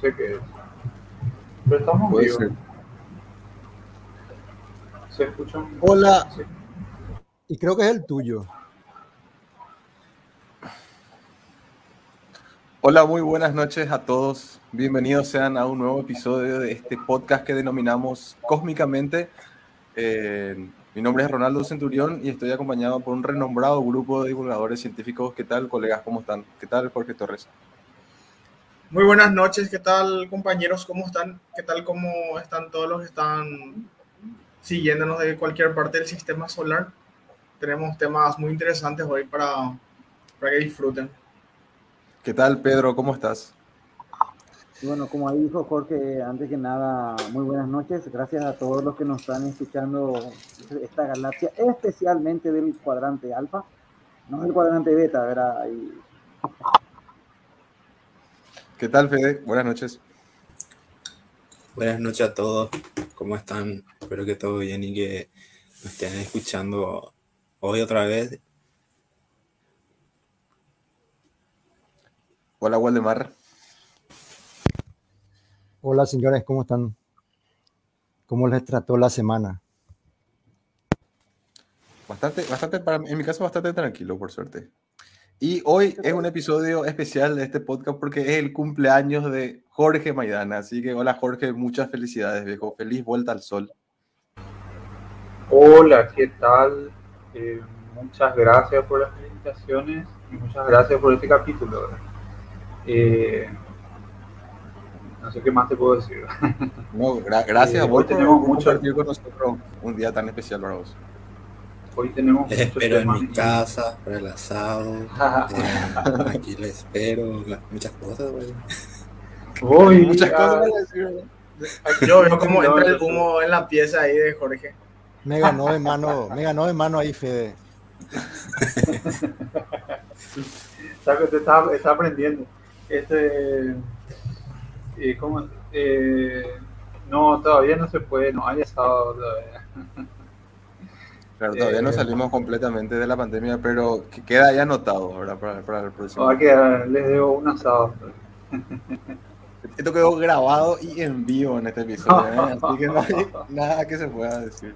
sé qué es. Pero estamos Puede vivos. ser. Se escucha un- Hola. Sí. Y creo que es el tuyo. Hola, muy buenas noches a todos. Bienvenidos sean a un nuevo episodio de este podcast que denominamos Cósmicamente. Eh, mi nombre es Ronaldo Centurión y estoy acompañado por un renombrado grupo de divulgadores científicos. ¿Qué tal, colegas? ¿Cómo están? ¿Qué tal, Jorge Torres? Muy buenas noches, ¿qué tal compañeros? ¿Cómo están? ¿Qué tal cómo están todos los que están siguiéndonos de cualquier parte del sistema solar? Tenemos temas muy interesantes hoy para, para que disfruten. ¿Qué tal, Pedro? ¿Cómo estás? Bueno, como ahí dijo Jorge, antes que nada, muy buenas noches. Gracias a todos los que nos están escuchando esta galaxia, especialmente del cuadrante alfa, no del cuadrante beta, ¿verdad? Y ¿Qué tal, Fede? Buenas noches. Buenas noches a todos, ¿cómo están? Espero que todo bien y que nos estén escuchando hoy otra vez. Hola, Waldemar. Hola, señores, ¿cómo están? ¿Cómo les trató la semana? Bastante, bastante, para, en mi caso, bastante tranquilo, por suerte. Y hoy es un episodio especial de este podcast porque es el cumpleaños de Jorge Maidana. Así que, hola Jorge, muchas felicidades, viejo. Feliz vuelta al sol. Hola, ¿qué tal? Eh, muchas gracias por las felicitaciones y muchas gracias por este capítulo. Eh, no sé qué más te puedo decir. No, gra- gracias Eh, a vos hoy por, tenemos por mucho- compartir con nosotros un día tan especial para vos. Hoy tenemos Les muchos espero en mi y- casa, para el asado. eh, aquí les espero, muchas cosas, güey. Hoy, Muchas cosas Yo veo cómo no, entra el humo en la pieza ahí de Jorge. Me ganó de mano, me ganó de mano ahí, Fede. Está, te está, está aprendiendo. Este, eh, ¿cómo? Eh, no, todavía no se puede, no hay asado todavía. Claro, todavía no Eh, salimos completamente de la pandemia, pero que queda ya anotado ¿verdad? Para, para el próximo. Va a quedar, les debo un asado. Esto quedó grabado y en vivo en este episodio, ¿eh? así que no hay nada que se pueda decir.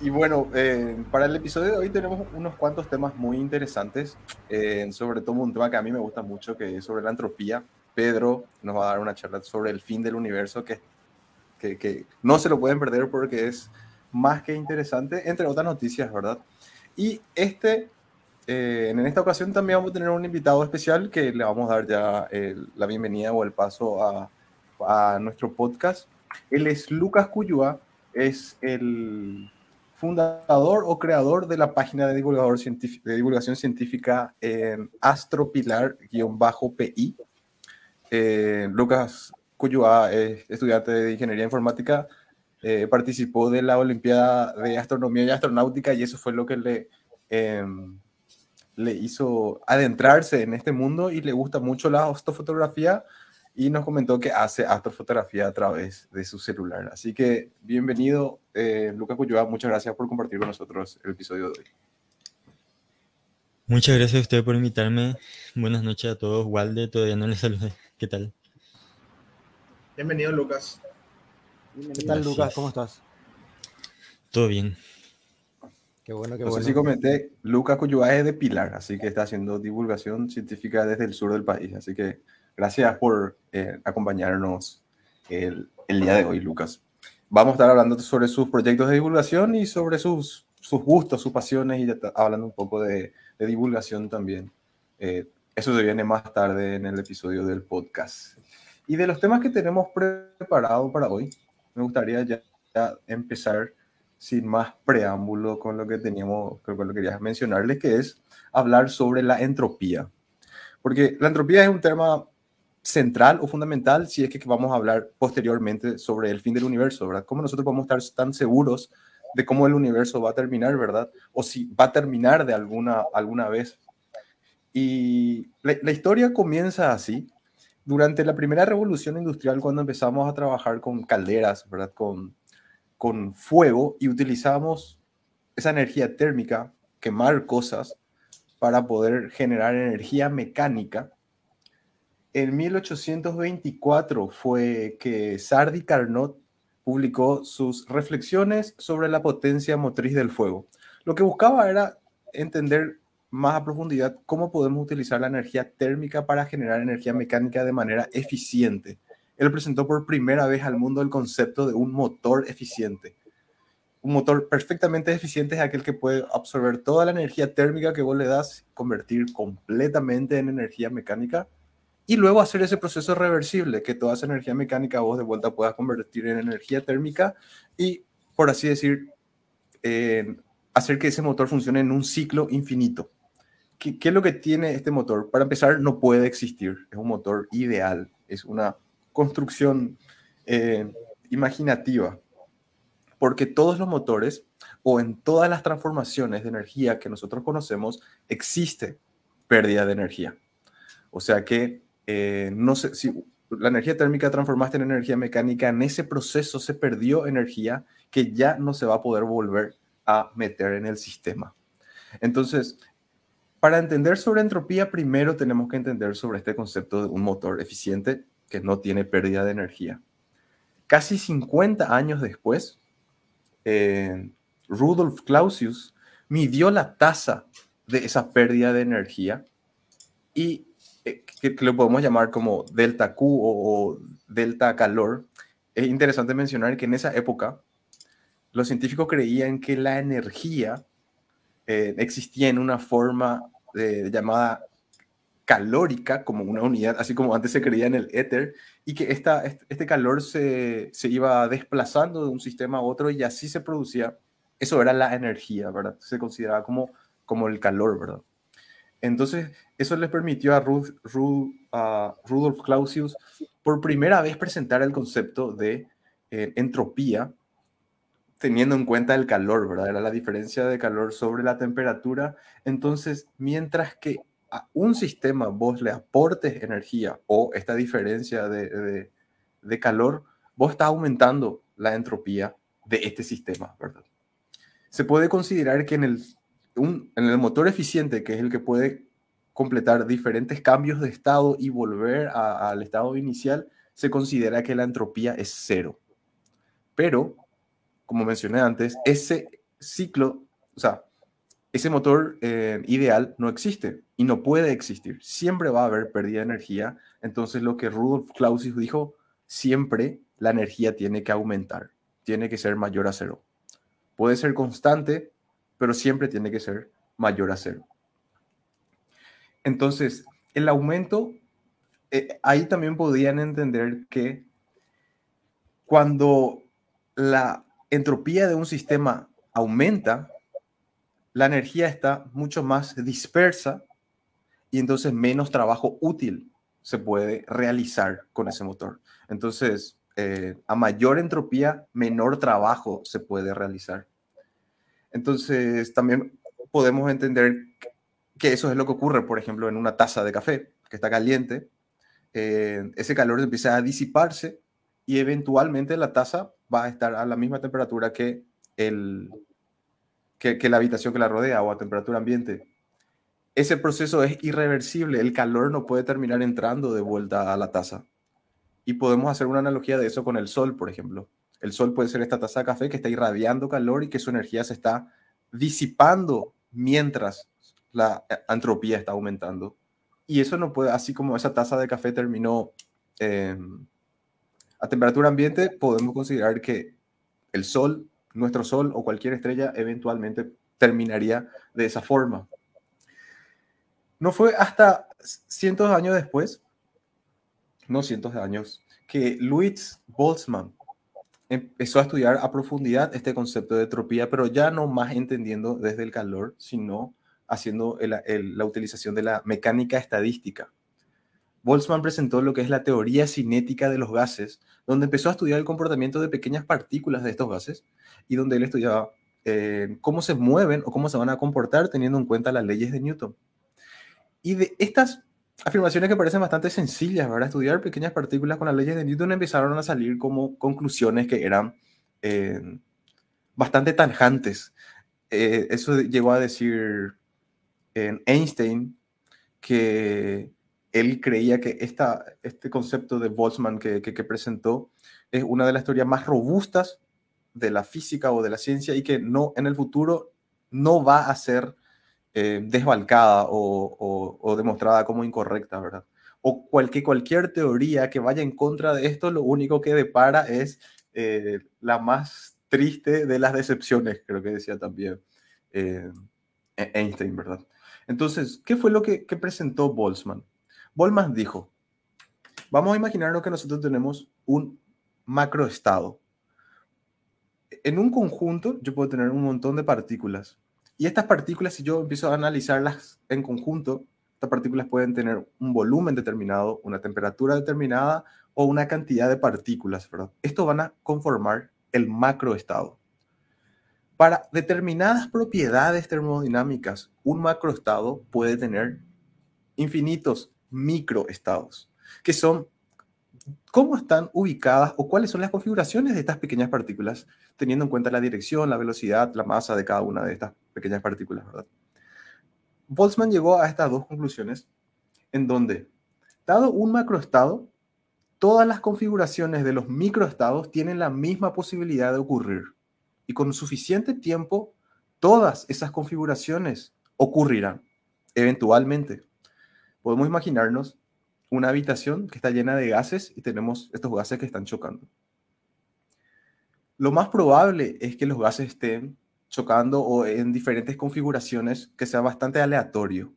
Y bueno, eh, para el episodio de hoy tenemos unos cuantos temas muy interesantes, eh, sobre todo un tema que a mí me gusta mucho, que es sobre la entropía. Pedro nos va a dar una charla sobre el fin del universo, que, que, que no se lo pueden perder porque es más que interesante, entre otras noticias, ¿verdad? Y este, eh, en esta ocasión también vamos a tener un invitado especial que le vamos a dar ya el- la bienvenida o el paso a, a nuestro podcast. Él es Lucas Cuyúa, es el fundador o creador de la página de, divulgador de divulgación científica en astropilar-pi. Eh, Lucas Cuyúa es estudiante de ingeniería informática, eh, participó de la Olimpiada de Astronomía y Astronáutica y eso fue lo que le, em, le hizo adentrarse en este mundo y le gusta mucho la astrofotografía y nos comentó que hace astrofotografía a través de su celular. Así que bienvenido, eh, Lucas Cuyuá, muchas gracias por compartir con nosotros el episodio de hoy. Muchas gracias a usted por invitarme. Buenas noches a todos. Walde, todavía no les saludé. ¿Qué tal? Bienvenido, Lucas. ¿Qué tal, Gracias. Lucas? ¿Cómo estás? Todo bien. Qué bueno, qué No bueno. sé si comenté, Lucas Cuyuá es de Pilar, así que está haciendo divulgación científica desde el sur del país. Así que gracias por eh, acompañarnos el, el día de hoy, Lucas. Vamos a estar hablando sobre sus proyectos de divulgación y sobre sus, sus gustos, sus pasiones y ya está hablando un poco de, de divulgación también. Eh, eso se viene más tarde en el episodio del podcast. Y de los temas que tenemos preparado para hoy, me gustaría ya, empezar sin más preámbulo con lo que teníamos, con lo que quería mencionarles, que es hablar sobre la entropía. Porque la entropía es un tema central o fundamental si es que vamos a hablar posteriormente sobre el fin del universo, ¿verdad? ¿Cómo nosotros podemos estar tan seguros de cómo el universo va a terminar, ¿verdad? O si va a terminar de alguna, alguna vez. Y la historia comienza así. Durante la primera revolución industrial, cuando empezamos a trabajar con calderas, ¿verdad? Con, con fuego y utilizamos esa energía térmica, quemar cosas, para poder generar energía mecánica, en 1824 fue que Sardi Carnot publicó sus reflexiones sobre la potencia motriz del fuego. Lo que buscaba era entender más a profundidad cómo podemos utilizar la energía térmica para generar energía mecánica de manera eficiente. Él presentó por primera vez al mundo el concepto de un motor eficiente. Un motor perfectamente eficiente es aquel que puede absorber toda la energía térmica que vos le das, convertir completamente en energía mecánica y luego hacer ese proceso reversible, que toda esa energía mecánica vos de vuelta puedas convertir en energía térmica y, por así decir, hacer que ese motor funcione en un ciclo infinito. ¿Qué, es lo que tiene este motor? Para empezar, no puede existir. Es un motor ideal. Es una construcción eh, imaginativa. Porque todos los motores o en todas las transformaciones de energía que nosotros conocemos existe pérdida de energía. O sea que eh, no sé si la energía térmica transformaste en energía mecánica, en ese proceso se perdió energía que ya no se va a poder volver a meter en el sistema. Entonces, para entender sobre entropía, primero tenemos que entender sobre este concepto de un motor eficiente que no tiene pérdida de energía. Casi 50 años después, eh, Rudolf Clausius midió la tasa de esa pérdida de energía y eh, que, lo podemos llamar como delta Q o, delta calor, es interesante mencionar que en esa época los científicos creían que la energía eh, existía en una forma llamada calórica, como una unidad, así como antes se creía en el éter, y que esta, este calor se, se iba desplazando de un sistema a otro y así se producía, eso era la energía, ¿verdad? Se consideraba como, como el calor, ¿verdad? Entonces, eso les permitió a, Rudolf Clausius por primera vez presentar el concepto de eh, entropía, teniendo en cuenta el calor, ¿verdad? Era la diferencia de calor sobre la temperatura. Entonces, mientras que a un sistema vos le aportes energía o esta diferencia de, de calor, vos estás aumentando la entropía de este sistema, ¿verdad? Se puede considerar que en el en el motor eficiente, que es el que puede completar diferentes cambios de estado y volver al estado inicial, se considera que la entropía es cero. Pero, como mencioné antes, ese ciclo, o sea, ese motor eh, ideal no existe y no puede existir. Siempre va a haber pérdida de energía. Entonces, lo que Rudolf Clausius dijo, siempre la energía tiene que aumentar, tiene que ser mayor a cero. Puede ser constante, pero siempre tiene que ser mayor a cero. Entonces, el aumento, eh, ahí también podrían entender que cuando la entropía de un sistema aumenta, la energía está mucho más dispersa y entonces menos trabajo útil se puede realizar con ese motor. Entonces, eh, a mayor entropía, menor trabajo se puede realizar. Entonces, también podemos entender que eso es lo que ocurre, por ejemplo, en una taza de café que está caliente. Eh, ese calor empieza a disiparse y eventualmente la taza va a estar a la misma temperatura que, el, que, la habitación que la rodea o a temperatura ambiente. Ese proceso es irreversible, el calor no puede terminar entrando de vuelta a la taza. Y podemos hacer una analogía de eso con el sol, por ejemplo. El sol puede ser esta taza de café que está irradiando calor y que su energía se está disipando mientras la entropía está aumentando. Y eso no puede, así como esa taza de café terminó em, a temperatura ambiente, podemos considerar que el sol, nuestro sol o cualquier estrella eventualmente terminaría de esa forma. No fue hasta cientos de años después, no cientos de años, que Louis Boltzmann empezó a estudiar a profundidad este concepto de entropía, pero ya no más entendiendo desde el calor, sino haciendo la utilización de la mecánica estadística. Boltzmann presentó lo que es la teoría cinética de los gases, donde empezó a estudiar el comportamiento de pequeñas partículas de estos gases y donde él estudiaba eh, cómo se mueven o cómo se van a comportar teniendo en cuenta las leyes de Newton. Y de estas afirmaciones que parecen bastante sencillas, ¿verdad? Estudiar pequeñas partículas con las leyes de Newton empezaron a salir como conclusiones que eran eh, bastante tanjantes. Eh, eso llegó a decir en Einstein que él creía que esta, este concepto de Boltzmann que, presentó es una de las teorías más robustas de la física o de la ciencia y que no en el futuro no va a ser eh, desbalcada o, demostrada como incorrecta, ¿verdad? O cualquier, cualquier teoría que vaya en contra de esto, lo único que depara es eh, la más triste de las decepciones, creo que decía también eh, Einstein, ¿verdad? Entonces, ¿qué fue lo que presentó Boltzmann? Boltzmann dijo, vamos a imaginarnos que nosotros tenemos un macroestado. En un conjunto yo puedo tener un montón de partículas. Y estas partículas, si yo empiezo a analizarlas en conjunto, estas partículas pueden tener un volumen determinado, una temperatura determinada o una cantidad de partículas, ¿verdad? Esto van a conformar el macroestado. Para determinadas propiedades termodinámicas, un macroestado puede tener infinitos microestados, que son cómo están ubicadas o cuáles son las configuraciones de estas pequeñas partículas, teniendo en cuenta la dirección, la velocidad, la masa de cada una de estas pequeñas partículas, ¿verdad? Boltzmann llegó a estas dos conclusiones en donde, dado un macroestado, todas las configuraciones de los microestados tienen la misma posibilidad de ocurrir. Y con suficiente tiempo, todas esas configuraciones ocurrirán, eventualmente podemos imaginarnos una habitación que está llena de gases y tenemos estos gases que están chocando. Lo más probable es que los gases estén chocando o en diferentes configuraciones que sea bastante aleatorio.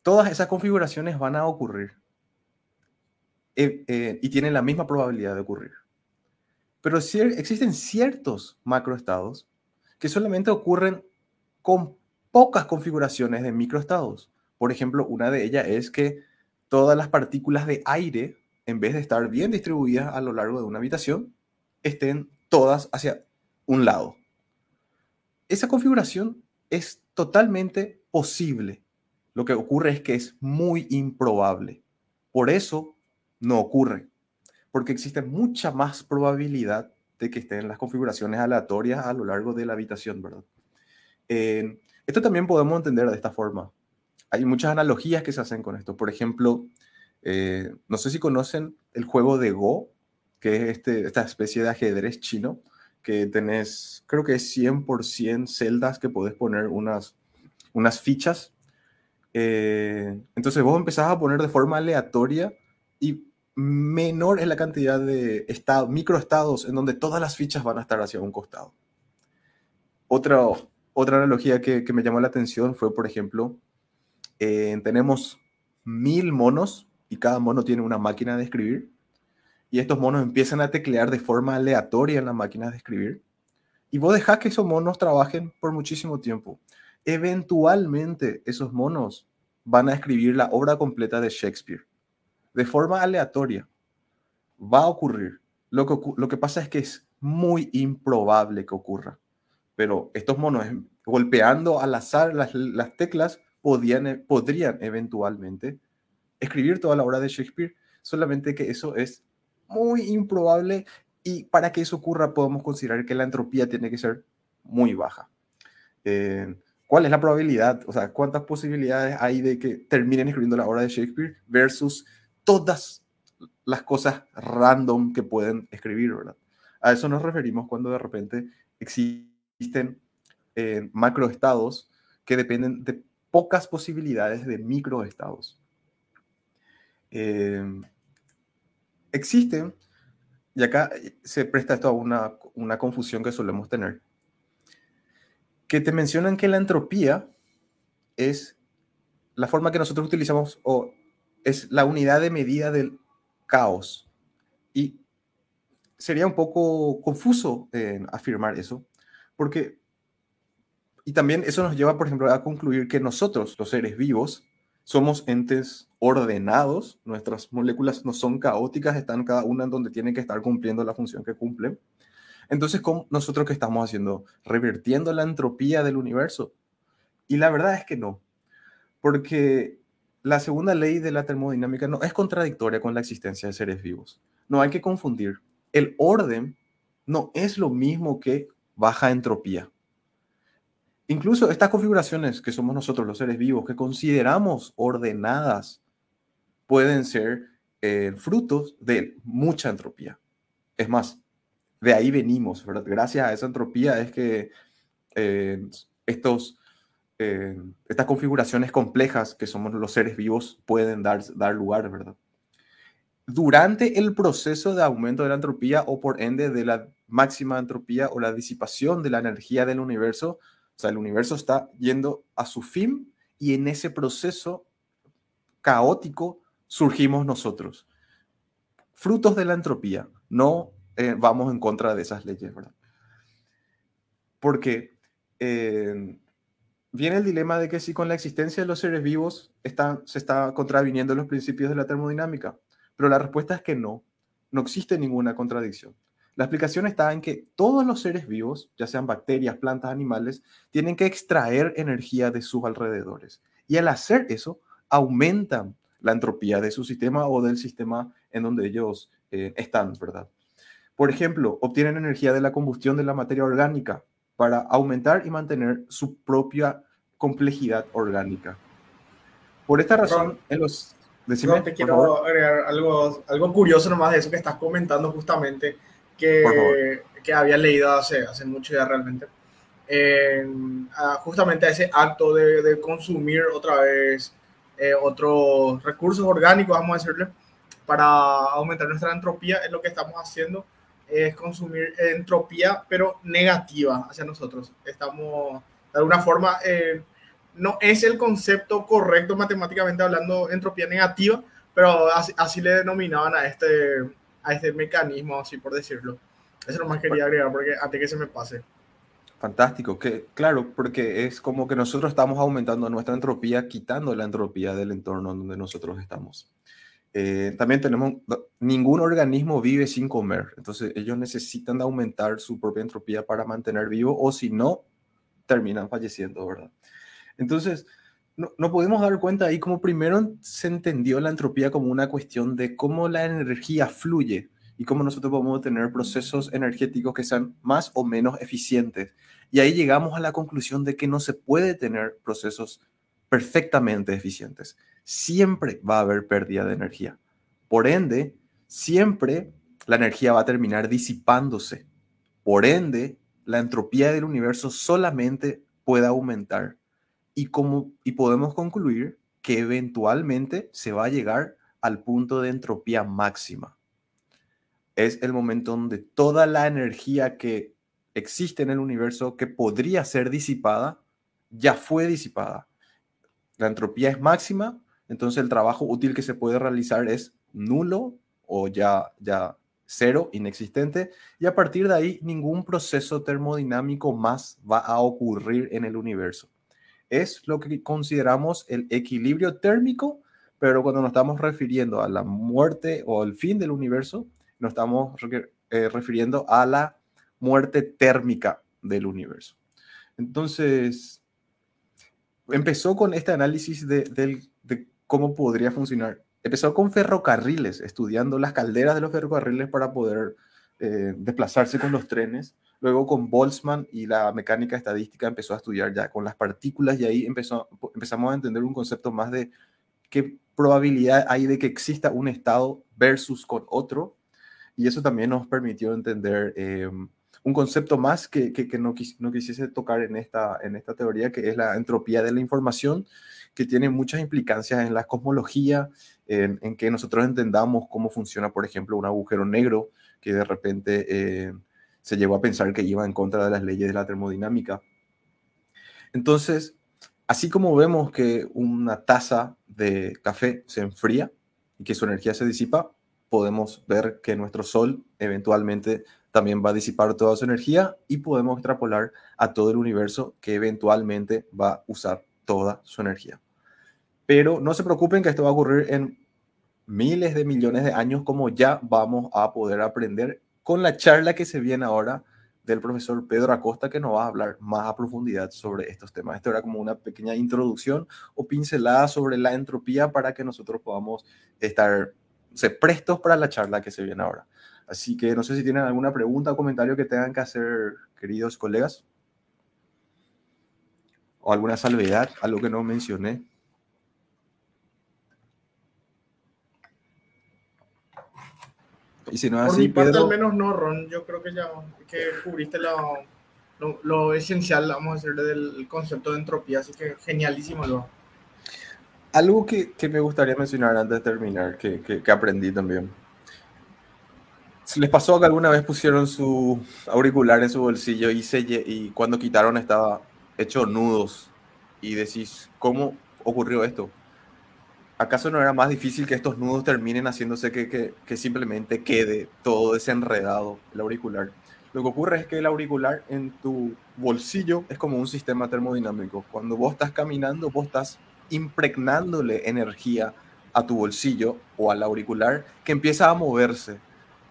Todas esas configuraciones van a ocurrir eh, eh, y tienen la misma probabilidad de ocurrir. Pero existen ciertos macroestados que solamente ocurren con pocas configuraciones de microestados. Por ejemplo, una de ellas es que todas las partículas de aire, en vez de estar bien distribuidas a lo largo de una habitación, estén todas hacia un lado. Esa configuración es totalmente posible. Lo que ocurre es que es muy improbable. Por eso no ocurre, porque existe mucha más probabilidad de que estén las configuraciones aleatorias a lo largo de la habitación, ¿verdad? Esto también podemos entender de esta forma hay muchas analogías que se hacen con esto. Por ejemplo, eh, no sé si conocen el juego de Go, que es este, esta especie de ajedrez chino, que tenés, creo que es 100% celdas que podés poner unas, unas fichas. Eh, entonces vos empezás a poner de forma aleatoria y menor es la cantidad de estado, microestados en donde todas las fichas van a estar hacia un costado. Otra, otra analogía que, que me llamó la atención fue, por ejemplo, eh, tenemos mil monos y cada mono tiene una máquina de escribir. Y estos monos empiezan a teclear de forma aleatoria en las máquinas de escribir. Y vos dejás que esos monos trabajen por muchísimo tiempo. Eventualmente esos monos van a escribir la obra completa de Shakespeare. De forma aleatoria. Va a ocurrir. Lo que, lo que pasa es que es muy improbable que ocurra. Pero estos monos golpeando al azar las, las teclas podían, podrían eventualmente escribir toda la obra de Shakespeare, solamente que eso es muy improbable y para que eso ocurra podemos considerar que la entropía tiene que ser muy baja. Eh, ¿Cuál es la probabilidad? O sea, ¿cuántas posibilidades hay de que terminen escribiendo la obra de Shakespeare versus todas las cosas random que pueden escribir, ¿verdad? A eso nos referimos cuando de repente existen eh, macroestados que dependen de pocas posibilidades de microestados. Eh, existen, y acá se presta esto a una, una confusión que solemos tener, que te mencionan que la entropía es la forma que nosotros utilizamos o es la unidad de medida del caos. Y sería un poco confuso afirmar eso, porque y también eso nos lleva, por ejemplo, a concluir que nosotros, los seres vivos, somos entes ordenados, nuestras moléculas no son caóticas, están cada una en donde tienen que estar cumpliendo la función que cumplen. Entonces, ¿cómo nosotros qué estamos haciendo? Revirtiendo la entropía del universo. Y la verdad es que no, porque la segunda ley de la termodinámica no es contradictoria con la existencia de seres vivos. No hay que confundir. El orden no es lo mismo que baja entropía incluso estas configuraciones que somos nosotros los seres vivos, que consideramos ordenadas, pueden ser eh, frutos de mucha entropía. Es más, de ahí venimos, ¿verdad? Gracias a esa entropía es que eh, estos, eh, estas configuraciones complejas que somos los seres vivos pueden dar, dar lugar, ¿verdad? Durante el proceso de aumento de la entropía o por ende de la máxima entropía o la disipación de la energía del universo, o sea, el universo está yendo a su fin y en ese proceso caótico surgimos nosotros. Frutos de la entropía, no eh, vamos en contra de esas leyes, ¿verdad? Porque eh, viene el dilema de que si con la existencia de los seres vivos se está contraviniendo los principios de la termodinámica, pero la respuesta es que no, no existe ninguna contradicción. La explicación está en que todos los seres vivos, ya sean bacterias, plantas, animales, tienen que extraer energía de sus alrededores. Y al hacer eso, aumentan la entropía de su sistema o del sistema en donde ellos eh, están, ¿verdad? Por ejemplo, obtienen energía de la combustión de la materia orgánica para aumentar y mantener su propia complejidad orgánica. Por esta razón, en los... Decime, te quiero agregar algo, algo curioso nomás de eso que estás comentando justamente, que, que había leído hace, hace mucho ya realmente. justamente a ese acto de, de consumir otra vez eh, otros recursos orgánicos, vamos a decirle, para aumentar nuestra entropía, es lo que estamos haciendo es consumir entropía, pero negativa hacia nosotros. Estamos, de alguna forma, eh, no es el concepto correcto matemáticamente hablando, entropía negativa, pero así, le denominaban a este, a este mecanismo, así por decirlo. Eso más quería agregar, porque antes que se me pase. Fantástico, que claro, porque es como que nosotros estamos aumentando nuestra entropía, quitando la entropía del entorno donde nosotros estamos. Eh, también tenemos, ningún organismo vive sin comer, entonces ellos necesitan aumentar su propia entropía para mantener vivo o si no, terminan falleciendo, ¿verdad? Entonces, no, no podemos dar cuenta ahí como primero se entendió la entropía como una cuestión de cómo la energía fluye y cómo nosotros podemos tener procesos energéticos que sean más o menos eficientes. Y ahí llegamos a la conclusión de que no se puede tener procesos perfectamente eficientes siempre va a haber pérdida de energía. Por ende, siempre la energía va a terminar disipándose. Por ende, la entropía del universo solamente puede aumentar. Y, podemos concluir que eventualmente se va a llegar al punto de entropía máxima. Es el momento donde toda la energía que existe en el universo que podría ser disipada, ya fue disipada. La entropía es máxima entonces el trabajo útil que se puede realizar es nulo o ya, ya cero, inexistente, y a partir de ahí ningún proceso termodinámico más va a ocurrir en el universo. Es lo que consideramos el equilibrio térmico, pero cuando nos estamos refiriendo a la muerte o al fin del universo, nos estamos eh, refiriendo a la muerte térmica del universo. Entonces, empezó con este análisis de, cómo podría funcionar. Empezó con ferrocarriles, estudiando las calderas de los ferrocarriles para poder eh, desplazarse con los trenes. Luego con Boltzmann y la mecánica estadística empezó a estudiar ya con las partículas y ahí empezó, empezamos a entender un concepto más de qué probabilidad hay de que exista un estado versus con otro. Y eso también nos permitió entender eh, un concepto más que, que, no, no, quisiese tocar en esta, en esta teoría, que es la entropía de la información, que tiene muchas implicancias en la cosmología, en, en que nosotros entendamos cómo funciona, por ejemplo, un agujero negro que de repente eh, se llevó a pensar que iba en contra de las leyes de la termodinámica. Entonces, así como vemos que una taza de café se enfría y que su energía se disipa, podemos ver que nuestro Sol eventualmente también va a disipar toda su energía y podemos extrapolar a todo el universo que eventualmente va a usar toda su energía. Pero no se preocupen que esto va a ocurrir en miles de millones de años como ya vamos a poder aprender con la charla que se viene ahora del profesor Pedro Acosta que nos va a hablar más a profundidad sobre estos temas. Esto era como una pequeña introducción o pincelada sobre la entropía para que nosotros podamos estar prestos para la charla que se viene ahora. Así que no sé si tienen alguna pregunta o comentario que tengan que hacer, queridos colegas. o alguna salvedad, algo que no mencioné. Y si no es Por así, mi parte, Pedro, al menos no, Ron. Yo creo que ya que cubriste lo, lo, lo esencial, vamos a decir, del concepto de entropía. Así que genialísimo, lo. algo que, que me gustaría mencionar antes de terminar, que, que- que aprendí también. ¿Se les pasó que alguna vez pusieron su auricular en su bolsillo y, se, y cuando quitaron estaba hecho nudos? Y decís, ¿cómo ocurrió esto? ¿Acaso no era más difícil que estos nudos terminen haciéndose que, simplemente quede todo desenredado el auricular? Lo que ocurre es que el auricular en tu bolsillo es como un sistema termodinámico. Cuando vos estás caminando, vos estás impregnándole energía a tu bolsillo o al auricular que empieza a moverse.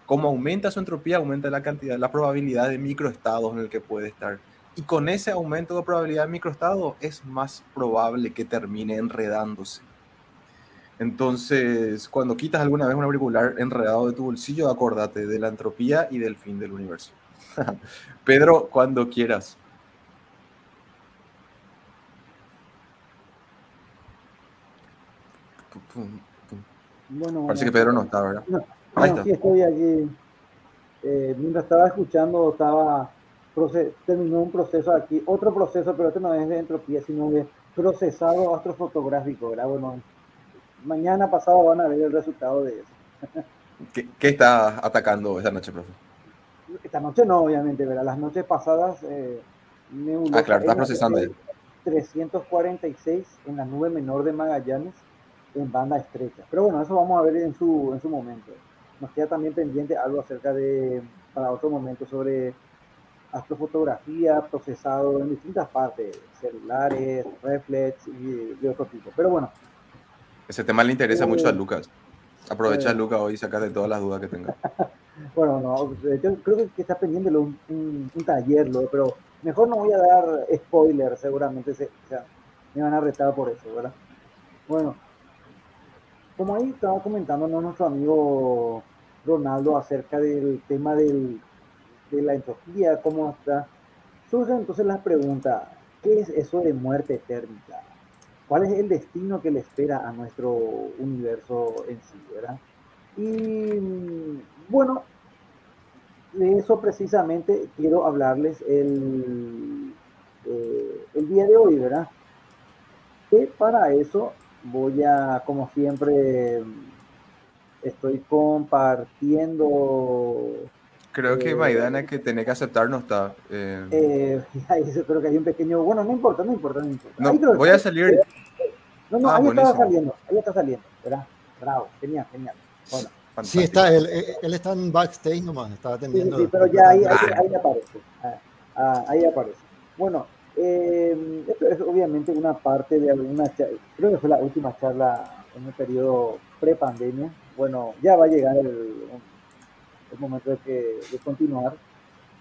Como aumenta su entropía, aumenta la cantidad, la probabilidad de microestados en el que puede estar. Y con ese aumento de probabilidad de microestado es más probable que termine enredándose. Entonces, cuando quitas alguna vez un auricular enredado de tu bolsillo, acordate de la entropía y del fin del universo. Pedro, cuando quieras. Bueno, Parece que. Pedro no está, ¿verdad? No, Ahí no, está. sí estoy aquí. Eh, mientras estaba escuchando, estaba terminó un proceso aquí, otro proceso, pero este no es de entropía, sino de procesado astrofotográfico, ¿verdad? Bueno, mañana pasado van a ver el resultado de eso. ¿Qué, qué está atacando esta noche, profe? Esta noche no, obviamente, ¿verdad? Las noches pasadas, eh, Ah, claro, está NGC procesando ahí. 346 en la nube menor de Magallanes en banda estrecha. Pero bueno, eso vamos a ver en su, en su momento. Nos queda también pendiente algo acerca de, para otro momento, sobre astrofotografía, procesado en distintas partes, celulares, reflex y de otro tipo. Pero bueno, Ese tema le interesa mucho a Lucas. Aprovecha, eh. Lucas, hoy y sacate todas las dudas que tengas. Bueno, no, yo creo que está pendiente un, un- un taller, lo- pero mejor no voy a dar spoiler, seguramente se, o sea, me van a retar por eso, ¿verdad? Bueno, como ahí estaba comentándonos nuestro amigo Ronaldo acerca del tema del, de la entropía, cómo está, surge entonces la pregunta, ¿qué es eso de muerte térmica? ¿Cuál es el destino que le espera a nuestro universo en sí, verdad? Y bueno, de eso precisamente quiero hablarles el, eh, el día de hoy, ¿verdad? Que para eso voy a, como siempre, estoy compartiendo. Creo que Eh, Maidana que tiene que aceptar no está. eh, eh, ahí se- creo que hay un pequeño. Bueno, no importa, no importa, no importa. no, Ahí creo- voy a salir. No, no, Ah, ahí buenísimo. estaba saliendo, ahí está saliendo, ¿verdad? Bravo, genial, genial. Bueno, Sí, está, él, está en backstage nomás, está Sí, sí, atendiendo. sí, pero ya ahí, ahí, Ah. ahí aparece. Ah, ah, ahí aparece. Bueno, eh, esto es obviamente una parte de alguna charla, creo que fue la última charla en el periodo pre-pandemia. Bueno, ya va a llegar el, momento de, que, de continuar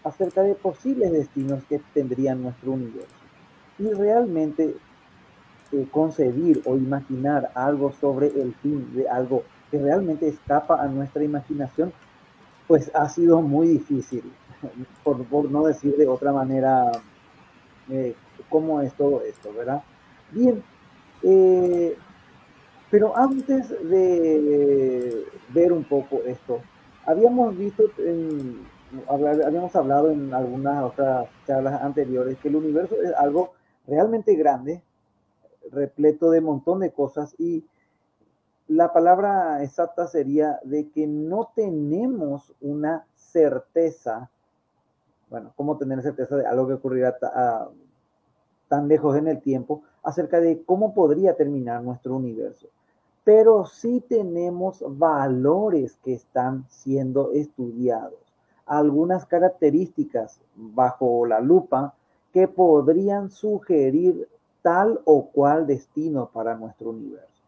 acerca de posibles destinos que tendría nuestro universo. Y realmente eh, concebir o imaginar algo sobre el fin de algo que realmente escapa a nuestra imaginación, pues ha sido muy difícil, por, por no decir de otra manera eh, cómo es todo esto, ¿verdad? Bien, eh, pero antes de ver un poco esto, habíamos visto, en, habíamos hablado en algunas otras charlas anteriores que el universo es algo realmente grande, repleto de montón de cosas y la palabra exacta sería de que no tenemos una certeza, bueno, ¿cómo tener certeza de algo que ocurrirá tan lejos en el tiempo acerca de cómo podría terminar nuestro universo? Pero sí tenemos valores que están siendo estudiados, algunas características bajo la lupa que podrían sugerir tal o cual destino para nuestro universo.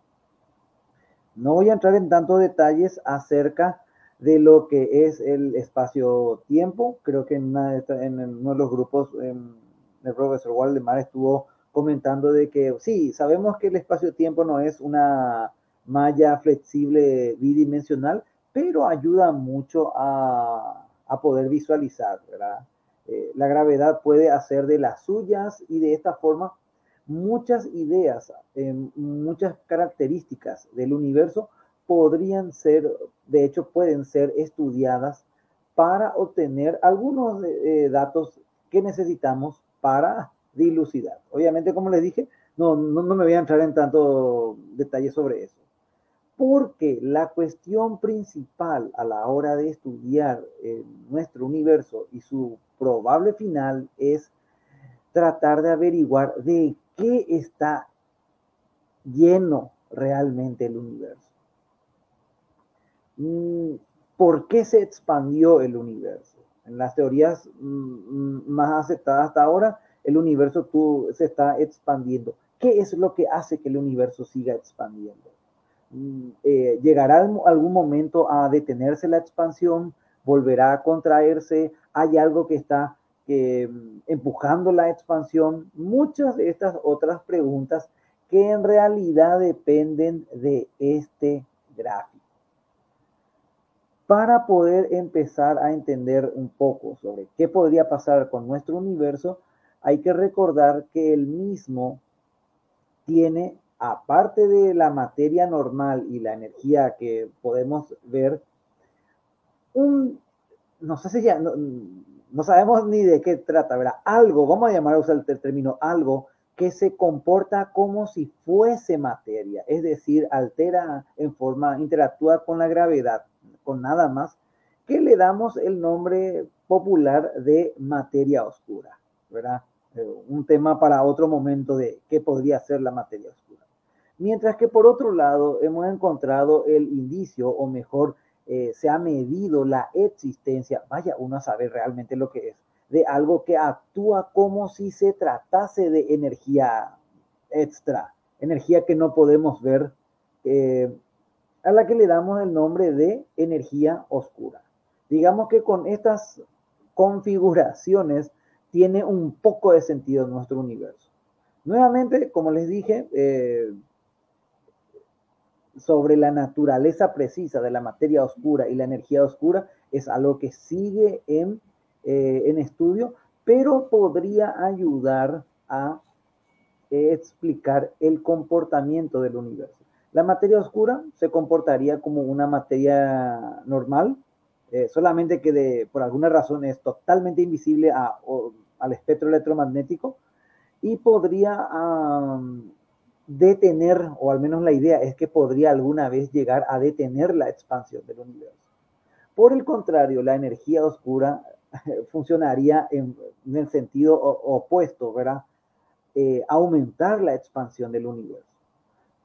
No voy a entrar en tantos detalles acerca de lo que es el espacio-tiempo. Creo que en, una en uno de los grupos el profesor Waldemar estuvo comentando de que sí, sabemos que el espacio-tiempo no es una malla flexible bidimensional, pero ayuda mucho a, poder visualizar, ¿verdad? Eh, la gravedad puede hacer de las suyas y de esta forma muchas ideas, eh, muchas características del universo podrían ser, de hecho pueden ser estudiadas para obtener algunos eh, datos que necesitamos para dilucidar. Obviamente, como les dije, no, no, me voy a entrar en tanto detalle sobre eso. Porque la cuestión principal a la hora de estudiar eh, nuestro universo y su probable final es tratar de averiguar de qué está lleno realmente el universo. Mm, ¿Por qué se expandió el universo? En las teorías mm, más aceptadas hasta ahora, el universo se está expandiendo. ¿Qué es lo que hace que el universo siga expandiendo? Eh, ¿Llegará algún momento a detenerse la expansión? ¿Volverá a contraerse? ¿Hay algo que está empujando la expansión? Muchas de estas otras preguntas que en realidad dependen de este gráfico. Para poder empezar a entender un poco sobre qué podría pasar con nuestro universo, hay que recordar que el mismo tiene, aparte de la materia normal y la energía que podemos ver, un, no no, sabemos ni de qué trata, ¿verdad? Algo, vamos a llamar a usar el término algo, que se comporta como si fuese materia, es decir, altera en forma, interactúa con la gravedad con nada más, que le damos el nombre popular de materia oscura, ¿verdad? Eh, un tema para otro momento de qué podría ser la materia oscura. Mientras que por otro lado hemos encontrado el indicio, o mejor, eh, se ha medido la existencia, vaya uno a saber realmente lo que es, de algo que actúa como si se tratase de energía extra, energía que no podemos ver, eh, a la que le damos el nombre de energía oscura. Digamos que con estas configuraciones tiene un poco de sentido nuestro universo. Nuevamente, como les dije, eh, sobre la naturaleza precisa de la materia oscura y la energía oscura es algo que sigue en, eh, en estudio, pero podría ayudar a explicar el comportamiento del universo. La materia oscura se comportaría como una materia normal, eh, solamente que por alguna razón es totalmente invisible al espectro electromagnético y podría detener, o al menos la idea es que podría alguna vez llegar a detener la expansión del universo. Por el contrario, la energía oscura funcionaría en, el sentido opuesto, ¿verdad? Eh, aumentar la expansión del universo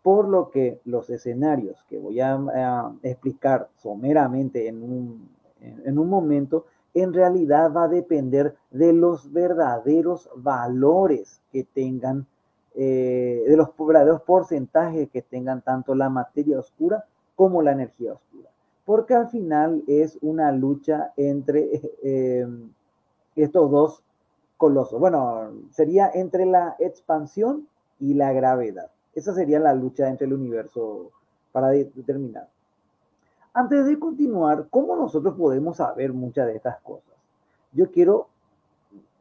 por lo que los escenarios que voy a, explicar someramente en un, en, un momento, en realidad va a depender de los verdaderos valores que tengan, eh, de los verdaderos porcentajes que tengan tanto la materia oscura como la energía oscura. Porque al final es una lucha entre eh, estos dos colosos. Bueno, sería entre la expansión y la gravedad. Esa sería la lucha entre el universo para determinar. Antes de continuar, ¿cómo nosotros podemos saber muchas de estas cosas? Yo quiero,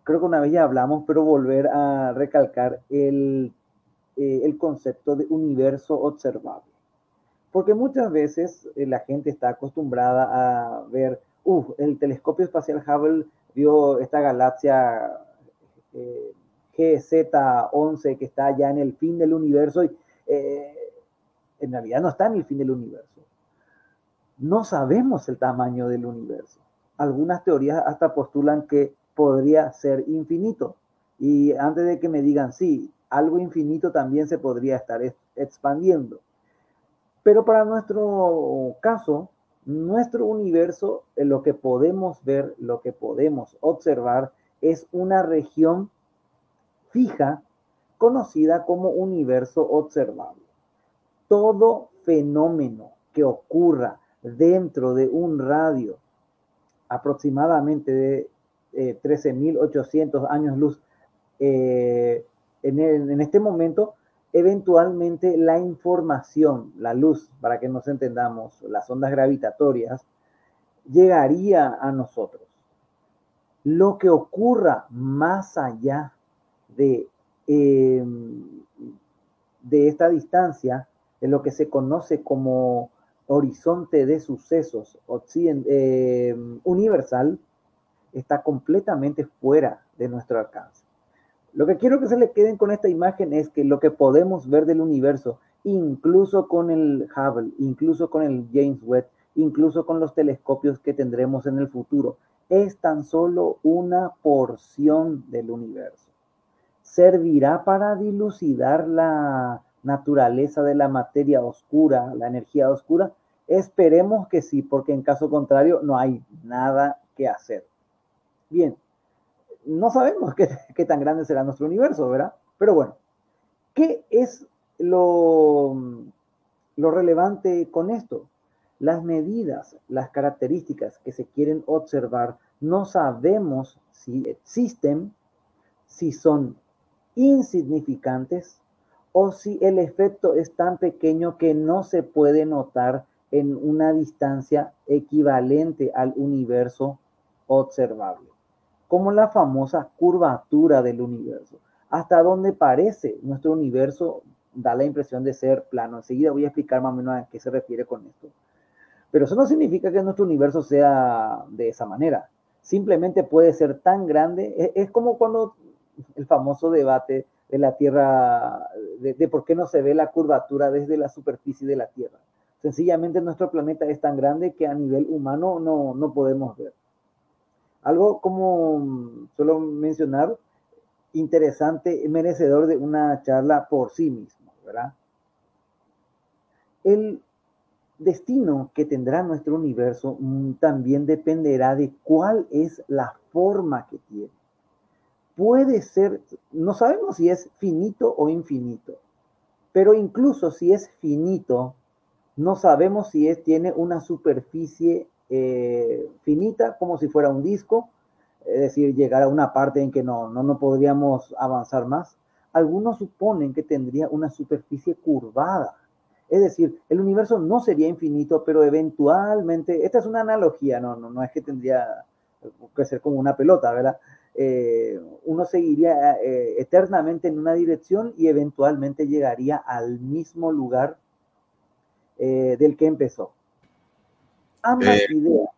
creo que una vez ya hablamos, pero volver a recalcar el, eh, el concepto de universo observable. Porque muchas veces eh, la gente está acostumbrada a ver, uff, el telescopio espacial Hubble vio esta galaxia eh, GZ11 que está ya en el fin del universo y eh, en realidad no está en el fin del universo. No sabemos el tamaño del universo. Algunas teorías hasta postulan que podría ser infinito. Y antes de que me digan, sí, algo infinito también se podría estar expandiendo. Pero para nuestro caso, nuestro universo, lo que podemos ver, lo que podemos observar, es una región fija conocida como universo observable. Todo fenómeno que ocurra dentro de un radio aproximadamente de 13.800 eh, años luz eh, en, este momento, eventualmente la información, la luz, para que nos entendamos, las ondas gravitatorias, llegaría a nosotros. Lo que ocurra más allá de de esta distancia, en lo que se conoce como horizonte de sucesos eh, universal, está completamente fuera de nuestro alcance. Lo que quiero que se le queden con esta imagen es que lo que podemos ver del universo, incluso con el Hubble, incluso con el James Webb, incluso con los telescopios que tendremos en el futuro, es tan solo una porción del universo. ¿Servirá para dilucidar la naturaleza de la materia oscura, la energía oscura? Esperemos que sí, porque en caso contrario no hay nada que hacer. Bien, no sabemos qué, tan grande será nuestro universo, ¿verdad? Pero bueno, ¿qué es lo relevante con esto? Las medidas, las características que se quieren observar, no sabemos si existen, si son insignificantes o si el efecto es tan pequeño que no se puede notar en una distancia equivalente al universo observable, como la famosa curvatura del universo, hasta donde parece nuestro universo da la impresión de ser plano. Enseguida voy a explicar más o menos a qué se refiere con esto. Pero eso no significa que nuestro universo sea de esa manera. Simplemente puede ser tan grande. Es, como cuando el famoso debate de la Tierra, de, de, por qué no se ve la curvatura desde la superficie de la Tierra. Sencillamente nuestro planeta es tan grande que a nivel humano no, no podemos ver. Algo como suelo mencionar, interesante, merecedor de una charla por sí mismo, ¿verdad? El destino que tendrá nuestro universo mm, también dependerá de cuál es la forma que tiene. Puede ser, no sabemos si es finito o infinito, pero incluso si es finito, no sabemos si es, tiene una superficie eh, finita, como si fuera un disco, es decir, llegar a una parte en que no, no, no podríamos avanzar más. Algunos suponen que tendría una superficie curvada, es decir, el universo no sería infinito, pero eventualmente, esta es una analogía, no, no, no es que tendría que ser como una pelota, ¿verdad? Eh, uno seguiría eh, eternamente en una dirección y eventualmente llegaría al mismo lugar del que empezó. Ambas Eh, ideas.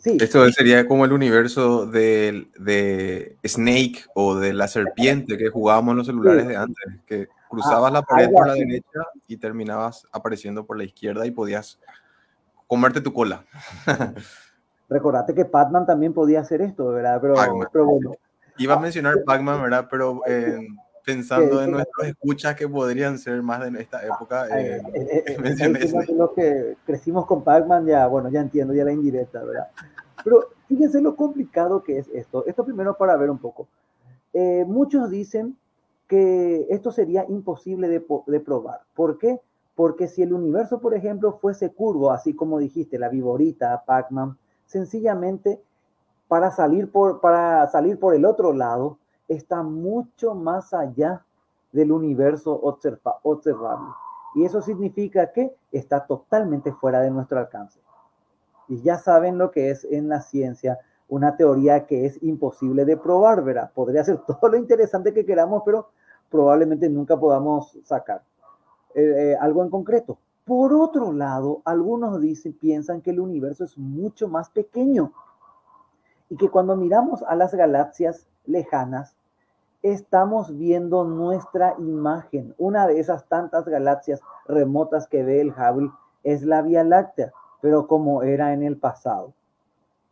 Sí, Esto sería como el universo de, de Snake o de la serpiente que jugábamos en los celulares Sí. de antes, que cruzabas la Ah, pared por la derecha y terminabas apareciendo por la izquierda y podías comerte tu cola. recordate que Batman también podía hacer esto, ¿verdad? Pero, Pac-Man. pero bueno, Iba a mencionar Pac-Man, ¿verdad? Pero eh, pensando en nuestros escuchas que podrían ser más de esta época, eh, eh, eh, eh, mencioné los que crecimos con Pac-Man, ya, bueno, ya entiendo ya la indirecta, ¿verdad? Pero fíjense lo complicado que es esto. Esto primero para ver un poco. Eh, muchos dicen que esto sería imposible de, po- de probar. ¿Por qué? Porque si el universo, por ejemplo, fuese curvo, así como dijiste, la viborita, Pac-Man, sencillamente para salir por, para salir por el otro lado, está mucho más allá del universo observa- observable. Y eso significa que está totalmente fuera de nuestro alcance. Y ya saben lo que es en la ciencia una teoría que es imposible de probar, ¿verdad? Podría ser todo lo interesante que queramos, pero probablemente nunca podamos sacar eh, eh, algo en concreto. Por otro lado, algunos dicen, piensan que el universo es mucho más pequeño y que cuando miramos a las galaxias lejanas, estamos viendo nuestra imagen. Una de esas tantas galaxias remotas que ve el Hubble es la Vía Láctea, pero como era en el pasado.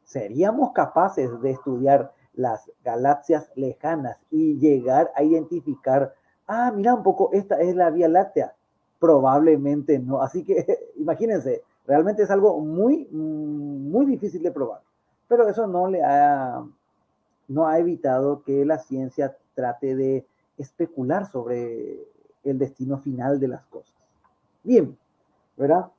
¿Seríamos capaces de estudiar las galaxias lejanas y llegar a identificar, ah, mira un poco, esta es la Vía Láctea? Probablemente no. Así que imagínense, realmente es algo muy, muy difícil de probar. Pero eso no le ha, no ha evitado que la ciencia trate de especular sobre el destino final de las cosas. Bien, ¿verdad?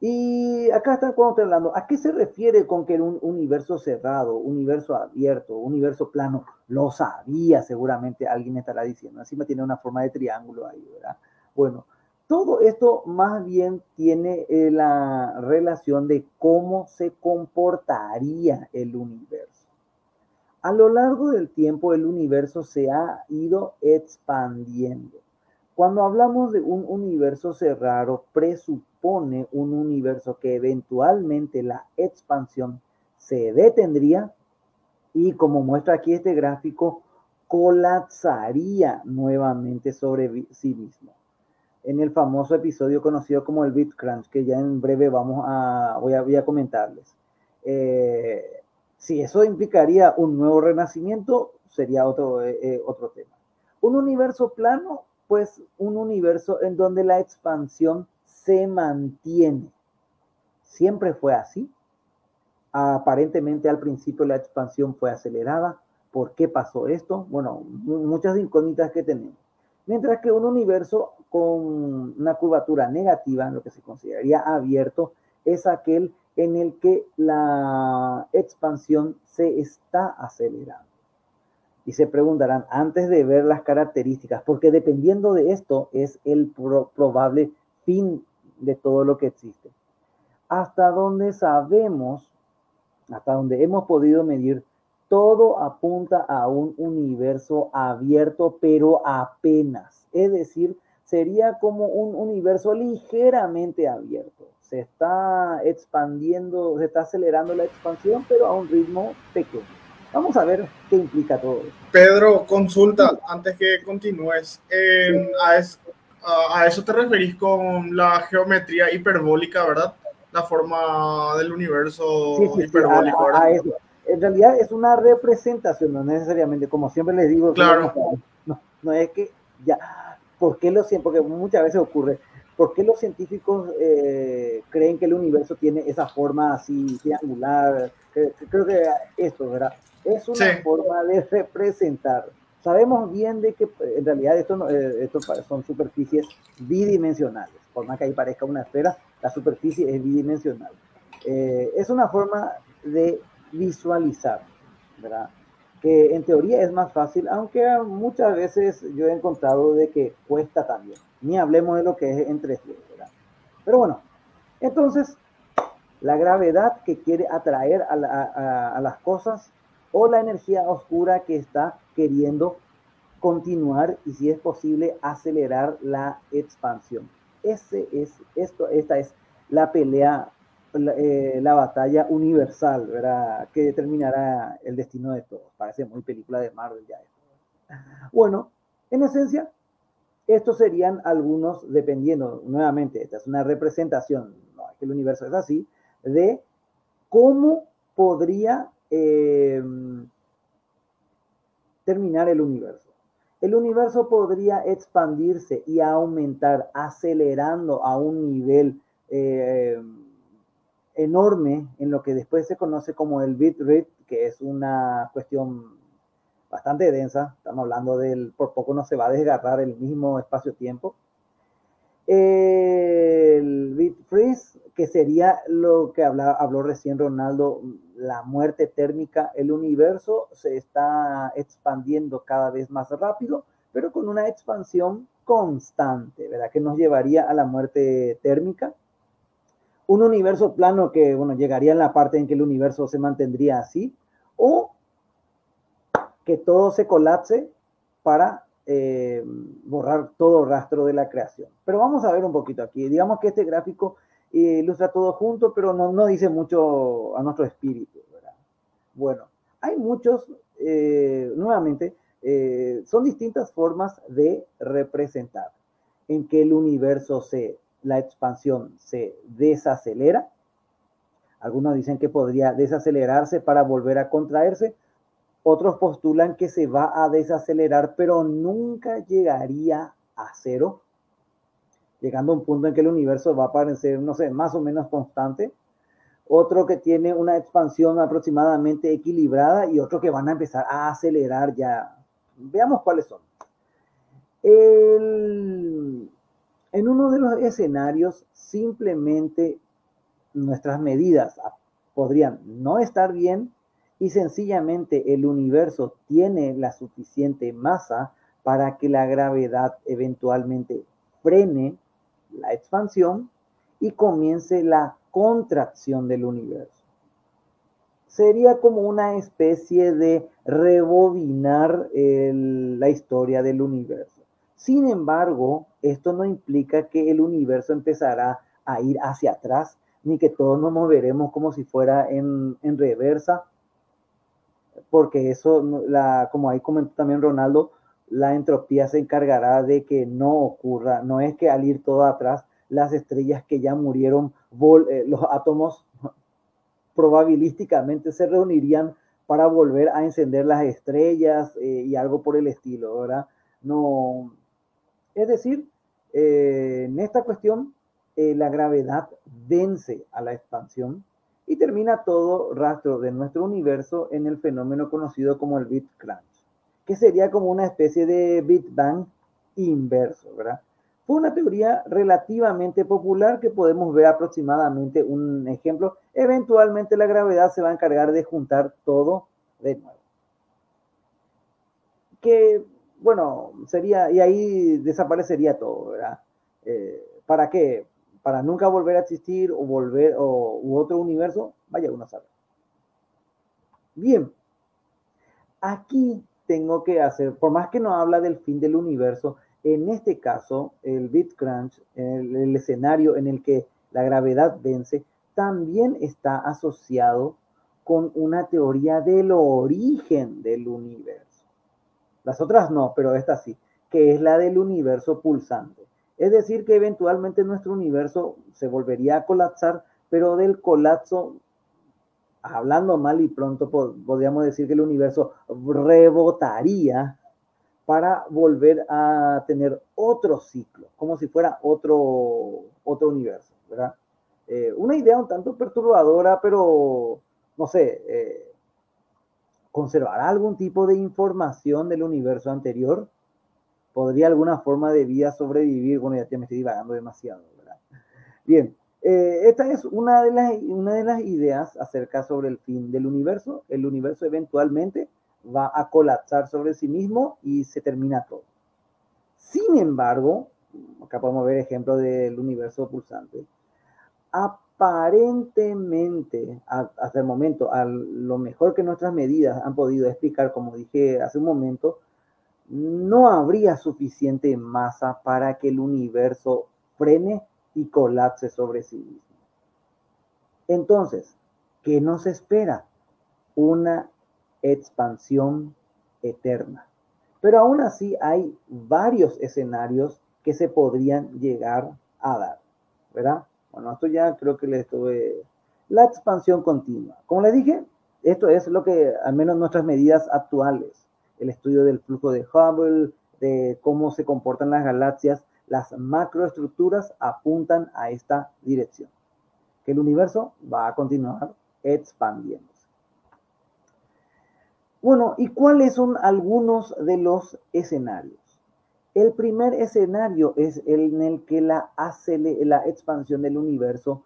Y acá está cuando hablando, ¿a qué se refiere con que un universo cerrado, universo abierto, universo plano? Lo sabía seguramente, alguien estará diciendo. Encima tiene una forma de triángulo ahí, ¿verdad? Bueno, todo esto más bien tiene eh, la relación de cómo se comportaría el universo. A lo largo del tiempo el universo se ha ido expandiendo. Cuando hablamos de un universo cerrado, presupone un universo que eventualmente la expansión se detendría y como muestra aquí este gráfico, colapsaría nuevamente sobre sí mismo. En el famoso episodio conocido como el Bit Crunch, que ya en breve vamos a, voy a, comentarles. Eh, si eso implicaría un nuevo renacimiento, sería otro, eh, eh, otro tema. Un universo plano, pues un universo en donde la expansión se mantiene. Siempre fue así. Aparentemente al principio la expansión fue acelerada. ¿Por qué pasó esto? Bueno, muchas incógnitas que tenemos. Mientras que un universo con una curvatura negativa, lo que se consideraría abierto, es aquel en el que la expansión se está acelerando. Y se preguntarán, antes de ver las características, porque dependiendo de esto es el probable fin de todo lo que existe. Hasta donde sabemos, hasta donde hemos podido medir, todo apunta a un universo abierto, pero apenas. Es decir, sería como un universo ligeramente abierto se está expandiendo, se está acelerando la expansión, pero a un ritmo pequeño. Vamos a ver qué implica todo esto. Pedro, consulta, antes que continúes, a, eso te referís con la geometría hiperbólica, ¿verdad? La forma del universo hiperbólico, ¿verdad? En realidad es una representación, no necesariamente, como siempre les digo, claro. no, no es que ya, ¿por qué lo siento? Porque muchas veces ocurre, ¿Por qué los científicos eh, creen que el universo tiene esa forma así triangular? Creo que esto, ¿verdad? Es una forma de representar. Sabemos bien de que en realidad esto, eh, son superficies bidimensionales. Por más que ahí parezca una esfera, la superficie es bidimensional. Eh, es una forma de visualizar, ¿verdad? Que en teoría es más fácil, aunque muchas veces yo he encontrado de que cuesta también ni hablemos de lo que es entre ¿verdad? Pero bueno, entonces, la gravedad que quiere atraer a, las cosas o la energía oscura que está queriendo continuar y si es posible acelerar la expansión. Ese es, esto, esta es la pelea, la, eh, batalla universal, ¿verdad? Que determinará el destino de todos. Parece muy película de Marvel ya. Bueno, en esencia, estos serían algunos, dependiendo, nuevamente, esta es una representación, no que el universo es así, de cómo podría eh, terminar el universo. El universo podría expandirse y aumentar, acelerando a un nivel eh, enorme en lo que después se conoce como el bit rate, que es una cuestión bastante densa, estamos hablando del, por poco no se va a desgarrar el mismo espacio-tiempo. El bit freeze, que sería lo que habló recién Ronaldo, la muerte térmica, el universo se está expandiendo cada vez más rápido, pero con una expansión constante, ¿verdad? Que nos llevaría a la muerte térmica. Un universo plano que, bueno, llegaría en la parte en que el universo se mantendría así, o que todo se colapse para eh, borrar todo rastro de la creación. Pero vamos a ver un poquito aquí. Digamos que este gráfico eh, ilustra todo junto, pero no, no, dice mucho a nuestro espíritu. Bueno, hay muchos, eh, nuevamente, son distintas formas de representar en que el universo se, la expansión se desacelera. Algunos dicen que podría desacelerarse para volver a contraerse otros postulan que se va a desacelerar, pero nunca llegaría a cero, llegando a un punto en que el universo va a parecer, no sé, más o menos constante. Otro que tiene una expansión aproximadamente equilibrada y otro que van a empezar a acelerar ya. Veamos cuáles son. en uno de los escenarios, simplemente nuestras medidas podrían no estar bien y sencillamente el universo tiene la suficiente masa para que la gravedad eventualmente frene la expansión y comience la contracción del universo. sería como una especie de rebobinar la historia del universo. Sin embargo, esto no implica que el universo empezará a ir hacia atrás, ni que todos nos moveremos como si fuera en reversa, porque eso, la, como ahí comentó también Ronaldo, la entropía se encargará de que no ocurra. No es que al ir todo atrás, las estrellas que ya murieron, eh, los átomos probabilísticamente se reunirían para volver a encender las estrellas eh, y algo por el estilo, ¿verdad? No, es decir, eh, en esta cuestión, la gravedad vence a la expansión y termina todo rastro de nuestro universo en el fenómeno conocido como el Big Crunch, que sería como una especie de Big Bang inverso, ¿verdad? Fue una teoría relativamente popular que podemos ver aproximadamente un ejemplo. Eventualmente la gravedad se va a encargar de juntar todo de nuevo. Que, bueno, sería, y ahí desaparecería todo, ¿verdad? Eh, ¿Para qué? Para nunca volver a existir o volver, o, otro universo, vaya uno a saber. Bien, aquí tengo que hacer, por más que no habla del fin del universo, en este caso, el Bit Crunch, el, el escenario en el que la gravedad vence, también está asociado con una teoría del origen del universo. Las otras no, pero esta sí, que es la del universo pulsante. Es decir, que eventualmente nuestro universo se volvería a colapsar, pero del colapso, hablando mal y pronto, podríamos decir que el universo rebotaría para volver a tener otro ciclo, como si fuera otro, otro universo, ¿verdad? Eh, una idea un tanto perturbadora, pero no sé, eh, ¿conservará algún tipo de información del universo anterior? ¿Podría alguna forma de vida sobrevivir? Bueno, ya, me estoy divagando demasiado, ¿verdad? Bien, eh, esta es una de, las, una de las ideas acerca sobre el fin del universo. El universo eventualmente va a colapsar sobre sí mismo y se termina todo. Sin embargo, acá podemos ver ejemplo del universo pulsante, aparentemente, a, hasta el momento, a lo mejor que nuestras medidas han podido explicar, como dije hace un momento, no habría suficiente masa para que el universo frene y colapse sobre sí mismo. Entonces, ¿qué nos espera? Una expansión eterna. Pero aún así hay varios escenarios que se podrían llegar a dar, ¿verdad? Bueno, esto ya creo que les estuve... La expansión continua. Como les dije, esto es lo que, al menos nuestras medidas actuales, el estudio del flujo de Hubble, de cómo se comportan las galaxias, las macroestructuras apuntan a esta dirección, que el universo va a continuar expandiéndose. Bueno, ¿y cuáles son algunos de los escenarios? El primer escenario es el en el que la, la expansión del universo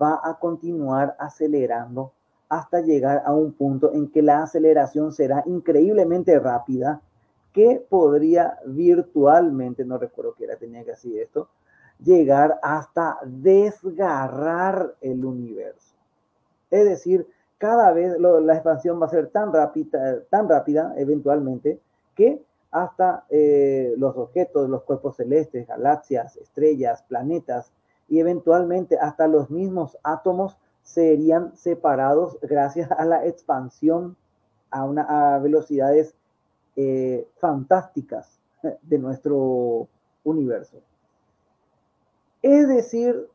va a continuar acelerando hasta llegar a un punto en que la aceleración será increíblemente rápida, que podría virtualmente, no recuerdo qué era, tenía que decir esto, llegar hasta desgarrar el universo. Es decir, cada vez la expansión va a ser tan rápida, tan rápida eventualmente, que hasta eh, los objetos, los cuerpos celestes, galaxias, estrellas, planetas y eventualmente hasta los mismos átomos serían separados gracias a la expansión a, una, a velocidades eh, fantásticas de nuestro universo. Es decir,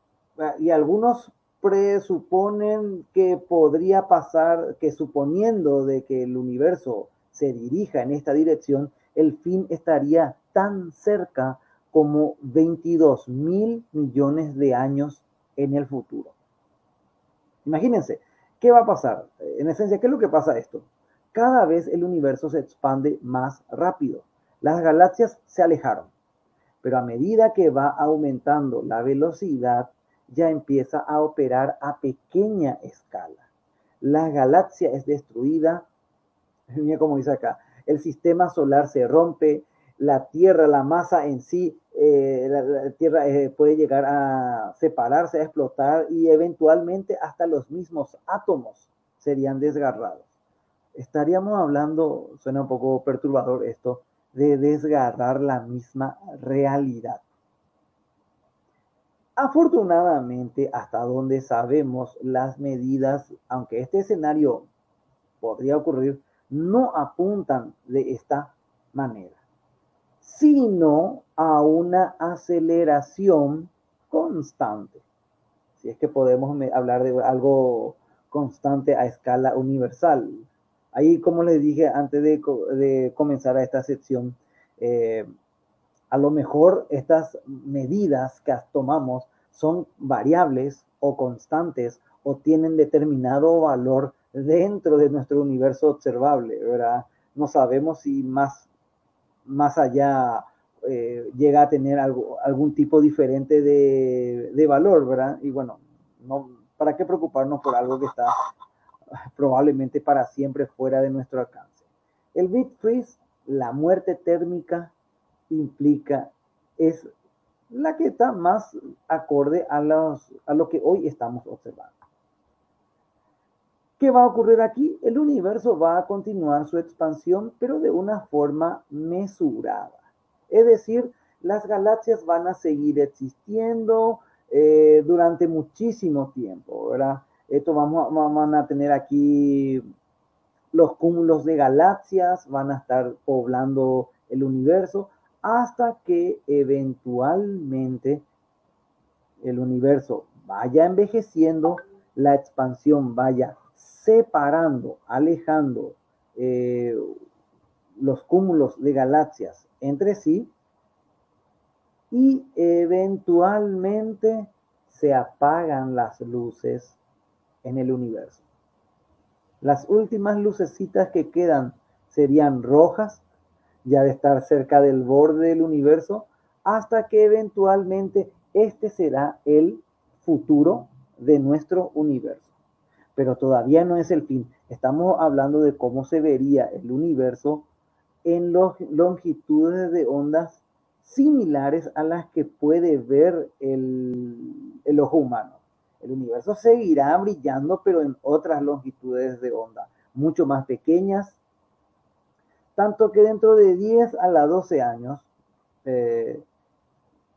y algunos presuponen que podría pasar, que suponiendo de que el universo se dirija en esta dirección, el fin estaría tan cerca como 22 mil millones de años en el futuro. Imagínense, ¿qué va a pasar? En esencia, ¿qué es lo que pasa esto? Cada vez el universo se expande más rápido. Las galaxias se alejaron, pero a medida que va aumentando la velocidad, ya empieza a operar a pequeña escala. La galaxia es destruida, mira como dice acá, el sistema solar se rompe, la Tierra, la masa en sí, eh, la, Tierra eh, puede llegar a separarse, a explotar y eventualmente hasta los mismos átomos serían desgarrados. Estaríamos hablando, suena un poco perturbador esto, de desgarrar la misma realidad. Afortunadamente, hasta donde sabemos las medidas, aunque este escenario podría ocurrir, no apuntan de esta manera, sino a una aceleración constante. Si es que podemos hablar de algo constante a escala universal. Ahí, como les dije antes de, comenzar a esta sección, eh, a lo mejor estas medidas que tomamos son variables o constantes o tienen determinado valor dentro de nuestro universo observable, ¿verdad? No sabemos si más, más allá eh, llega a tener algo, algún tipo diferente de, de, valor, ¿verdad? Y bueno, no, ¿para qué preocuparnos por algo que está probablemente para siempre fuera de nuestro alcance? El bit freeze, la muerte térmica, implica, es la que está más acorde a, los, a lo que hoy estamos observando. ¿Qué va a ocurrir aquí? El universo va a continuar su expansión, pero de una forma mesurada. Es decir, las galaxias van a seguir existiendo eh, durante muchísimo tiempo, ¿verdad? Esto vamos, vamos a tener aquí los cúmulos de galaxias, van a estar poblando el universo, hasta que eventualmente el universo vaya envejeciendo, la expansión vaya separando, alejando eh, los cúmulos de galaxias entre sí y eventualmente se apagan las luces en el universo. Las últimas lucecitas que quedan serían rojas ya de estar cerca del borde del universo, hasta que eventualmente este será el futuro de nuestro universo. Pero todavía no es el fin. Estamos hablando de cómo se vería el universo en longitudes de ondas similares a las que puede ver el, el ojo humano. El universo seguirá brillando, pero en otras longitudes de onda, mucho más pequeñas, tanto que dentro de 10 a la 12 años, eh,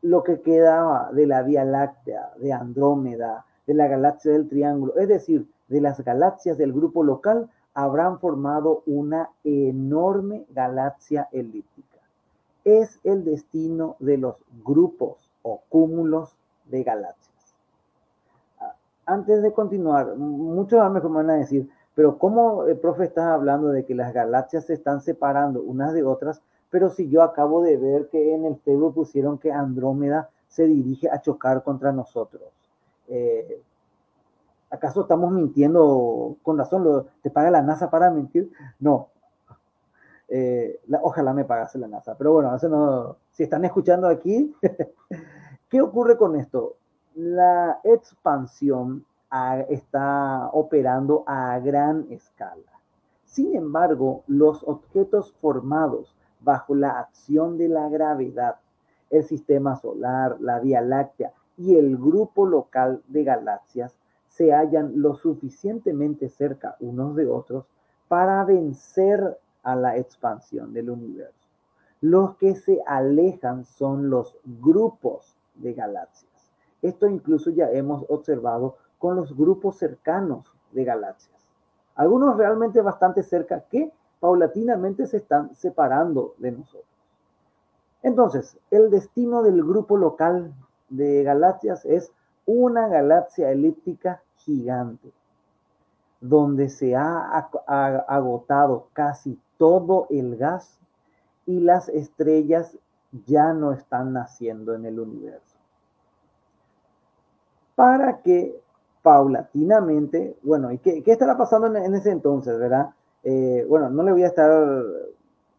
lo que quedaba de la Vía Láctea, de Andrómeda, de la galaxia del Triángulo, es decir, de las galaxias del grupo local, habrán formado una enorme galaxia elíptica. Es el destino de los grupos o cúmulos de galaxias. Ah, antes de continuar, muchos me van a decir, pero ¿cómo el profe está hablando de que las galaxias se están separando unas de otras? Pero si yo acabo de ver que en el Facebook pusieron que Andrómeda se dirige a chocar contra nosotros. Eh, ¿Acaso estamos mintiendo con razón? ¿Te paga la NASA para mentir? No. Eh, ojalá me pagase la NASA. Pero bueno, eso no, si están escuchando aquí, ¿qué ocurre con esto? La expansión está operando a gran escala. Sin embargo, los objetos formados bajo la acción de la gravedad, el sistema solar, la Vía Láctea y el grupo local de galaxias se hallan lo suficientemente cerca unos de otros para vencer a la expansión del universo. Los que se alejan son los grupos de galaxias. Esto incluso ya hemos observado con los grupos cercanos de galaxias. Algunos realmente bastante cerca que paulatinamente se están separando de nosotros. Entonces, el destino del grupo local de galaxias es una galaxia elíptica gigante, donde se ha agotado casi todo el gas y las estrellas ya no están naciendo en el universo. Para que paulatinamente, bueno, ¿y qué, estará pasando en, ese entonces, verdad? Eh, bueno, no le voy a estar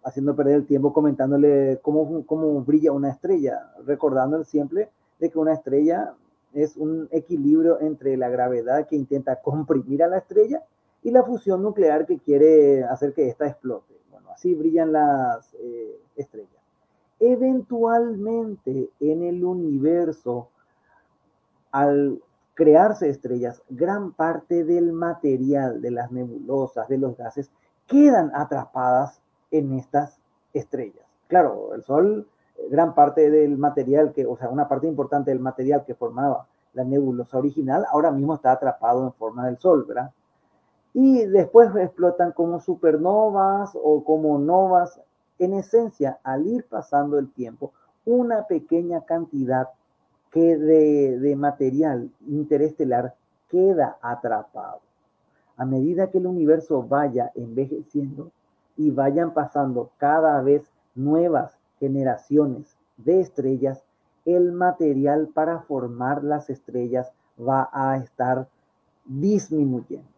haciendo perder el tiempo comentándole cómo, cómo brilla una estrella, recordándole siempre de que una estrella es un equilibrio entre la gravedad que intenta comprimir a la estrella y la fusión nuclear que quiere hacer que ésta explote. Bueno, así brillan las eh, estrellas. Eventualmente en el universo, al crearse estrellas, gran parte del material de las nebulosas, de los gases, quedan atrapadas en estas estrellas. Claro, el Sol, gran parte del material que, o sea, una parte importante del material que formaba la nebulosa original, ahora mismo está atrapado en forma del Sol, ¿verdad? Y después explotan como supernovas o como novas. En esencia, al ir pasando el tiempo, una pequeña cantidad que de, de material interestelar queda atrapado. A medida que el universo vaya envejeciendo y vayan pasando cada vez nuevas generaciones de estrellas, el material para formar las estrellas va a estar disminuyendo.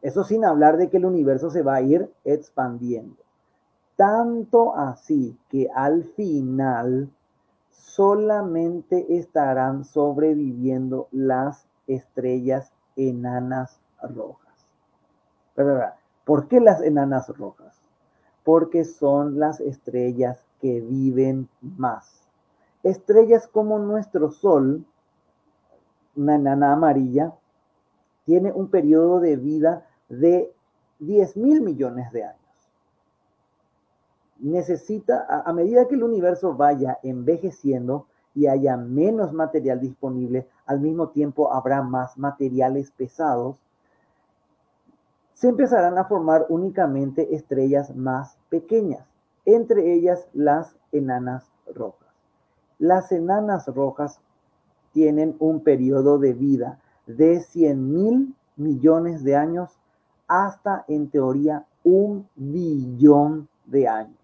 Eso sin hablar de que el universo se va a ir expandiendo. Tanto así que al final solamente estarán sobreviviendo las estrellas enanas rojas. ¿Por qué las enanas rojas? Porque son las estrellas que viven más. Estrellas como nuestro Sol, una enana amarilla, tiene un periodo de vida de 10 mil millones de años. Necesita, a medida que el universo vaya envejeciendo y haya menos material disponible, al mismo tiempo habrá más materiales pesados, se empezarán a formar únicamente estrellas más pequeñas, entre ellas las enanas rojas. Las enanas rojas tienen un periodo de vida de 100 mil millones de años hasta en teoría un billón de años.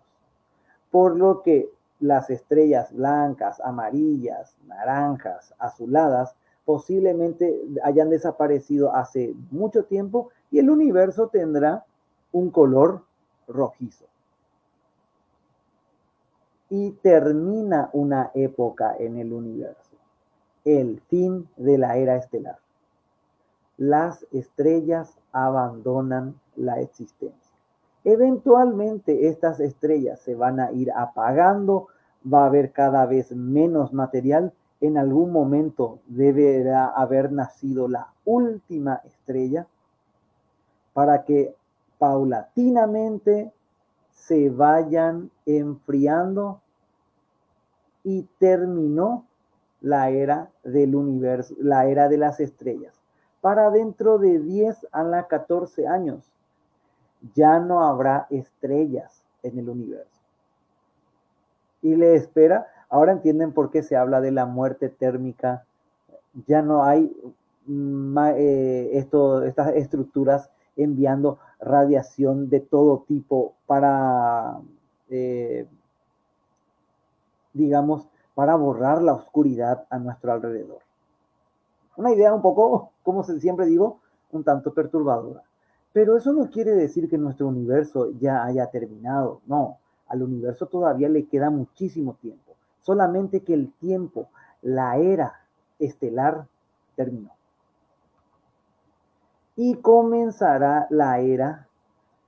Por lo que las estrellas blancas, amarillas, naranjas, azuladas, posiblemente hayan desaparecido hace mucho tiempo y el universo tendrá un color rojizo. Y termina una época en el universo, el fin de la era estelar las estrellas abandonan la existencia. Eventualmente estas estrellas se van a ir apagando, va a haber cada vez menos material, en algún momento deberá haber nacido la última estrella para que paulatinamente se vayan enfriando y terminó la era del universo, la era de las estrellas para dentro de 10 a la 14 años. Ya no habrá estrellas en el universo. Y le espera, ahora entienden por qué se habla de la muerte térmica. Ya no hay mm, eh, esto, estas estructuras enviando radiación de todo tipo para, eh, digamos, para borrar la oscuridad a nuestro alrededor. Una idea un poco, como siempre digo, un tanto perturbadora. Pero eso no quiere decir que nuestro universo ya haya terminado. No, al universo todavía le queda muchísimo tiempo. Solamente que el tiempo, la era estelar, terminó. Y comenzará la era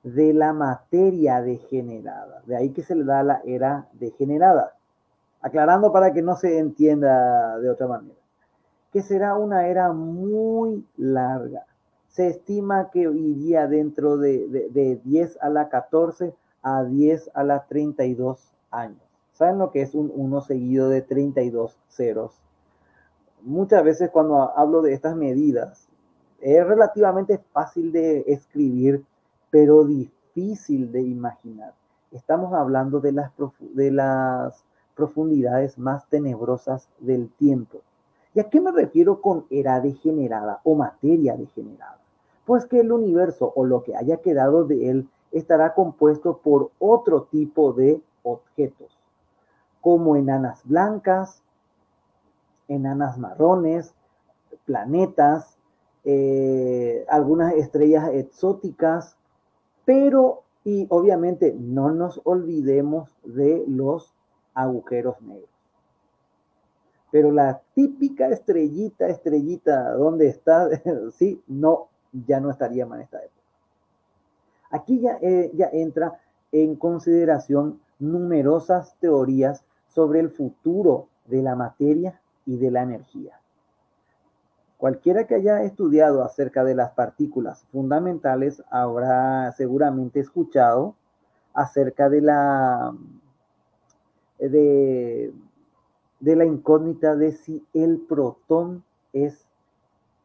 de la materia degenerada. De ahí que se le da la era degenerada. Aclarando para que no se entienda de otra manera que será una era muy larga. Se estima que iría dentro de, 10 a la 14 a 10 a la 32 años. ¿Saben lo que es un 1 seguido de 32 ceros? Muchas veces cuando hablo de estas medidas, es relativamente fácil de escribir, pero difícil de imaginar. Estamos hablando de las, de las profundidades más tenebrosas del tiempo. ¿Y a qué me refiero con era degenerada o materia degenerada? Pues que el universo o lo que haya quedado de él estará compuesto por otro tipo de objetos, como enanas blancas, enanas marrones, planetas, eh, algunas estrellas exóticas, pero y obviamente no nos olvidemos de los agujeros negros. Pero la típica estrellita, estrellita, ¿dónde está? sí, no, ya no estaría en esta época. Aquí ya, eh, ya entra en consideración numerosas teorías sobre el futuro de la materia y de la energía. Cualquiera que haya estudiado acerca de las partículas fundamentales habrá seguramente escuchado acerca de la, de, la incógnita de si el protón es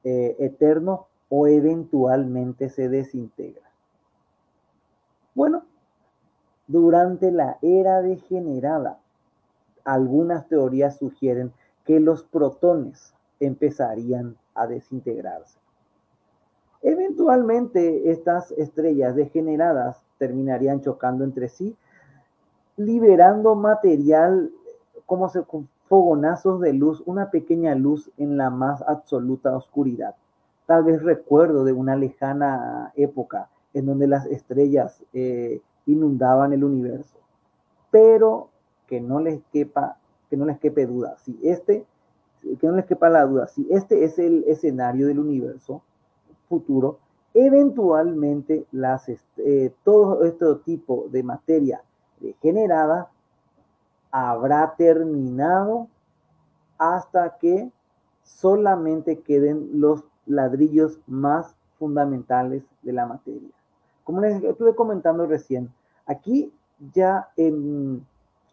eh, eterno o eventualmente se desintegra. Bueno, durante la era degenerada, algunas teorías sugieren que los protones empezarían a desintegrarse. Eventualmente estas estrellas degeneradas terminarían chocando entre sí, liberando material como se, fogonazos de luz, una pequeña luz en la más absoluta oscuridad. Tal vez recuerdo de una lejana época en donde las estrellas eh, inundaban el universo. Pero que no les quepa, que no les quepe duda. Si este, que no les quepa la duda, si este es el escenario del universo futuro, eventualmente las, eh, todo este tipo de materia degenerada habrá terminado hasta que solamente queden los ladrillos más fundamentales de la materia. Como les estuve comentando recién, aquí ya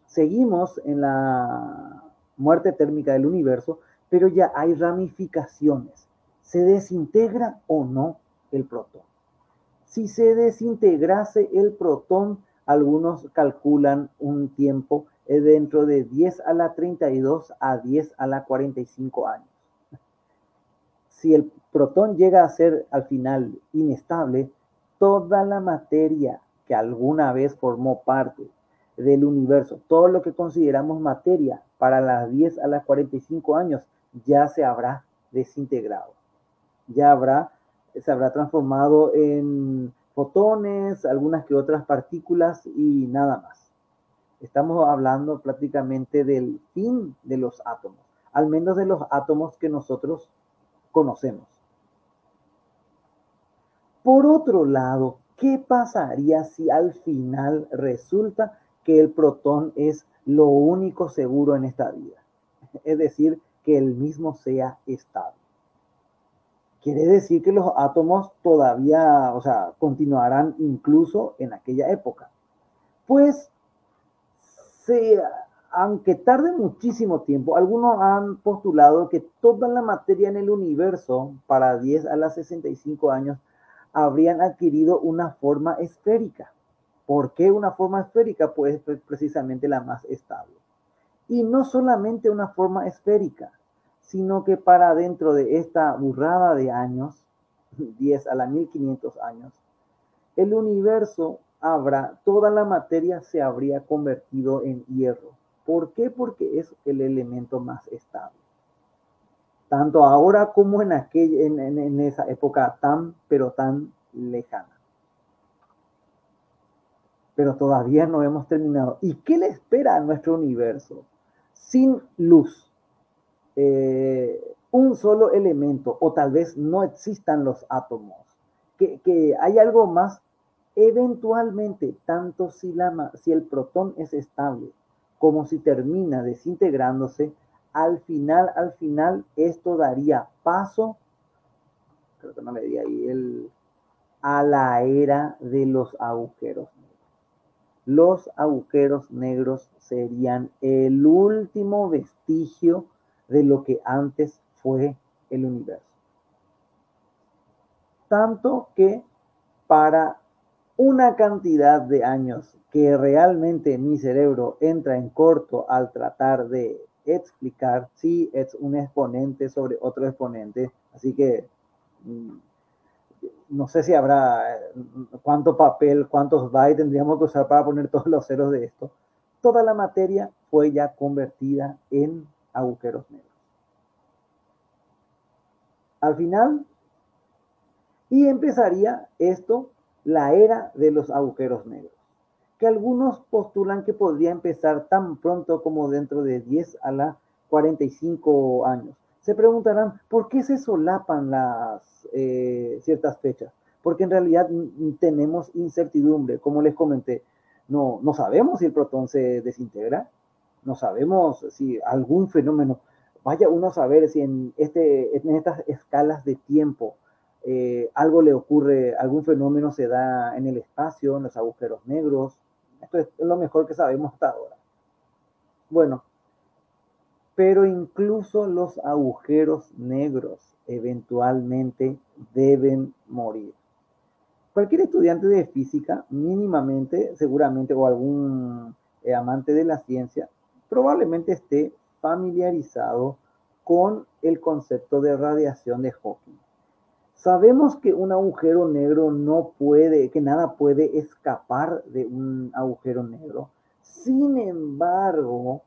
seguimos en la muerte térmica del universo, pero ya hay ramificaciones. ¿Se desintegra o no el protón? Si se desintegrase el protón, algunos calculan un tiempo dentro de 10 a la 32 a 10 a la 45 años. Si el protón llega a ser al final inestable, toda la materia que alguna vez formó parte del universo, todo lo que consideramos materia para las 10 a las 45 años, ya se habrá desintegrado. Ya habrá, se habrá transformado en fotones, algunas que otras partículas y nada más. Estamos hablando prácticamente del fin de los átomos, al menos de los átomos que nosotros conocemos. Por otro lado, ¿qué pasaría si al final resulta que el protón es lo único seguro en esta vida? Es decir, que el mismo sea estable. Quiere decir que los átomos todavía, o sea, continuarán incluso en aquella época. Pues aunque tarde muchísimo tiempo, algunos han postulado que toda la materia en el universo para 10 a las 65 años habrían adquirido una forma esférica. ¿Por qué una forma esférica? Pues precisamente la más estable. Y no solamente una forma esférica, sino que para dentro de esta burrada de años, 10 a la 1500 años, el universo habrá, toda la materia se habría convertido en hierro. ¿Por qué? Porque es el elemento más estable. Tanto ahora como en, aquella, en, esa época tan, pero tan lejana. Pero todavía no hemos terminado. ¿Y qué le espera a nuestro universo? Sin luz, eh, un solo elemento, o tal vez no existan los átomos, que, que hay algo más Eventualmente, tanto si, la, si el protón es estable como si termina desintegrándose, al final, al final, esto daría paso, creo que no di ahí, a la era de los agujeros. Los agujeros negros serían el último vestigio de lo que antes fue el universo. Tanto que para una cantidad de años que realmente mi cerebro entra en corto al tratar de explicar si es un exponente sobre otro exponente. Así que mm, no sé si habrá cuánto papel, cuántos bytes tendríamos que usar para poner todos los ceros de esto. Toda la materia fue ya convertida en agujeros negros. Al final, y empezaría esto la era de los agujeros negros, que algunos postulan que podría empezar tan pronto como dentro de 10 a la 45 años. Se preguntarán, ¿por qué se solapan las eh, ciertas fechas? Porque en realidad tenemos incertidumbre, como les comenté. No, no sabemos si el protón se desintegra, no sabemos si algún fenómeno vaya uno a saber si en, este, en estas escalas de tiempo eh, algo le ocurre, algún fenómeno se da en el espacio, en los agujeros negros. Esto es lo mejor que sabemos hasta ahora. Bueno, pero incluso los agujeros negros eventualmente deben morir. Cualquier estudiante de física, mínimamente, seguramente, o algún eh, amante de la ciencia, probablemente esté familiarizado con el concepto de radiación de Hawking. Sabemos que un agujero negro no puede, que nada puede escapar de un agujero negro. Sin embargo,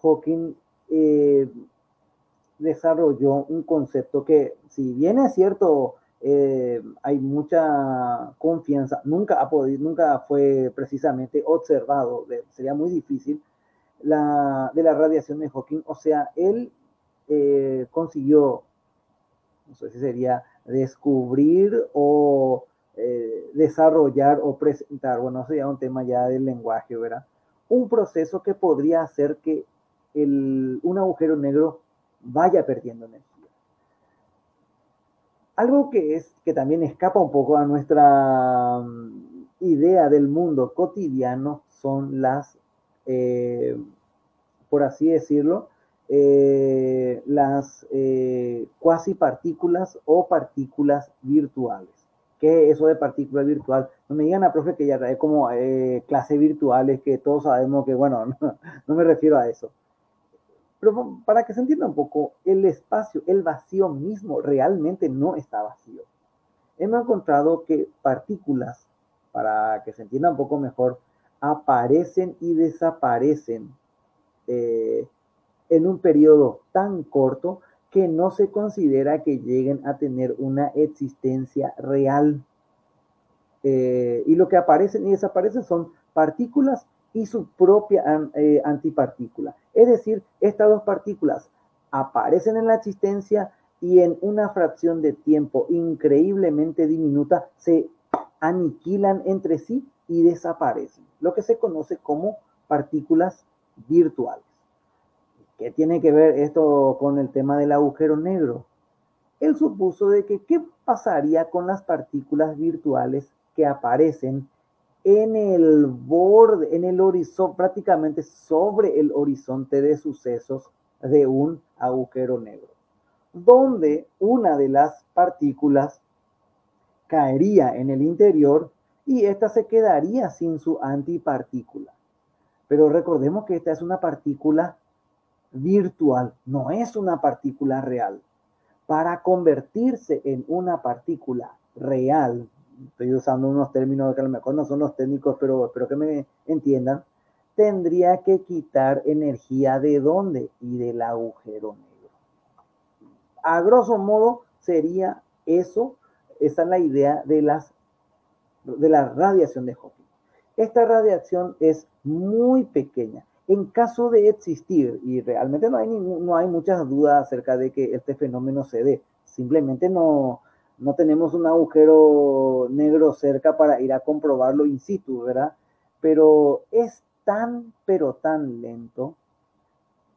Hawking eh, desarrolló un concepto que, si bien es cierto, eh, hay mucha confianza, nunca, ha podido, nunca fue precisamente observado, sería muy difícil, la, de la radiación de Hawking. O sea, él eh, consiguió, no sé si sería descubrir o desarrollar o presentar, bueno, sería un tema ya del lenguaje, ¿verdad? Un proceso que podría hacer que un agujero negro vaya perdiendo energía. Algo que es que también escapa un poco a nuestra mm, idea del mundo cotidiano son las, eh, por así decirlo, eh, las eh, cuasi partículas o partículas virtuales. ¿Qué es eso de partícula virtual? No me digan a profe que ya es como clases virtuales que todos sabemos que, bueno, no me refiero a eso. Pero para que se entienda un poco, el espacio, el vacío mismo realmente no está vacío. Hemos encontrado que partículas, para que se entienda un poco mejor, aparecen y desaparecen eh, en un periodo tan corto que no se considera que lleguen a tener una existencia real. Eh, y lo que aparecen y desaparecen son partículas y su propia eh, antipartícula. Es decir, estas dos partículas aparecen en la existencia y en una fracción de tiempo increíblemente diminuta se aniquilan entre sí y desaparecen, lo que se conoce como partículas virtuales. ¿Qué tiene que ver esto con el tema del agujero negro? Él supuso de que qué pasaría con las partículas virtuales que aparecen en el borde, en el horizonte, prácticamente sobre el horizonte de sucesos de un agujero negro, donde una de las partículas caería en el interior y esta se quedaría sin su antipartícula. Pero recordemos que esta es una partícula virtual, no es una partícula real. Para convertirse en una partícula real, estoy usando unos términos que a lo mejor no son los técnicos, pero espero que me entiendan, tendría que quitar energía de dónde y del agujero negro. A grosso modo sería eso, esa es la idea de, las, de la radiación de Hawking. Esta radiación es muy pequeña. En caso de existir, y realmente no hay, no hay muchas dudas acerca de que este fenómeno se dé, simplemente no, no tenemos un agujero negro cerca para ir a comprobarlo in situ, ¿verdad? Pero es tan, pero tan lento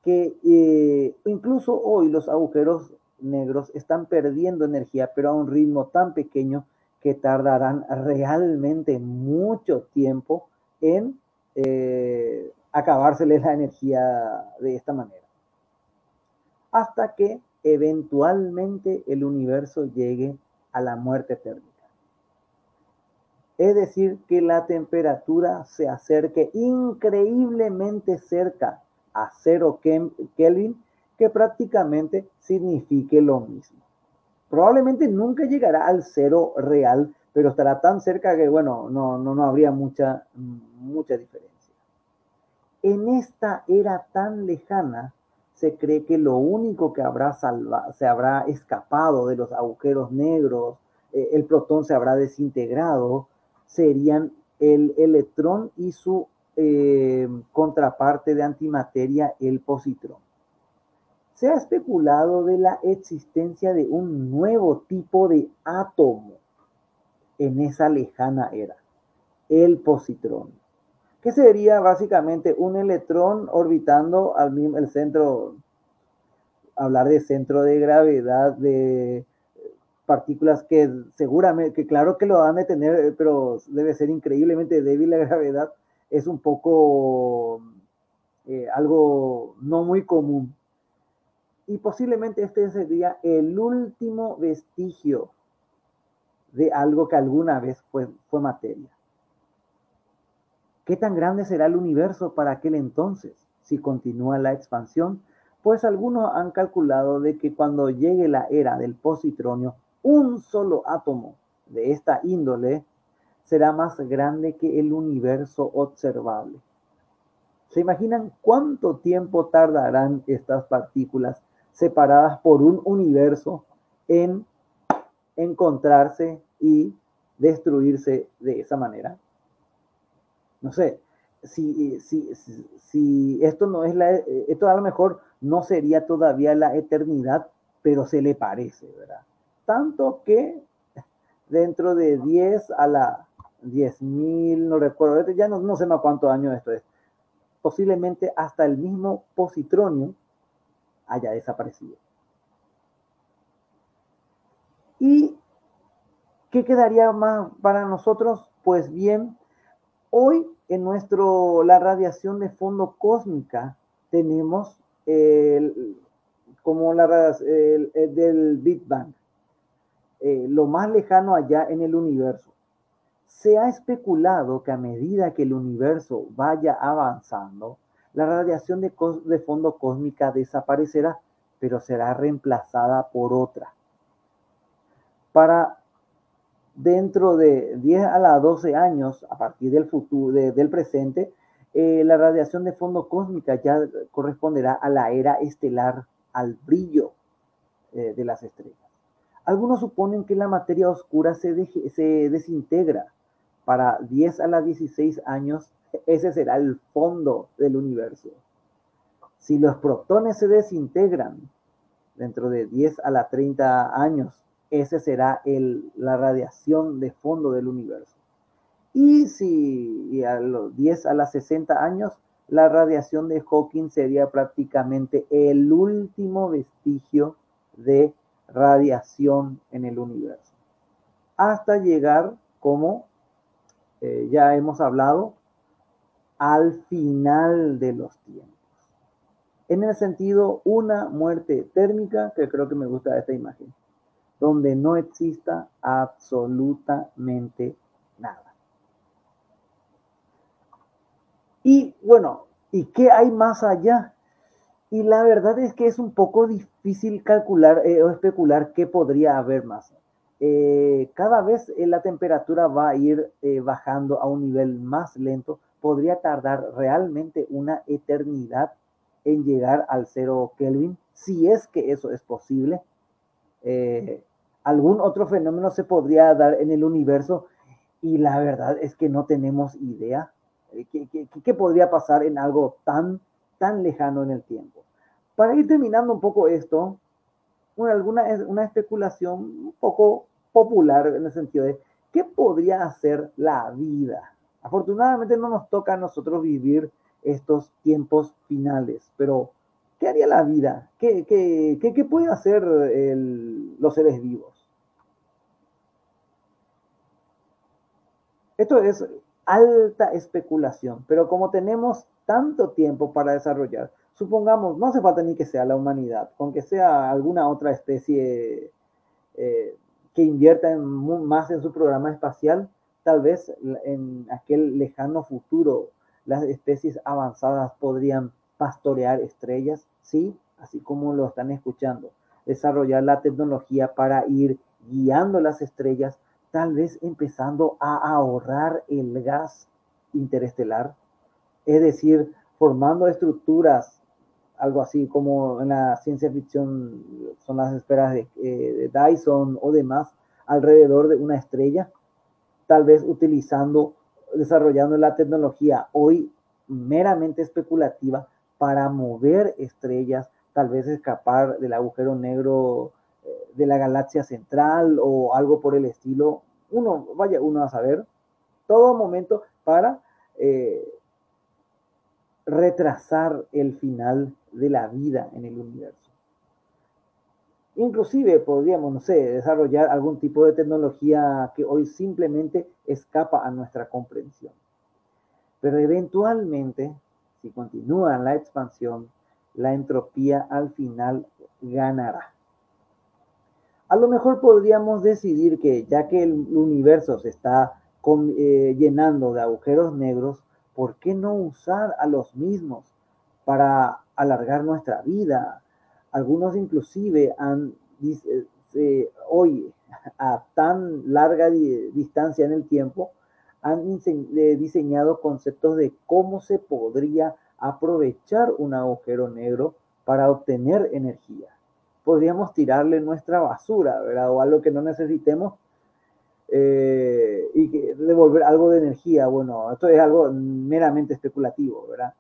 que eh, incluso hoy los agujeros negros están perdiendo energía, pero a un ritmo tan pequeño que tardarán realmente mucho tiempo en eh, la energía de esta manera. Hasta que eventualmente el universo llegue a la muerte térmica. Es decir, que la temperatura se acerque increíblemente cerca a cero Kelvin, que prácticamente signifique lo mismo. Probablemente nunca llegará al cero real, pero estará tan cerca que, bueno, no, no, no habría mucha, mucha diferencia. En esta era tan lejana, se cree que lo único que habrá salva, se habrá escapado de los agujeros negros, eh, el protón se habrá desintegrado, serían el electrón y su eh, contraparte de antimateria, el positrón. Se ha especulado de la existencia de un nuevo tipo de átomo en esa lejana era, el positrón que sería básicamente un electrón orbitando al mismo el centro, hablar de centro de gravedad, de partículas que seguramente, que claro que lo van a tener, pero debe ser increíblemente débil la gravedad, es un poco eh, algo no muy común. Y posiblemente este sería el último vestigio de algo que alguna vez fue, fue materia. ¿Qué tan grande será el universo para aquel entonces si continúa la expansión? Pues algunos han calculado de que cuando llegue la era del positronio, un solo átomo de esta índole será más grande que el universo observable. ¿Se imaginan cuánto tiempo tardarán estas partículas separadas por un universo en encontrarse y destruirse de esa manera? No sé, si, si, si, esto no es la, esto a lo mejor no sería todavía la eternidad, pero se le parece, ¿verdad? tanto que dentro de 10 a la 10.000, no recuerdo, ya no, no sé más cuántos años esto es, posiblemente hasta el mismo positronio haya desaparecido. ¿Y qué quedaría más para nosotros? Pues bien, hoy en nuestro, la radiación de fondo cósmica tenemos el, como la del Big Bang. Eh, lo más lejano allá en el universo. Se ha especulado que a medida que el universo vaya avanzando, la radiación de, de fondo cósmica desaparecerá, pero será reemplazada por otra. Para dentro de 10 a la 12 años, a partir del futuro, del presente, eh, la radiación de fondo cósmica ya corresponderá a la era estelar, al brillo eh, de las estrellas. Algunos suponen que la materia oscura se, desintegra. Para 10 a las 16 años, ese será el fondo del universo. Si los protones se desintegran dentro de 10 a las 30 años, ese será la radiación de fondo del universo. Y si a los 10 a las 60 años, la radiación de Hawking sería prácticamente el último vestigio de radiación en el universo. Hasta llegar, como eh, ya hemos hablado, al final de los tiempos. En el sentido, una muerte térmica, que creo que me gusta esta imagen, donde no exista absolutamente nada. Y bueno, ¿y qué hay más allá? Y la verdad es que es un poco difícil calcular eh, o especular qué podría haber más. Eh, cada vez eh, la temperatura va a ir bajando a un nivel más lento. Podría tardar realmente una eternidad en llegar al cero Kelvin, si es que eso es posible. Algún otro fenómeno se podría dar en el universo y la verdad es que no tenemos idea. ¿Qué, qué podría pasar en algo tan, tan lejano en el tiempo? Para ir terminando un poco esto, una, alguna, una especulación un poco popular en el sentido de qué podría hacer la vida. Afortunadamente no nos toca a nosotros vivir estos tiempos finales, pero ¿qué haría la vida? ¿Qué, qué, qué, puede hacer los seres vivos? Esto es alta especulación, pero como tenemos tanto tiempo para desarrollar, supongamos, no hace falta ni que sea la humanidad, con que sea alguna otra especie eh, que invierta más en su programa espacial, tal vez en aquel lejano futuro las especies avanzadas podrían pastorear estrellas, sí, así como lo están escuchando, desarrollar la tecnología para ir guiando las estrellas, tal vez empezando a ahorrar el gas interestelar, es decir, formando estructuras algo así como en la ciencia ficción son las esferas eh, de, Dyson o demás, alrededor de una estrella, tal vez utilizando, desarrollando la tecnología hoy meramente especulativa para mover estrellas, tal vez escapar del agujero negro de la galaxia central o algo por el estilo. Uno, vaya uno a saber, todo momento para eh, retrasar el final de la vida en el universo. Inclusive podríamos, no sé, desarrollar algún tipo de tecnología que hoy simplemente escapa a nuestra comprensión. Pero eventualmente, si continúa la expansión, la entropía al final ganará. A lo mejor podríamos decidir que ya que el universo se está eh, llenando de agujeros negros, ¿por qué no usar a los mismos para alargar nuestra vida, algunos inclusive hoy, a tan larga distancia en el tiempo, han eh, diseñado conceptos de cómo se podría aprovechar un agujero negro para obtener energía. Podríamos tirarle nuestra basura, ¿verdad? O algo que no necesitemos eh, y devolver algo de energía. Bueno, esto es algo meramente especulativo, ¿verdad?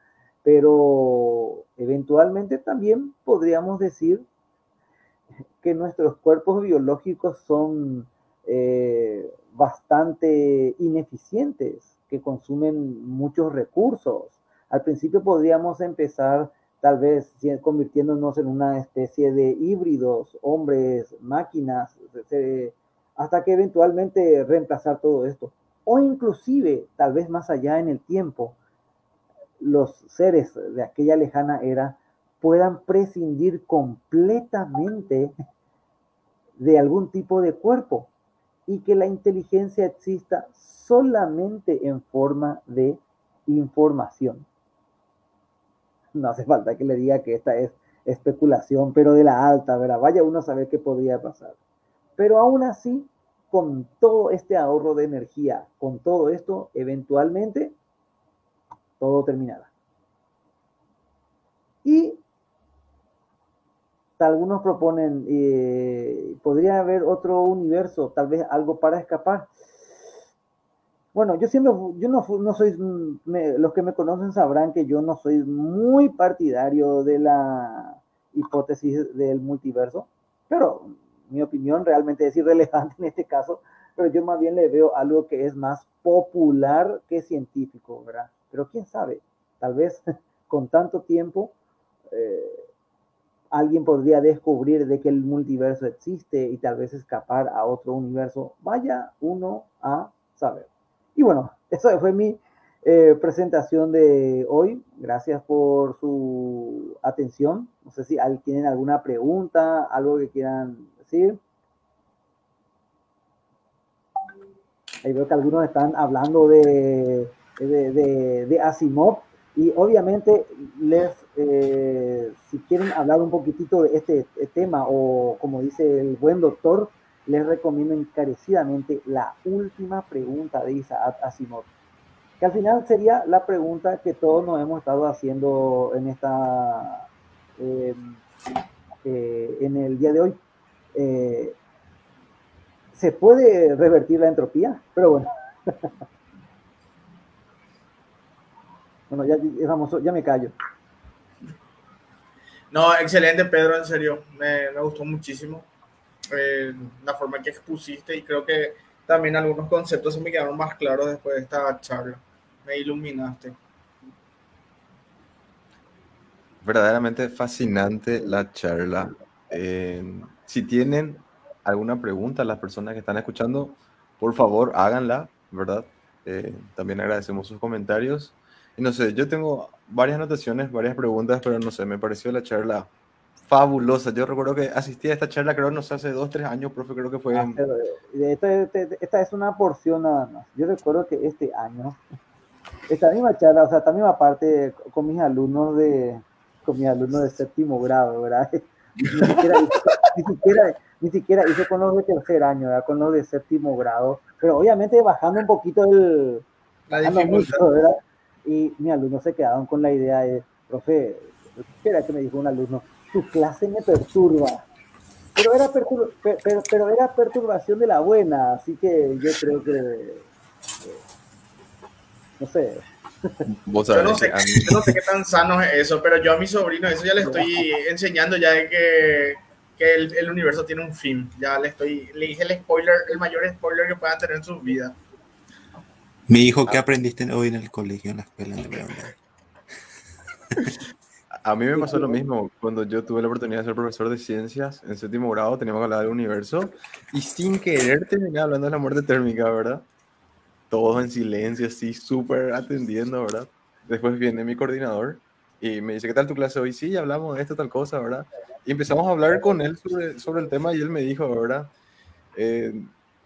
Pero eventualmente también podríamos decir que nuestros cuerpos biológicos son eh, bastante ineficientes, que consumen muchos recursos. Al principio podríamos empezar tal vez convirtiéndonos en una especie de híbridos, hombres, máquinas, hasta que eventualmente reemplazar todo esto. O inclusive, tal vez más allá en el tiempo, los seres de aquella lejana era puedan prescindir completamente de algún tipo de cuerpo y que la inteligencia exista solamente en forma de información. No hace falta que le diga que esta es especulación, pero de la alta, ¿verdad? Vaya uno a saber qué podría pasar. Pero aún así, con todo este ahorro de energía, con todo esto, eventualmente todo terminará. Y algunos proponen, eh, podría haber otro universo, tal vez algo para escapar. Bueno, yo siempre, yo no, no soy, los que me conocen sabrán que yo no soy muy partidario de la hipótesis del multiverso, pero mi opinión realmente es irrelevante en este caso, pero yo más bien le veo algo que es más popular que científico, ¿verdad? Pero quién sabe, tal vez con tanto tiempo eh, alguien podría descubrir de que el multiverso existe y tal vez escapar a otro universo. Vaya uno a saber. Y bueno, esa fue mi eh, presentación de hoy. Gracias por su atención. No sé si tienen alguna pregunta, algo que quieran decir. Ahí veo que algunos están hablando de de, Asimov. Y obviamente, les, eh, si quieren hablar un poquitito de este tema, o como dice el buen doctor, les recomiendo encarecidamente la última pregunta de Isaac Asimov, que al final sería la pregunta que todos nos hemos estado haciendo en esta em, eh, en el día de hoy. Eh, ¿Se puede revertir la entropía? Pero bueno. Bueno, ya, ya me callo. No, excelente, Pedro, en serio. Me, gustó muchísimo eh, la forma que expusiste y creo que también algunos conceptos se me quedaron más claros después de esta charla. Me iluminaste. Verdaderamente fascinante la charla. Eh, si tienen alguna pregunta, las personas que están escuchando, por favor háganla, ¿verdad? Eh, también agradecemos sus comentarios. Y no sé, yo tengo varias anotaciones, varias preguntas, pero no sé, me pareció la charla fabulosa. Yo recuerdo que asistí a esta charla, creo, no sé, hace dos, tres años, profe, creo que fue... Ah, esta, es una porción nada más. Yo recuerdo que este año, esta misma charla, o sea, esta misma parte con mis alumnos de, con mis alumnos de séptimo grado, ¿verdad? Ni siquiera, ni siquiera, ni siquiera hice con los de tercer año, ¿verdad? Con los de séptimo grado, pero obviamente bajando un poquito el... La. Y mis alumnos se quedaron con la idea de, profe, ¿qué era que me dijo un alumno? Tu clase me perturba. Pero era, pero, pero era perturbación de la buena, así que yo creo que, eh, no sé. yo, no sé yo no sé qué tan sano es eso, pero yo a mi sobrino eso ya le estoy enseñando ya de que, que el, el, universo tiene un fin. Ya le estoy, le dije el spoiler, el mayor spoiler que puedan tener en sus vidas. Mi hijo, ¿qué aprendiste hoy en el colegio, en la escuela? A mí me pasó lo mismo cuando yo tuve la oportunidad de ser profesor de ciencias en séptimo grado, teníamos que hablar del universo y sin querer terminé hablando de la muerte térmica, ¿verdad? Todos en silencio, así, súper atendiendo, ¿verdad? Después viene mi coordinador y me dice, ¿qué tal tu clase hoy? Sí, hablamos de esto, tal cosa, ¿verdad? Y empezamos a hablar con él sobre, sobre el tema y él me dijo, ¿verdad? Eh,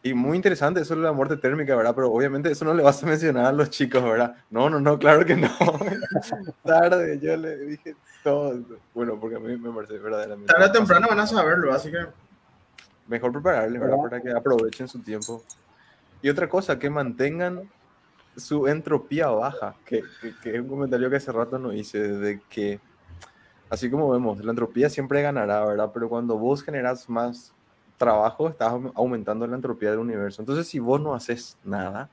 y muy interesante eso de la muerte térmica, ¿verdad? Pero obviamente eso no le vas a mencionar a los chicos, ¿verdad? No, no, no, claro que no. Tarde, yo le dije todo. Bueno, porque a mí me parece verdaderamente. Tarde o temprano van a saberlo, así que. Mejor prepararles, ¿verdad? Para que aprovechen su tiempo. Y otra cosa, que mantengan su entropía baja, que, que, que es un comentario que hace rato no hice, de que, así como vemos, la entropía siempre ganará, ¿verdad? Pero cuando vos generas más trabajo, estás aumentando la entropía del universo. Entonces, si vos no haces nada,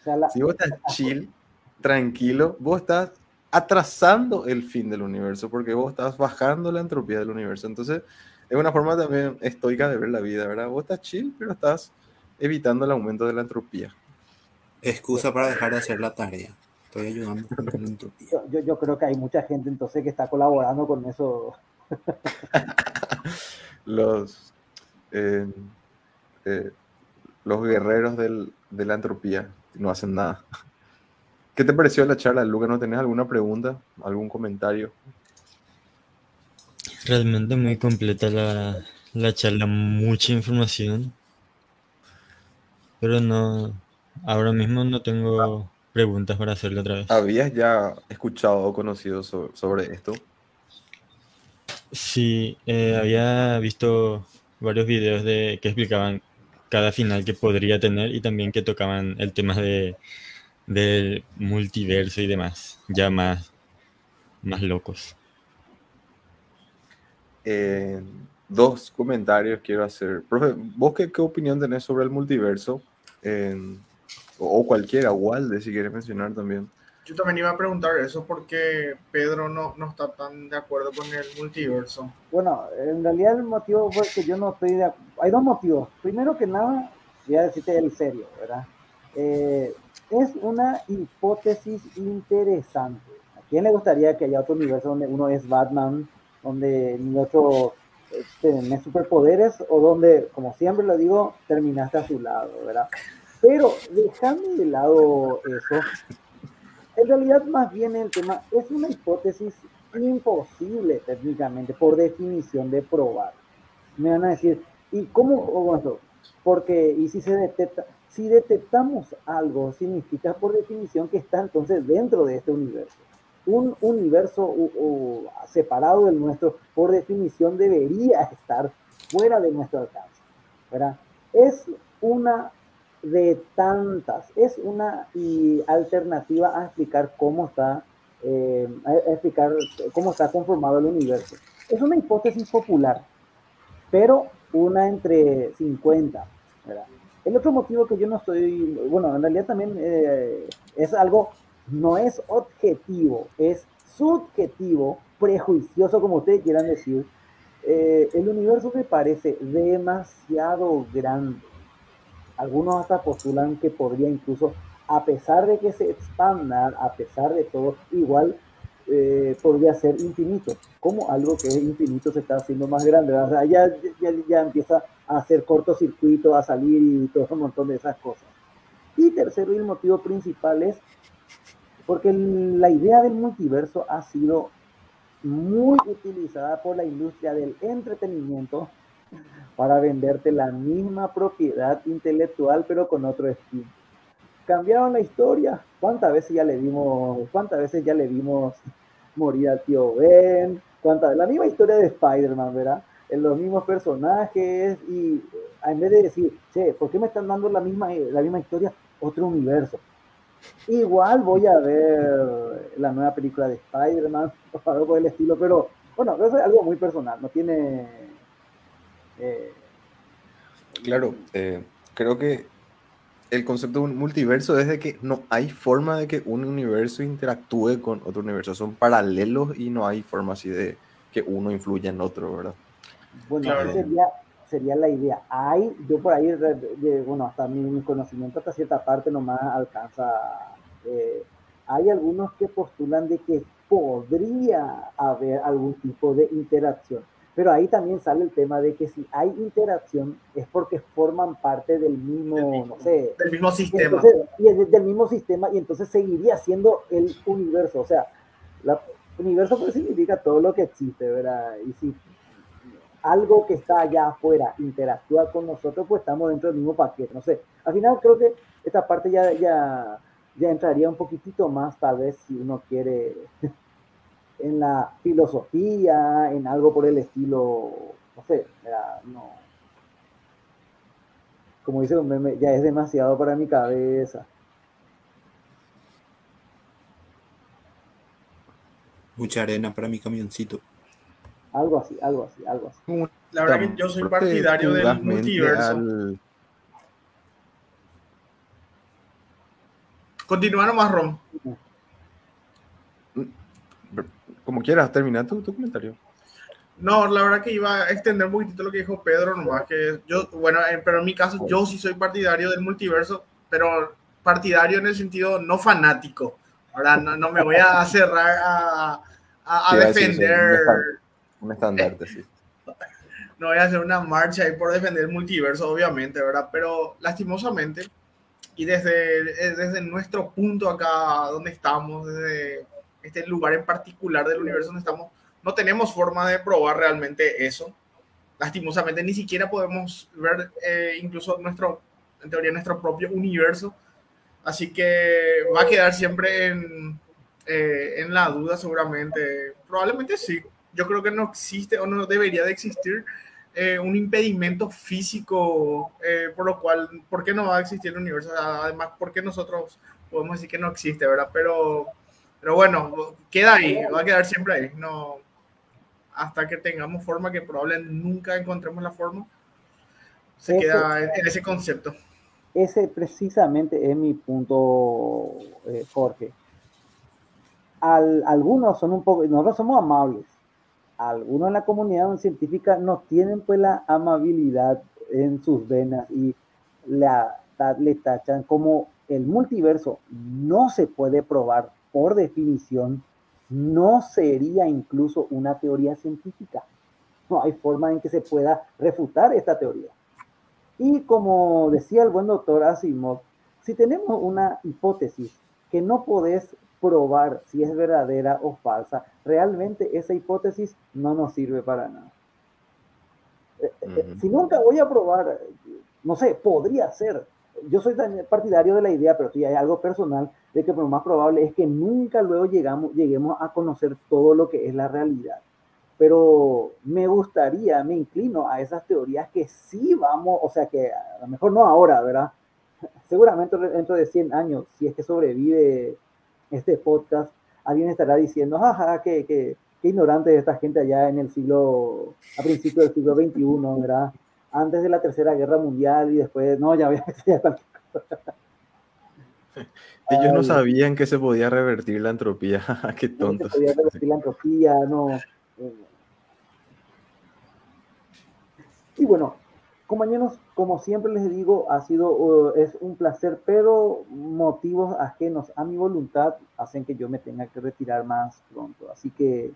O sea, la- si vos estás chill, tranquilo, vos estás atrasando el fin del universo, porque vos estás bajando la entropía del universo. Entonces, es una forma también estoica de ver la vida, ¿verdad? Vos estás chill, pero estás evitando el aumento de la entropía. Excusa para dejar de hacer la tarea. Estoy ayudando con la entropía. yo, yo, yo creo que hay mucha gente entonces que está colaborando con eso. Los, eh, eh, los guerreros del- de la entropía no hacen nada. ¿Qué te pareció la charla, Luca? ¿No tenés alguna pregunta? ¿Algún comentario? Realmente muy completa la, la charla, mucha información. Pero no, ahora mismo no tengo preguntas para hacerle otra vez. ¿Habías ya escuchado o conocido so- sobre esto? Sí, eh, había visto varios videos de que explicaban cada final que podría tener y también que tocaban el tema de del multiverso y demás, ya más, más locos. Eh, dos comentarios quiero hacer. Profe, ¿vos qué, qué opinión tenés sobre el multiverso? Eh, o, cualquiera, Walde, si quieres mencionar también. Yo también iba a preguntar eso porque Pedro no, no está tan de acuerdo con el multiverso. Bueno, en realidad el motivo fue que yo no estoy de ac- Hay dos motivos. Primero que nada, voy a decirte el serio, ¿verdad? Eh, es una hipótesis interesante. ¿A quién le gustaría que haya otro universo donde uno es Batman, donde el otro eh, tiene superpoderes o donde, como siempre lo digo, terminaste a su lado, ¿verdad? Pero dejando de lado eso, en realidad más bien el tema es una hipótesis imposible técnicamente, por definición de probar. Me van a decir, ¿y cómo? bueno, porque, y si se detecta, si detectamos algo, significa por definición que está entonces dentro de este universo. Un universo separado del nuestro, por definición, debería estar fuera de nuestro alcance. ¿verdad? Es una de tantas, es una alternativa a explicar cómo está, eh, explicar cómo está conformado el universo. Es una hipótesis popular, pero una entre 50. ¿verdad? El otro motivo que yo no estoy, bueno, en realidad también eh, es algo, no es objetivo, es subjetivo, prejuicioso, como ustedes quieran decir. Eh, el universo me parece demasiado grande. Algunos hasta postulan que podría incluso, a pesar de que se expanda, a pesar de todo, igual eh, podría ser infinito. Como algo que es infinito se está haciendo más grande. ya, ya, ya empieza a hacer cortocircuito, a salir y todo un montón de esas cosas. Y tercero, y el motivo principal es porque la idea del multiverso ha sido muy utilizada por la industria del entretenimiento para venderte la misma propiedad intelectual pero con otro estilo. Cambiaron la historia. ¿Cuántas veces ya le vimos, cuántas veces ya le vimos morir al tío Ben? ¿Cuántas? La misma historia de Spider-Man, ¿verdad? En los mismos personajes y en vez de decir, che, ¿por qué me están dando la misma, la misma historia? Otro universo. Igual voy a ver la nueva película de Spider-Man o algo por el estilo, pero bueno, eso es algo muy personal, no tiene... eh, Claro, eh, creo que el concepto de un multiverso es de que no hay forma de que un universo interactúe con otro universo. Son paralelos y no hay forma así de que uno influya en otro, ¿verdad? Bueno, Claro. esa sería, sería la idea. Hay, yo por ahí, de- de- bueno, hasta mi, mi conocimiento hasta cierta parte nomás alcanza. eh, hay algunos que postulan de que podría haber algún tipo de interacción. Pero ahí también sale el tema de que si hay interacción es porque forman parte del mismo, no sé, Del mismo sistema. entonces, y es del mismo sistema y entonces seguiría siendo el universo. O sea, el universo pues significa todo lo que existe, ¿verdad? Y si algo que está allá afuera interactúa con nosotros, pues estamos dentro del mismo paquete. No sé, al final creo que esta parte ya, ya, ya entraría un poquitito más, tal vez, si uno quiere, en la filosofía, en algo por el estilo, no sé, no. Como dice un meme, ya es demasiado para mi cabeza. Mucha arena para mi camioncito. Algo así, algo así, algo así. La verdad que yo soy partidario del multiverso. al- Continúa nomás, Rom. Como quieras, termina tu, tu comentario. No, la verdad que iba a extender un poquitito lo que dijo Pedro, nomás que yo, bueno, eh, pero en mi caso yo sí soy partidario del multiverso, pero partidario en el sentido no fanático. Ahora no, no me voy a cerrar a, a- a defender, Un estandarte, sí. no voy a hacer una marcha ahí por defender el multiverso, obviamente, ¿verdad? Pero lastimosamente, y desde, eh, desde nuestro punto acá donde estamos, desde este lugar en particular del universo donde estamos, no tenemos forma de probar realmente eso. Lastimosamente, ni siquiera podemos ver eh, incluso nuestro, en teoría, nuestro propio universo. Así que va a quedar siempre en, eh, en la duda seguramente. Probablemente sí. Yo creo que no existe o no debería de existir eh, un impedimento físico eh, por lo cual, ¿por qué no va a existir el universo? Además, ¿por qué nosotros podemos decir que no existe, verdad? Pero, pero bueno, queda ahí, va a quedar siempre ahí. No, hasta que tengamos forma, que probablemente nunca encontremos la forma, se queda en, en ese concepto. Ese precisamente es mi punto, eh, Jorge. Al- algunos son un poco, nosotros somos amables. Algunos en la comunidad científica no tienen pues la amabilidad en sus venas y la, le tachan como el multiverso no se puede probar por definición, no sería incluso una teoría científica. No hay forma en que se pueda refutar esta teoría. Y como decía el buen doctor Asimov, si tenemos una hipótesis que no podés probar si es verdadera o falsa, realmente esa hipótesis no nos sirve para nada. Eh, eh. Si nunca voy a probar, no sé, podría ser. Yo soy partidario de la idea, pero sí hay algo personal de que lo más probable es que nunca luego llegamos, lleguemos a conocer todo lo que es la realidad pero me gustaría, me inclino a esas teorías que sí vamos, o sea que a lo mejor no ahora, ¿verdad? Seguramente dentro de 100 años, si es que sobrevive este podcast, alguien estará diciendo, jaja, qué, qué ignorante esta gente allá en el siglo, a principios del siglo XXI, ¿verdad? Antes de la Tercera Guerra Mundial y después, no, ya, ya cualquier cosa. Ellos no Ay. sabían que se podía revertir la entropía. Qué no se tontos. podía revertir la entropía, no. Y bueno, compañeros, como siempre les digo, ha sido, uh, es un placer, pero motivos ajenos a mi voluntad hacen que yo me tenga que retirar más pronto. Así que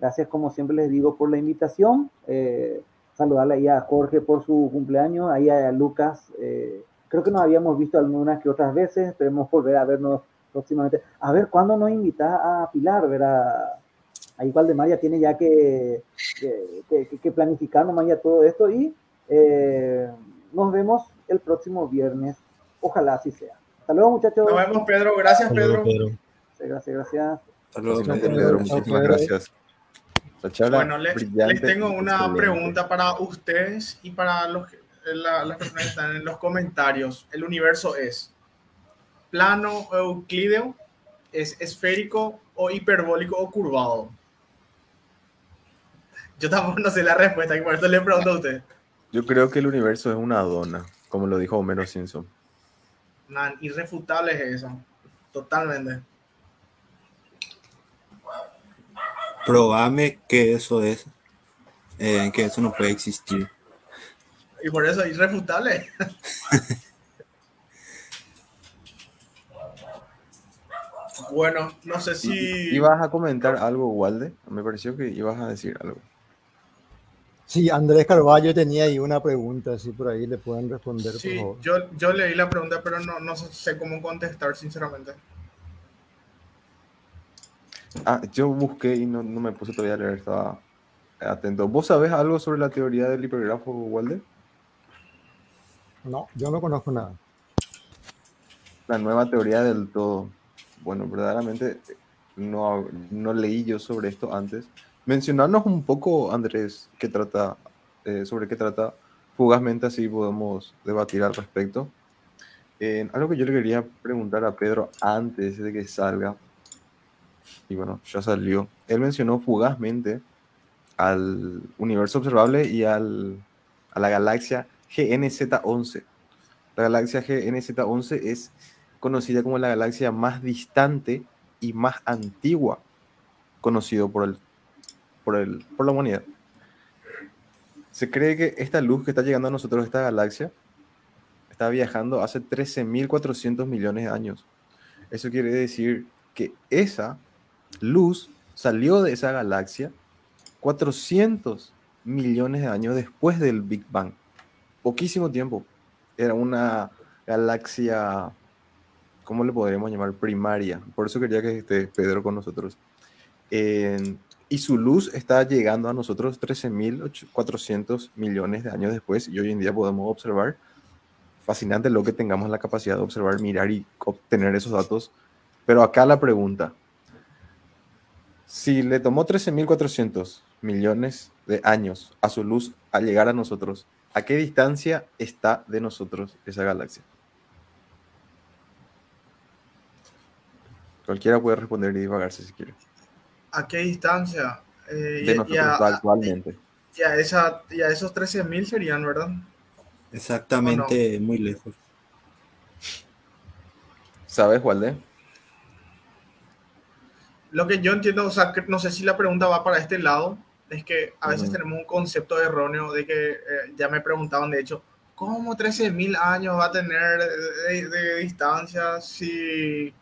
gracias, como siempre les digo, por la invitación. Eh, saludarle ahí a Jorge por su cumpleaños, ahí a Lucas. eh, creo que nos habíamos visto algunas que otras veces, esperemos volver a vernos próximamente. A ver, ¿cuándo nos invita a Pilar? Verá, ahí Valdemar ya tiene ya que, que, que- que planificar nomás ya todo esto y eh, nos vemos el próximo viernes. Ojalá así sea. Hasta luego, muchachos. Nos vemos, Pedro. Gracias, Pedro. Pedro. Gracias, gracias. Hasta luego, Pedro. Muchísimas gracias. Bueno, les, tengo una excelente. pregunta para ustedes y para los, la- las personas que están en los comentarios. ¿El universo es plano o euclídeo? ¿Es esférico o hiperbólico o curvado? Yo tampoco no sé la respuesta, y por eso le pregunto a usted. Yo creo que el universo es una dona, como lo dijo Homero Simpson. Man, irrefutable es eso. Totalmente. Probame que eso es, eh, que eso no puede existir. Y por eso irrefutable. Bueno, no sé si... ¿Ibas a comentar algo, Walde? Me pareció que ibas a decir algo. Sí, Andrés Carballo tenía ahí una pregunta, si por ahí le pueden responder, por Sí, favor. yo, yo leí la pregunta, pero no, no sé cómo contestar, sinceramente. Ah, yo busqué y no, no me puse todavía a leer, estaba atento. ¿Vos sabés algo sobre la teoría del hipergrafo, Walde? No, yo no conozco nada. La nueva teoría del todo. Bueno, verdaderamente no, no leí yo sobre esto antes. Mencionarnos un poco, Andrés, qué trata, eh, sobre qué trata fugazmente, así podemos debatir al respecto. Eh, algo que yo le quería preguntar a Pedro antes de que salga, y bueno, ya salió. Él mencionó fugazmente al universo observable y al, a la galaxia GNZ11. La galaxia GNZ11 es conocida como la galaxia más distante y más antigua conocido por, el, por, el, por la humanidad. Se cree que esta luz que está llegando a nosotros, esta galaxia, está viajando hace 13.400 millones de años. Eso quiere decir que esa luz salió de esa galaxia 400 millones de años después del Big Bang. Poquísimo tiempo. Era una galaxia, ¿cómo le podríamos llamar? Primaria. Por eso quería que esté Pedro con nosotros. Y su luz está llegando a nosotros 13.400 millones de años después y hoy en día podemos observar. Fascinante lo que tengamos la capacidad de observar, mirar y obtener esos datos. Pero acá la pregunta, si le tomó 13.400 millones de años a su luz a llegar a nosotros, ¿a qué distancia está de nosotros esa galaxia? Cualquiera puede responder y divagarse si quiere. ¿A qué distancia? Eh, De y- nosotros y a- actualmente. y a esa, y a esos 13.000 serían, ¿verdad? Exactamente, muy lejos. ¿Sabes, Walde? Lo que yo entiendo, o sea, que no sé si la pregunta va para este lado, es que a veces Ujú. tenemos un concepto erróneo de que eh, ya me preguntaban, de hecho, ¿cómo 13.000 años va a tener de, de distancia si,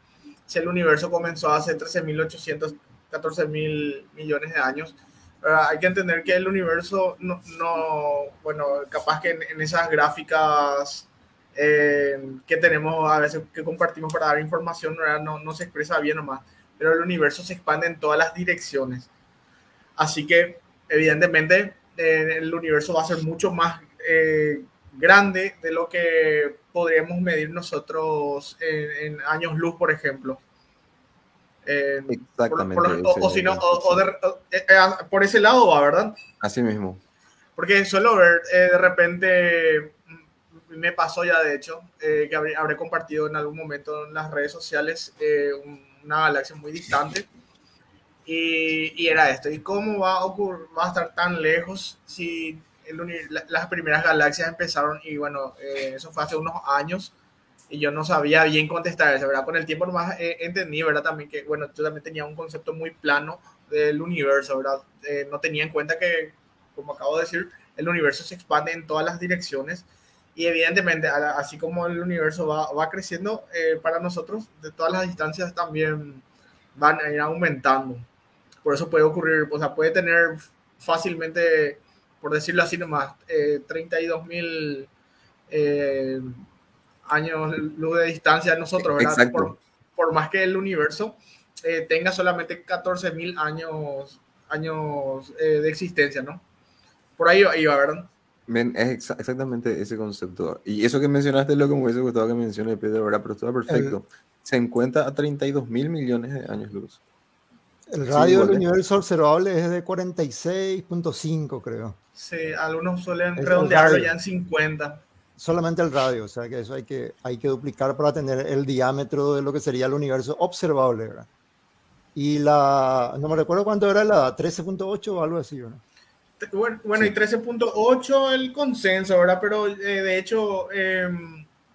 si el universo comenzó hace 13.800, 14.000 millones de años? Ah, hay que entender que el universo no, no bueno, capaz que en, en esas gráficas eh, que tenemos a veces que compartimos para dar información ¿verdad? no, no se expresa bien nomás, pero el universo se expande en todas las direcciones. Así que, evidentemente, eh, el universo va a ser mucho más eh, grande de lo que podríamos medir nosotros en, en años luz, por ejemplo. Eh, por- Exactamente. por, lo- o, o si no, o- de- eh, eh, por ese lado va, ¿verdad? Así mismo. Porque suelo ver eh, de repente, mm, me pasó ya de hecho, eh, que habré, habré compartido en algún momento en las redes sociales eh, un- una galaxia muy distante. Y, y era esto, ¿y cómo va a, ocurrir, va a estar tan lejos si el la- las primeras galaxias empezaron? Y bueno, eh, eso fue hace unos años y yo no sabía bien contestar eso, ¿verdad? Con el tiempo nomás eh, entendí, ¿verdad? También que, bueno, yo también tenía un concepto muy plano del universo, ¿verdad? Eh, no tenía en cuenta que, como acabo de decir, el universo se expande en todas las direcciones y evidentemente, así como el universo va, va creciendo, eh, para nosotros, de todas las distancias también van a ir aumentando. Por eso puede ocurrir, o sea, puede tener fácilmente, por decirlo así nomás, eh, 32 mil eh, años luz de distancia de nosotros, ¿verdad? Por, por más que el universo eh, tenga solamente 14 mil años, años eh, de existencia, ¿no? Por ahí iba, ¿verdad? Men, es exa- exactamente ese concepto. Y eso que mencionaste es lo que me hubiese gustado que mencione Pedro, ¿verdad? Pero está perfecto. Se encuentra a 32 mil millones de años luz. El radio del universo observable es de 46.5, creo. Sí, algunos suelen Es el redondearlo radio. ya en 50. Solamente el radio, o sea que eso hay que, hay que duplicar para tener el diámetro de lo que sería el universo observable, ¿verdad? Y la, no me recuerdo cuánto era la 13.8 o algo así, ¿verdad? Bueno, bueno, Sí. y 13.8 el consenso, ¿verdad? Pero eh, de hecho, eh,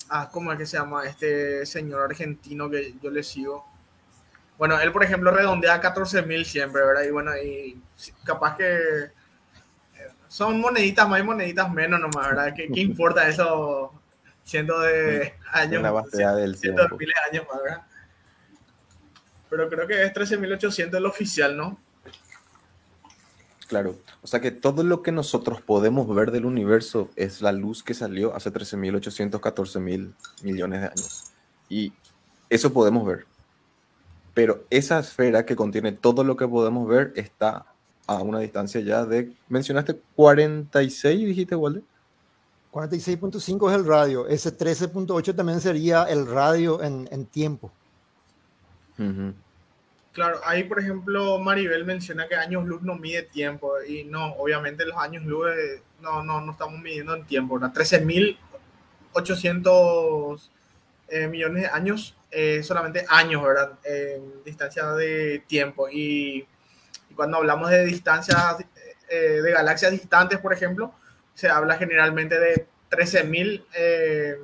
ah, ¿cómo es que se llama este señor argentino que yo le sigo? Bueno, él, por ejemplo, redondea 14.000 siempre, ¿verdad? Y bueno, y capaz que eh, son moneditas más y moneditas menos nomás, ¿verdad? ¿Qué, qué importa eso cientos de años? Del cientos de miles de años más, ¿verdad? Pero creo que es 13.800 el oficial, ¿no? Claro, o sea que todo lo que nosotros podemos ver del universo es la luz que salió hace 13.800, 14.000 millones de años. Y eso podemos ver. Pero esa esfera que contiene todo lo que podemos ver está a una distancia ya de, mencionaste 46, dijiste, Walde. 46.5 es el radio, ese 13.8 también sería el radio en, en tiempo. Ujú. Claro, ahí por ejemplo Maribel menciona que años luz no mide tiempo y no, obviamente los años luz no, no, no estamos midiendo en tiempo, ¿verdad? 13.800 eh, millones de años, eh, solamente años, ¿verdad? Distancia de tiempo y, cuando hablamos de distancias eh, de galaxias distantes, por ejemplo, se habla generalmente de 13.000 eh,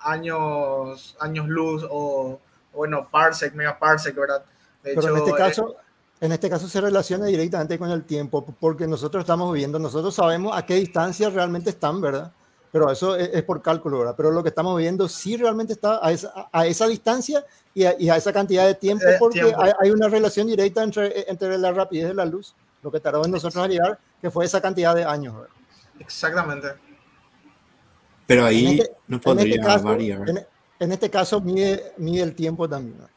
años, años luz o, bueno, parsec, megaparsec, ¿verdad? Pero en hecho, este eh, caso, en este caso se relaciona directamente con el tiempo, porque nosotros estamos viendo, nosotros sabemos a qué distancia realmente están, ¿verdad? Pero eso es, es por cálculo, ¿verdad? Pero lo que estamos viendo sí realmente está a esa, a esa distancia y a, y a esa cantidad de tiempo, Eh, porque tiempo. Hay, hay una relación directa entre, entre la rapidez de la luz, lo que tardó en nosotros a llegar, que fue esa cantidad de años, ¿verdad? exactamente. Pero En ahí este, no en podría este caso, variar. en, en este caso mide, mide el tiempo también. ¿no?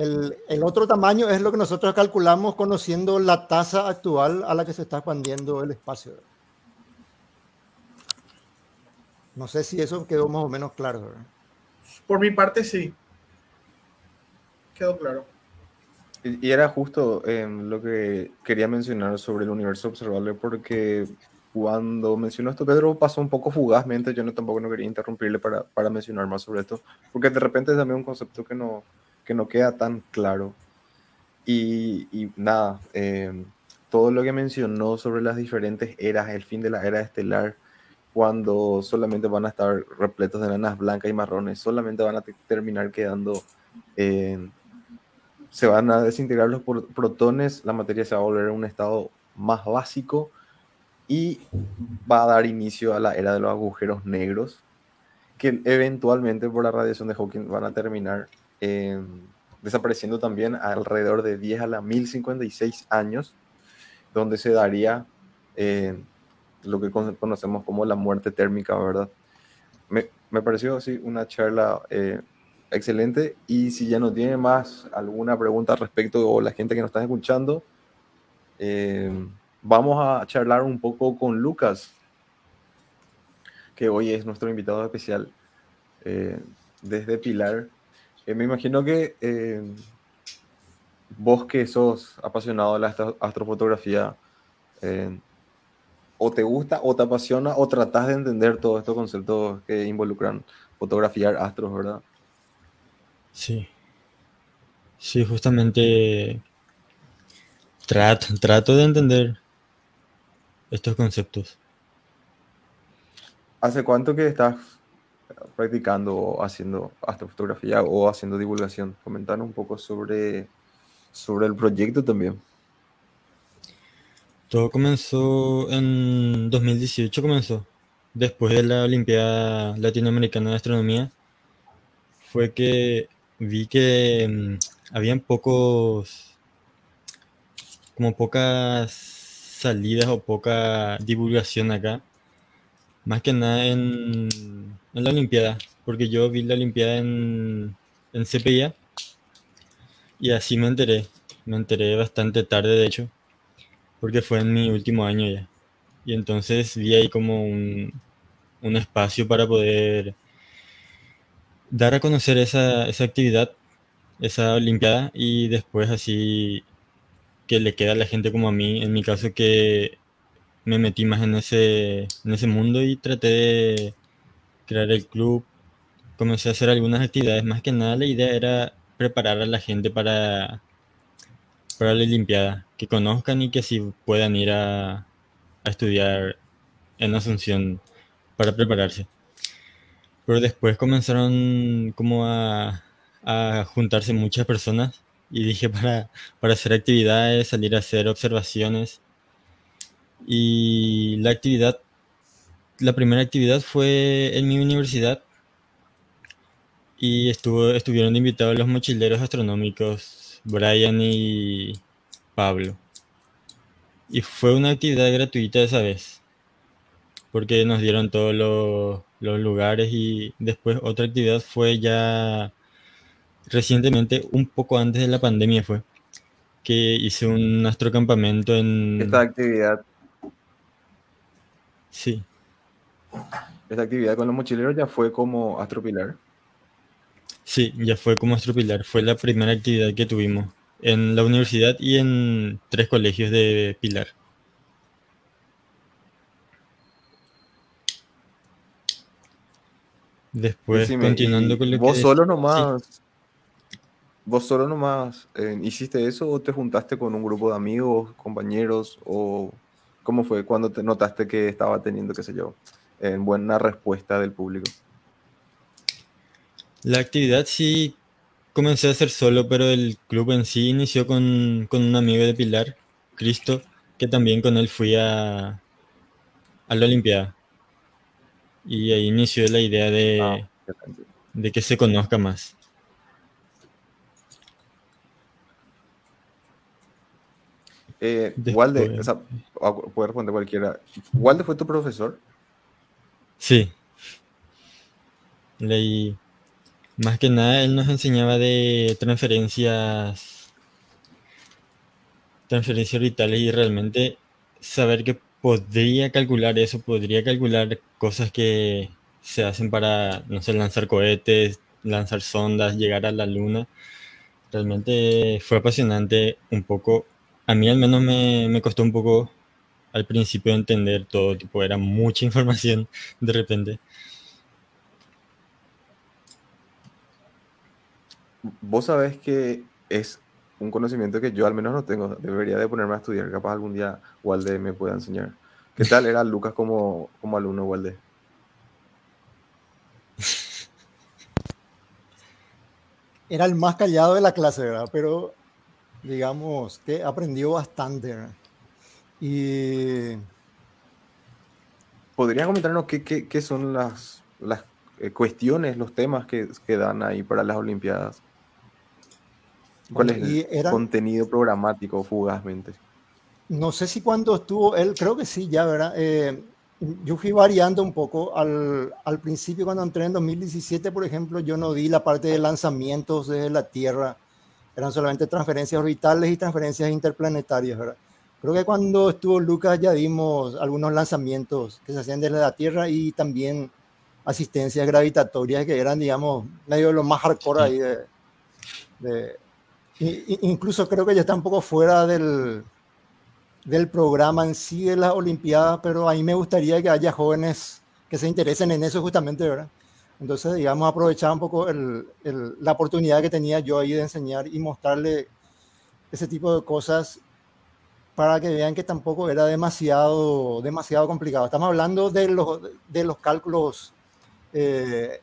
El, el otro tamaño es lo que nosotros calculamos conociendo la tasa actual a la que se está expandiendo el espacio. No sé si eso quedó más o menos claro. ¿verdad? Por mi parte, sí. Quedó claro. Y y era justo eh, lo que quería mencionar sobre el universo observable, porque cuando mencionó esto, Pedro pasó un poco fugazmente. Yo no, tampoco no quería interrumpirle para, para mencionar más sobre esto, porque de repente es también un concepto que no, que no queda tan claro. Y, y nada, eh, todo lo que mencionó sobre las diferentes eras, el fin de la era estelar, cuando solamente van a estar repletos de enanas blancas y marrones, solamente van a te- terminar quedando, eh, se van a desintegrar los protones, la materia se va a volver a un estado más básico y va a dar inicio a la era de los agujeros negros, que eventualmente por la radiación de Hawking van a terminar eh, desapareciendo también alrededor de 10 a la 1056 años, donde se daría eh, lo que con- conocemos como la muerte térmica, ¿verdad? Me, me pareció así una charla eh, excelente y si ya no tiene más alguna pregunta respecto o la gente que nos está escuchando, eh, vamos a charlar un poco con Lucas, que hoy es nuestro invitado especial eh, desde Pilar. Eh, me imagino que eh, vos que sos apasionado de la astro- astrofotografía, eh, o te gusta, o te apasiona, o tratás de entender todos estos conceptos que involucran fotografiar astros, ¿verdad? Sí. Sí, justamente trato, trato de entender estos conceptos. ¿Hace cuánto que estás practicando o haciendo astrofotografía o haciendo divulgación? Comentanos un poco sobre, sobre el proyecto también. Todo comenzó en 2018, comenzó. Después de la Olimpiada Latinoamericana de Astronomía, fue que vi que mm, habían pocos, como pocas salidas o poca divulgación acá. Más que nada en, en la Olimpiada, porque yo vi la Olimpiada en, en CPIA y así me enteré. Me enteré bastante tarde, de hecho porque fue en mi último año ya. Y entonces vi ahí como un, un espacio para poder dar a conocer esa, esa actividad, esa Olimpiada, y después así que le queda a la gente como a mí, en mi caso que me metí más en ese, en ese mundo y traté de crear el club, comencé a hacer algunas actividades, más que nada la idea era preparar a la gente para para la Olimpiada, que conozcan y que así puedan ir a, a estudiar en Asunción para prepararse. Pero después comenzaron como a, a juntarse muchas personas y dije para, para hacer actividades, salir a hacer observaciones. Y la actividad, la primera actividad fue en mi universidad y estuvo, estuvieron invitados los mochileros astronómicos Brian y Pablo. Y fue una actividad gratuita esa vez, porque nos dieron todos los, los lugares y después otra actividad fue ya recientemente, un poco antes de la pandemia fue, que hice un astrocampamento en... Esta actividad, Sí, esta actividad con los mochileros ya fue como astropilar. sí, ya fue como astropilar. Fue la primera actividad que tuvimos en la universidad y en tres colegios de Pilar. Después, Decime, continuando ¿y con lo ¿Vos que... solo sí. nomás, vos solo nomás eh, hiciste eso o te juntaste con un grupo de amigos, compañeros o cómo fue cuando te notaste que estaba teniendo, qué sé yo, en buena respuesta del público? La actividad sí comencé a hacer solo, pero el club en sí inició con, con un amigo de Pilar, Cristo, que también con él fui a, a la Olimpiada. Y ahí inició la idea de, Ah, de que se conozca más. Eh, Walde, o sea, puede responder cualquiera. ¿Walde fue tu profesor? Sí. Leí. Más que nada, él nos enseñaba de transferencias, transferencias orbitales y realmente saber que podría calcular eso, podría calcular cosas que se hacen para, no sé, lanzar cohetes, lanzar sondas, llegar a la luna. Realmente fue apasionante un poco. A mí al menos me, me costó un poco al principio entender todo, tipo, era mucha información de repente. Vos sabés que es un conocimiento que yo al menos no tengo. Debería de ponerme a estudiar. Capaz algún día Walde me pueda enseñar. ¿Qué tal era Lucas como, como alumno, Walde? Era el más callado de la clase, ¿verdad? Pero digamos que aprendió bastante, ¿verdad? Y ¿Podrías comentarnos qué, qué- qué son las, las eh, cuestiones, los temas que, que dan ahí para las Olimpiadas? ¿Cuál Bueno, es el contenido programático fugazmente? no sé si cuando estuvo él, creo que sí, ya, ¿verdad? Eh, yo fui variando un poco. Al, al principio, cuando entré en 2017, por ejemplo, yo no di la parte de lanzamientos desde la Tierra. Eran solamente transferencias orbitales y transferencias interplanetarias, ¿verdad? Creo que cuando estuvo Lucas ya dimos algunos lanzamientos que se hacían desde la Tierra y también asistencias gravitatorias que eran, digamos, medio lo más hardcore ahí de... de- incluso creo que ya está un poco fuera del, del programa en sí de las Olimpiadas, pero a mí me gustaría que haya jóvenes que se interesen en eso justamente, ¿verdad? Entonces, digamos, aprovechar un poco el- el- la oportunidad que tenía yo ahí de enseñar y mostrarle ese tipo de cosas para que vean que tampoco era demasiado, demasiado complicado. Estamos hablando de los, de los cálculos eh,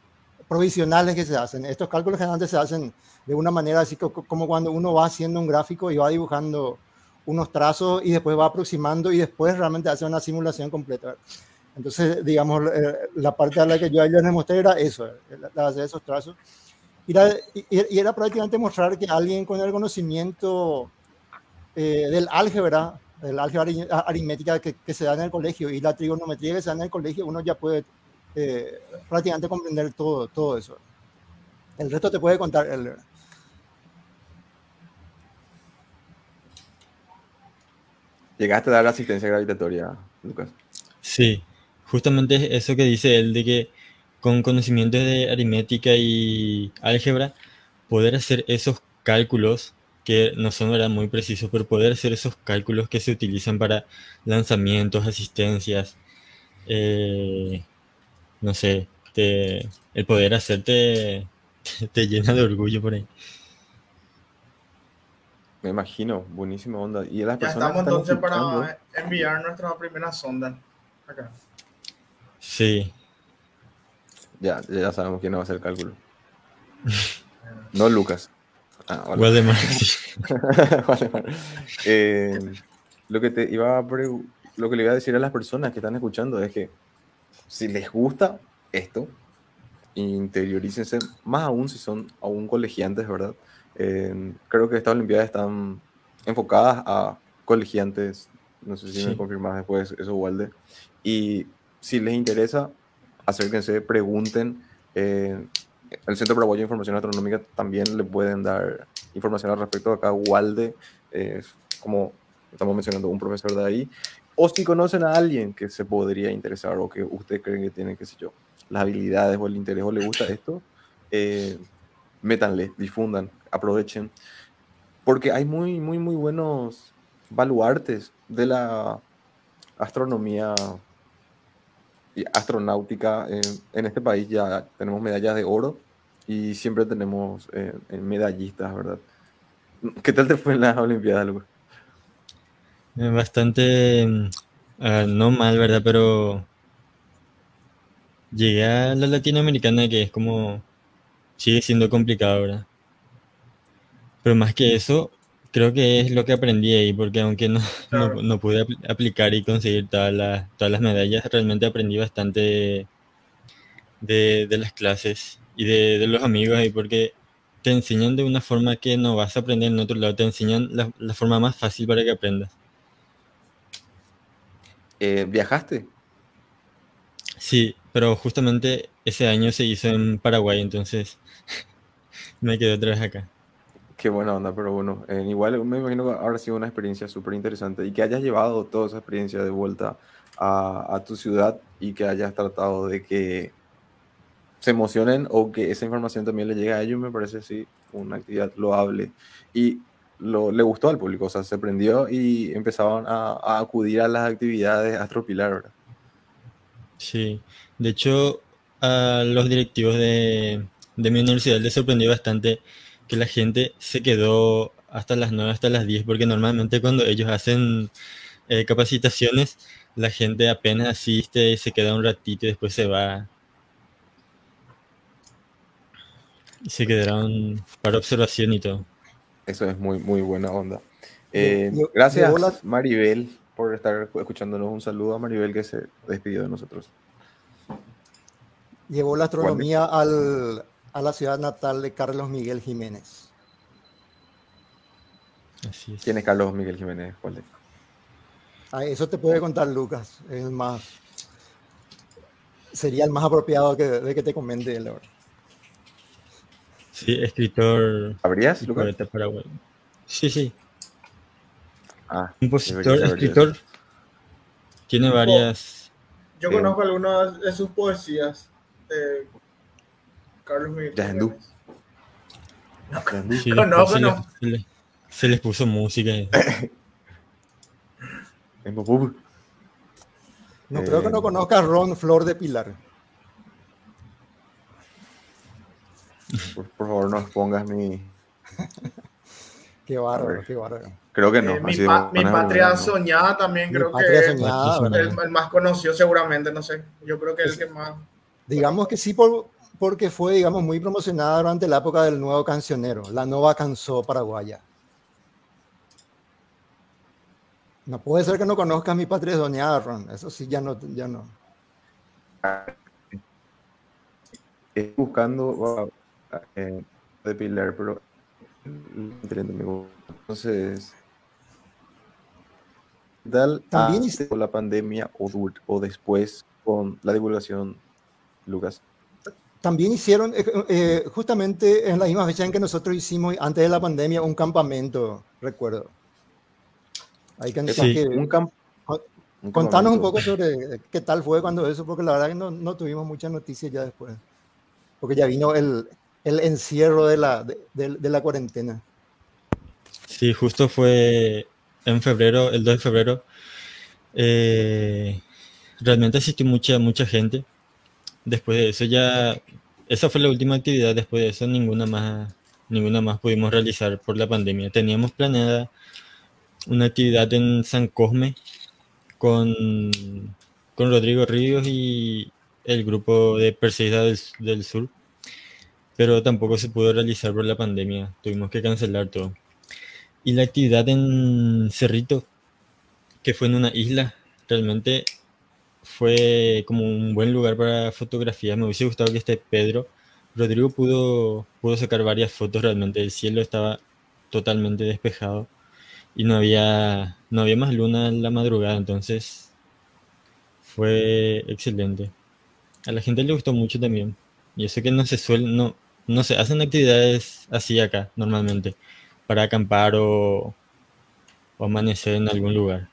provisionales que se hacen. Estos cálculos generalmente se hacen de una manera así co- como cuando uno va haciendo un gráfico y va dibujando unos trazos y después va aproximando y después realmente hace una simulación completa. Entonces, digamos, eh, la parte a la que yo a ellos les mostré era eso, la- hacer esos trazos. Y era, y era prácticamente mostrar que alguien con el conocimiento eh, del álgebra, del álgebra ari- aritmética que, que se da en el colegio y la trigonometría que se da en el colegio, uno ya puede eh, prácticamente comprender todo, todo eso. El resto te puede contar. ¿verdad? ¿Llegaste a dar asistencia gravitatoria, Lucas? Sí, justamente es eso que dice él, de que con conocimientos de aritmética y álgebra, poder hacer esos cálculos que no son ¿verdad? muy precisos, pero poder hacer esos cálculos que se utilizan para lanzamientos, asistencias, eh, no sé, te- el poder hacerte te, te llena de orgullo por ahí. Me imagino, buenísima onda. Y las Ya personas estamos entonces escuchando, para enviar nuestra primera sonda. Acá. Sí, ya, ya sabemos quién va a hacer el cálculo. No Lucas. Ah, hola. Waldemar. Eh, lo que te iba a lo que le iba a decir a las personas que están escuchando es que si les gusta esto interiorícense, más aún si son aún colegiantes, ¿verdad? Eh, creo que estas Olimpiadas están enfocadas a colegiantes, no sé si me Sí. confirmas después eso, Walde, y si les interesa, acérquense, pregunten. eh, el Centro Paraguayo de Información Astronómica también le pueden dar información al respecto. Acá Walde es como estamos mencionando un profesor de ahí. O si conocen a alguien que se podría interesar o que usted cree que tiene, qué sé yo, las habilidades o el interés o le gusta esto, eh, métanle, difundan, aprovechen. Porque hay muy, muy, muy buenos baluartes de la astronomía astronáutica. eh, en este país ya tenemos medallas de oro y siempre tenemos eh, eh, medallistas, ¿verdad? ¿Qué tal te fue en las Olimpiadas, Lucas? Eh, Bastante, ah, no mal, ¿verdad? Pero llegué a la latinoamericana que es como, sigue siendo complicado, ¿verdad? Pero más que eso, creo que es lo que aprendí ahí, porque aunque no, no, Claro. no pude apl- aplicar y conseguir todas las, todas las medallas, realmente aprendí bastante de, de las clases y de, de los amigos ahí, porque te enseñan de una forma que no vas a aprender en otro lado, te enseñan la, la forma más fácil para que aprendas. Eh, ¿Viajaste? Sí, pero justamente ese año se hizo en Paraguay, entonces me quedé otra vez acá. Qué buena onda, pero bueno, eh, igual me imagino que habrá sido una experiencia súper interesante y que hayas llevado toda esa experiencia de vuelta a, tu ciudad y que hayas tratado de que se emocionen o que esa información también le llegue a ellos, me parece sí una actividad loable y lo, le gustó al público, o sea, se prendió y empezaban a, a acudir a las actividades astropilar, ¿verdad? Sí, de hecho a los directivos de, de mi universidad les sorprendió bastante que la gente se quedó hasta las 9, hasta las 10, porque normalmente cuando ellos hacen eh, capacitaciones, la gente apenas asiste y se queda un ratito y después se va. Y se quedaron para observación y todo. Eso es muy, muy buena onda. Eh, Yo- gracias, yo Maribel, por estar escuchándonos. Un saludo a Maribel que se despidió de nosotros. Llevó la astronomía al, a la ciudad natal de Carlos Miguel Jiménez. Así es. ¿Quién es Carlos Miguel Jiménez? ¿Cuál es? Ah, eso te puede contar Lucas. Es el más. Sería el más apropiado que, de que te comente él ahora. Sí, escritor paraguayo. Sí, sí. Ah, Compositor, escritor. Tiene varias. Yo conozco algunas de sus poesías. de Carlos Miguel. Ya, hindú. Jiménez. Sí, Conozco, después se, no. les, se les- se les puso música. No creo que Eh, no conozcas Ron Flor de Pilar. Por, por favor, no expongas mi. Qué bárbaro, qué bárbaro. Creo que no. Eh, mi, así pa- de mi patria no. soñada también Mi creo patria que soñada, el, el más conocido seguramente, no sé. Yo creo que es el que más... Digamos que sí, por, porque fue, digamos, muy promocionada durante la época del nuevo cancionero, la Nova Canzó Paraguaya. No puede ser que no conozcas mi patria soñada, Ron. Eso sí, ya no, ya no. Estoy buscando eh, de Pilar, pero. Entiendo, amigo. Entonces. ¿qué tal También hice- con la pandemia o después con la divulgación, Lucas? También hicieron, eh, eh, justamente en la misma fecha en que nosotros hicimos, antes de la pandemia, un campamento, recuerdo. Hay que, Sí. que- un camp- con- un contanos un poco sobre qué tal fue cuando eso, porque la verdad que no, no tuvimos muchas noticias ya después. Porque ya vino el, el encierro de la, de, de- de la cuarentena. Sí, justo fue en febrero, el 2 de febrero. eh, realmente asistió mucha, mucha gente. Después de eso ya, esa fue la última actividad. Después de eso ninguna más, ninguna más pudimos realizar por la pandemia. Teníamos planeada una actividad en San Cosme con, con Rodrigo Ríos y el grupo de Perseida del, del Sur, pero tampoco se pudo realizar por la pandemia. Tuvimos que cancelar todo. Y la actividad en Cerrito, que fue en una isla, realmente fue como un buen lugar para fotografía. Me hubiese gustado que esté Pedro. Rodrigo pudo, pudo sacar varias fotos realmente. El cielo estaba totalmente despejado y no había, no había más luna en la madrugada, entonces fue excelente. A la gente le gustó mucho también. Y eso que no se suelen, no, no se hacen actividades así acá normalmente, para acampar o, o amanecer en algún lugar.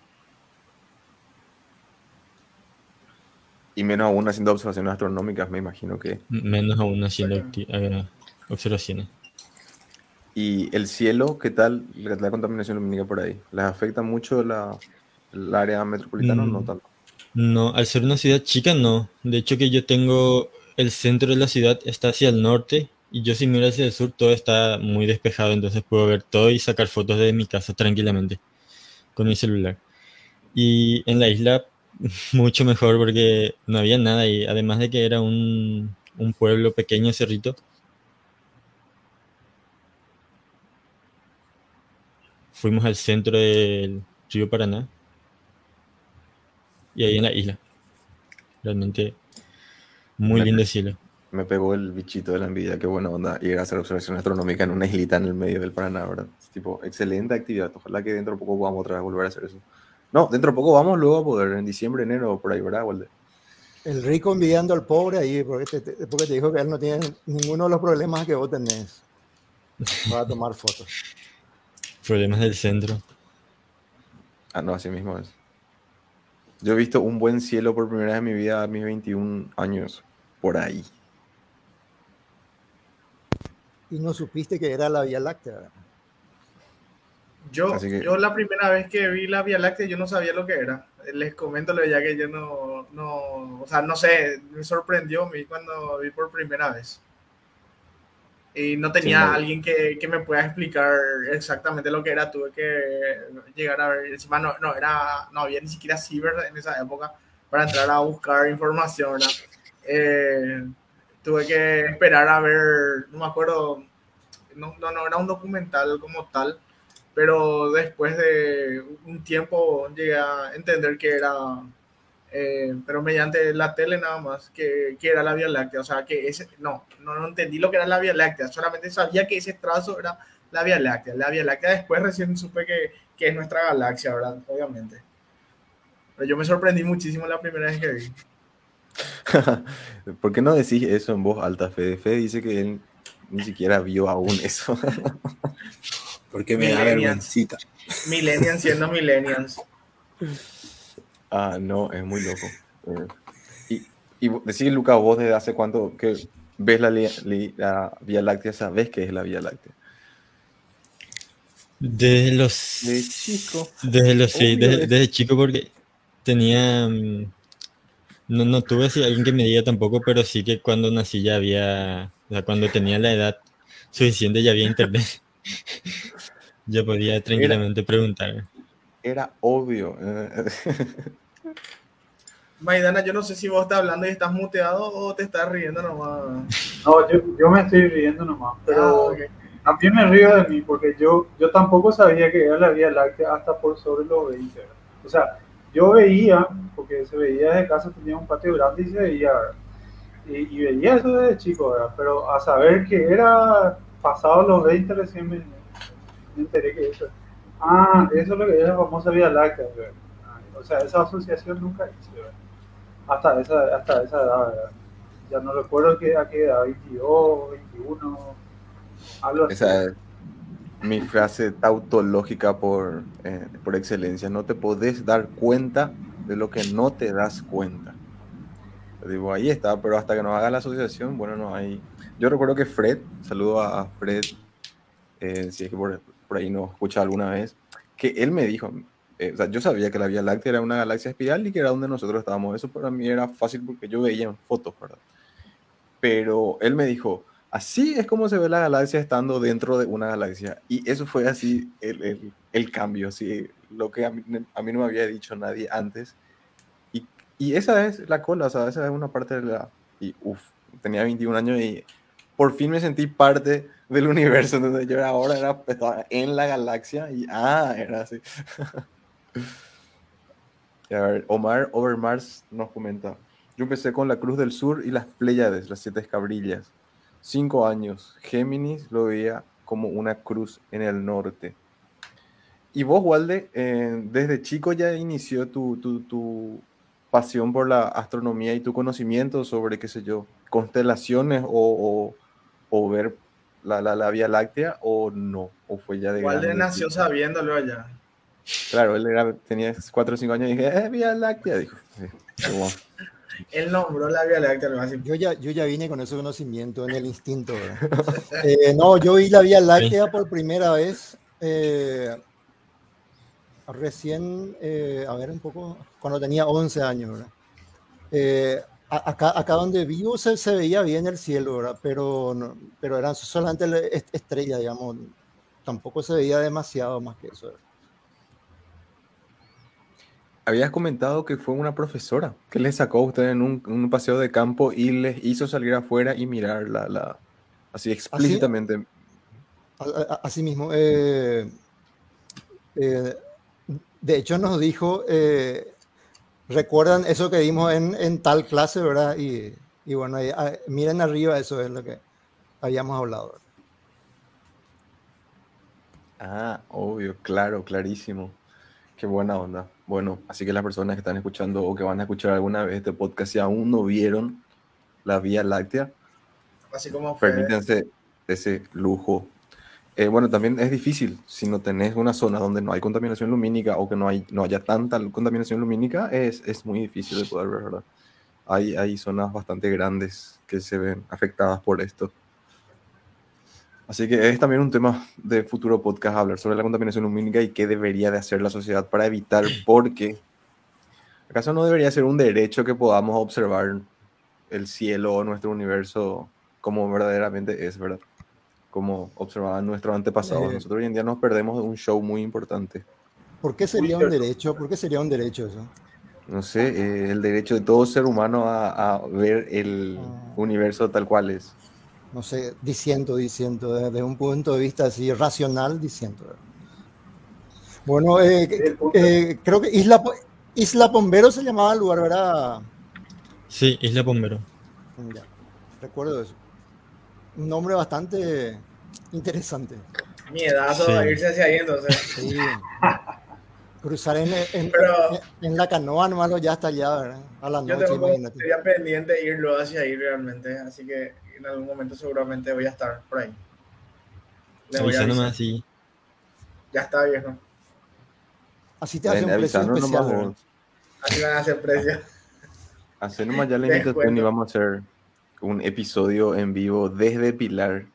Y menos aún haciendo observaciones astronómicas, me imagino que. Menos aún haciendo eh, observaciones. ¿Y el cielo, qué tal la, contaminación lumínica por ahí? ¿Les afecta mucho la, el área metropolitana o no Mm, tanto? No, al ser una ciudad chica, no. De hecho que yo tengo el centro de la ciudad está hacia el norte y yo si miro hacia el sur todo está muy despejado, entonces puedo ver todo y sacar fotos de mi casa tranquilamente con mi celular. Y en la isla mucho mejor porque no había nada y además de que era un, un pueblo pequeño, cerrito, fuimos al centro del río Paraná y ahí en la isla. Realmente muy Me- lindo el cielo. Me pegó el bichito de la envidia, qué buena onda ir a hacer observación astronómica en una islita en el medio del Paraná, ¿verdad? Es tipo, excelente actividad. Ojalá que dentro de poco podamos otra vez volver a hacer eso. No, dentro de poco vamos luego a poder, en diciembre, enero, por ahí, ¿verdad, Walde? El rico envidiando al pobre ahí, porque te, te- porque te dijo que él no tiene ninguno de los problemas que vos tenés para tomar fotos. Problemas del centro. Ah, no, así mismo es. Yo he visto un buen cielo por primera vez en mi vida a mis 21 años, por ahí. Y no supiste que era la Vía Láctea. Yo, que- yo la primera vez que vi la Vía Láctea, yo no sabía lo que era. Les comento lo ya que yo no, no, o sea, no sé, me sorprendió a mí cuando vi por primera vez. Y no tenía Sí, no. alguien que, que me pueda explicar exactamente lo que era. Tuve que llegar a ver, encima no, no, era, no había ni siquiera ciber en esa época para entrar a buscar información. Eh, tuve que esperar a ver, no me acuerdo, no, no, no era un documental como tal, pero después de un tiempo llegué a entender que era, eh, pero mediante la tele nada más, que, que era la Vía Láctea. O sea, que ese, no, no, no entendí lo que era la Vía Láctea, solamente sabía que ese trazo era la Vía Láctea. La Vía Láctea después recién supe que, que es nuestra galaxia. Obviamente. Pero yo me sorprendí muchísimo la primera vez que vi. ¿Por qué no decís eso en voz alta, Fede? Fede dice que él ni siquiera vio aún eso. Porque me da vergüencita. Millennials siendo millennials. ah, no, es muy loco. Eh, y, y decís, Luca, vos desde hace cuánto que ves la, Vía Láctea, sabes que es la Vía Láctea. Desde los... De chico. Desde los, sí, desde, es- desde chico porque tenía... mm, No, no tuve así alguien que me diga tampoco, pero sí que cuando nací ya había... O sea, cuando tenía la edad suficiente ya había internet. ya podía tranquilamente preguntar. Era obvio. Maidana, yo no sé si vos estás hablando y estás muteado o te estás riendo nomás. No, yo, yo me estoy riendo nomás, pero Ah, ok. también me río de mí porque yo, yo tampoco sabía que era la Vía Láctea hasta por sobre los 20. ¿verdad? O sea, yo veía, porque se veía desde casa, tenía un patio grande y se veía, y veía eso desde chico, ¿verdad? Pero a saber que era pasado los 20 recién me, me enteré que eso. Ah, eso es lo que es la famosa Vía Láctea. Ah, O sea, esa asociación nunca hice. Hasta esa, hasta esa edad, ¿verdad? Ya no recuerdo que a qué edad, 22, 21, algo así. Esa es mi frase tautológica por, eh, por excelencia. No te podés dar cuenta de lo que no te das cuenta. Digo, ahí está, pero hasta que nos haga la asociación, bueno, no hay. Yo recuerdo que Fred, saludo a Fred, eh, si es que por, por ahí nos escucha alguna vez, que él me dijo, eh, o sea, yo sabía que la Vía Láctea era una galaxia espiral y que era donde nosotros estábamos. Eso para mí era fácil porque yo veía en fotos, ¿verdad? Pero él me dijo, así es como se ve la galaxia estando dentro de una galaxia. Y eso fue así el, el- el cambio, así, lo que a mí, a mí no me había dicho nadie antes. Y, y esa es la cola, o sea, esa es una parte de la... Y uff, tenía 21 años y por fin me sentí parte del universo, donde yo ahora era, en la galaxia y ah, era así. A ver, Omar Overmars nos comenta. Yo empecé con la Cruz del Sur y las Pléyades, las siete escabrillas. Cinco años. Géminis lo veía como una cruz en el norte. Y vos, Walde, eh, desde chico ya inició tu, tu, tu pasión por la astronomía y tu conocimiento sobre, qué sé yo, constelaciones o, o, o ver la, la, la, Vía Láctea o no, o fue ya de Walde nació sabiéndolo allá. Claro, él era, tenía 4 o 5 años y dije, eh, Vía Láctea, dijo. Sí. Él nombró la Vía Láctea. Yo ya, yo ya vine con ese conocimiento en el instinto. eh, no, yo vi la Vía Láctea por primera vez eh, recién, eh, a ver un poco, cuando tenía 11 años. ¿verdad? Acá, acá donde vivo se, se, veía bien el cielo, ¿verdad? Pero, no, pero eran solamente estrellas, digamos. Tampoco se veía demasiado más que eso. ¿verdad? Habías comentado que fue una profesora que les sacó a ustedes en un, un, paseo de campo y les hizo salir afuera y mirar la, la así explícitamente. Así, así mismo. Eh, eh, de hecho, nos dijo, eh, recuerdan eso que vimos en, en tal clase, ¿verdad? Y, y bueno, ahí, ahí, miren arriba, eso es lo que habíamos hablado. Ah, obvio, claro, clarísimo. Qué buena onda. Bueno, así que las personas que están escuchando o que van a escuchar alguna vez este podcast, si aún no vieron la Vía Láctea, así como fue. permítanse ese lujo. Eh, bueno, también es difícil si no tenés una zona donde no hay contaminación lumínica o que no, hay, no haya tanta contaminación lumínica, es, es muy difícil de poder ver, ¿verdad? Hay, hay zonas bastante grandes que se ven afectadas por esto. Así que es también un tema de futuro podcast hablar sobre la contaminación lumínica y qué debería de hacer la sociedad para evitar, porque ¿acaso no debería ser un derecho que podamos observar el cielo o nuestro universo como verdaderamente es, verdad? Como observaban nuestros antepasados. Eh, Nosotros hoy en día nos perdemos de un show muy importante. ¿Por qué sería un derecho? ¿Por qué sería un derecho eso? No sé, eh, el derecho de todo ser humano a, a ver el ah. universo tal cual es no sé, diciendo, diciendo, desde un punto de vista así racional, diciendo. Bueno, eh, eh, creo que Isla, Isla Bombero se llamaba el lugar, ¿verdad? Sí, Isla Bombero. Ya, recuerdo eso. Un nombre bastante interesante. Miedazo sí. irse hacia ahí entonces. Sí. Cruzar en, en, Pero, en, en, la canoa nomás ya hasta allá, ¿verdad? A la noche, yo tengo, Sería pendiente irlo hacia ahí realmente, así que en algún momento seguramente voy a estar por ahí. Le voy a nomás, sí. Ya está, viejo. Así te hace un precio especial. Nomás, Así van a hacer precio. Hacer nomás ya la invitación y vamos a hacer un episodio en vivo desde Pilar,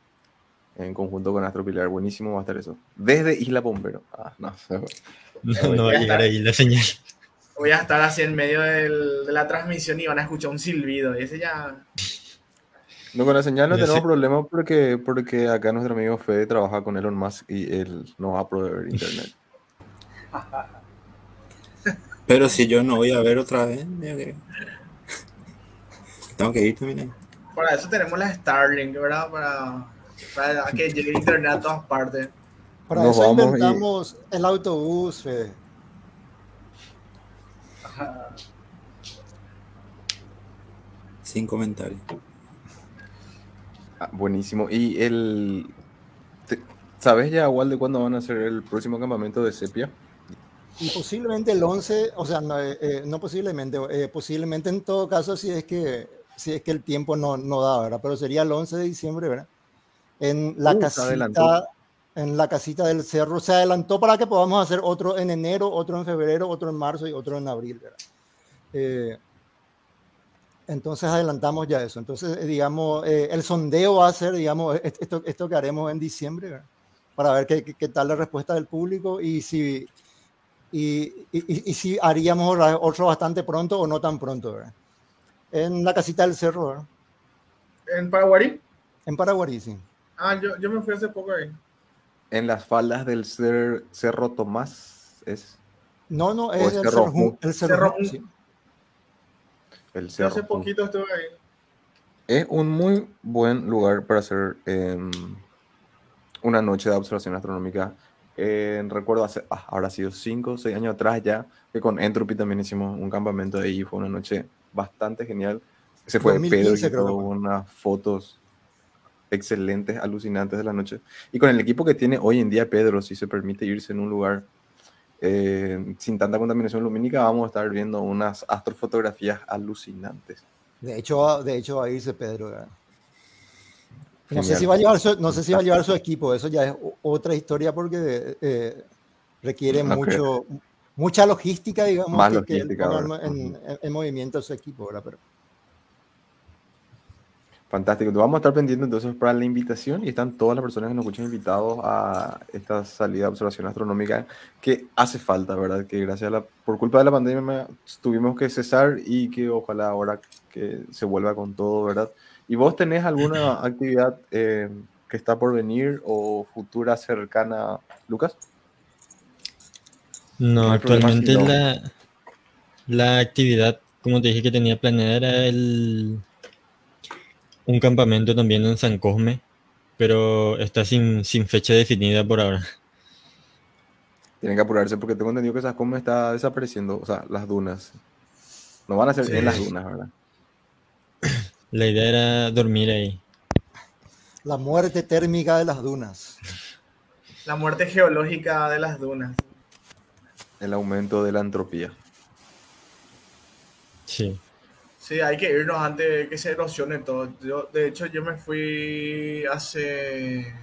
en conjunto con Astro Pilar. Buenísimo va a estar eso. Desde Isla Bombero. Ah, no, no, no va a llegar ahí la señal. Voy a estar así en medio del, de la transmisión y van a escuchar un silbido. Y ese ya. No, con la señal no tenemos sí. problema porque, porque acá nuestro amigo Fede trabaja con Elon Musk y él no va a proveer internet. Pero si yo no voy a ver otra vez, tengo que ir también. Para eso tenemos la Starlink, ¿verdad? Para, para que llegue internet a todas partes. Para Nos eso inventamos y... el autobús, Fede. Sin comentarios. Ah, buenísimo. ¿Y el... Te, ¿Sabes ya igual de cuándo van a hacer el próximo campamento de Sepia? Y posiblemente el 11, o sea, no, eh, no posiblemente, eh, posiblemente en todo caso si es que, si es que el tiempo no, no da, ¿verdad? Pero sería el 11 de diciembre, ¿verdad? En la uh, casita, en la casita del cerro, se adelantó para que podamos hacer otro en enero, otro en febrero, otro en marzo y otro en abril, ¿verdad? Eh, entonces adelantamos ya eso. Entonces, eh, digamos, eh, el sondeo va a ser, digamos, esto, esto que haremos en diciembre, ¿verdad? para ver qué, qué, tal la respuesta del público y si, y, y, y, si haríamos otro bastante pronto o no tan pronto. ¿verdad? En la casita del cerro. ¿verdad? ¿En Paraguarí? En Paraguarí, sí. Ah, yo, yo me fui hace poco ahí. En las faldas del cer Cerro Tomás, ¿es? No, no, es el Cerro, Cerro, el Cerro, cerro sí. El cerro. Hace poquito estuve ahí. Es un muy buen lugar para hacer eh, una noche de observación astronómica. eh, recuerdo hace, ah, habrá sido 5 o 6 años atrás ya, que con Entropy también hicimos un campamento ahí, fue una noche bastante genial. Ese fue 2015, Pedro, tuvo unas fotos excelentes, alucinantes de la noche. Y con el equipo que tiene hoy en día Pedro, si se permite irse en un lugar eh, sin tanta contaminación lumínica, vamos a estar viendo unas astrofotografías alucinantes. De hecho, de hecho va a irse Pedro. No sé, si va a llevar su, no sé si va a llevar su equipo, eso ya es otra historia porque eh, requiere mucho, mucha logística, digamos, Más logística, en, en, movimiento su equipo, ¿verdad? Pero, Fantástico. Vamos a estar pendientes entonces para la invitación y están todas las personas que nos escuchan invitados a esta salida de observación astronómica que hace falta, ¿verdad? Que gracias a la, por culpa de la pandemia tuvimos que cesar y que ojalá ahora que se vuelva con todo, ¿verdad? ¿Y vos tenés alguna actividad eh, que está por venir o futura cercana, Lucas? No, actualmente la, la actividad, como te dije que tenía planeada, era el un campamento también en San Cosme, pero está sin, sin fecha definida por ahora. Tienen que apurarse porque tengo entendido que San Cosme está desapareciendo, o sea, las dunas. No van a ser en las dunas, ¿verdad? La idea era dormir ahí. La muerte térmica de las dunas. La muerte geológica de las dunas. El aumento de la entropía. Sí. Sí, hay que irnos antes de que se erosione todo. Yo, de hecho, yo me fui hace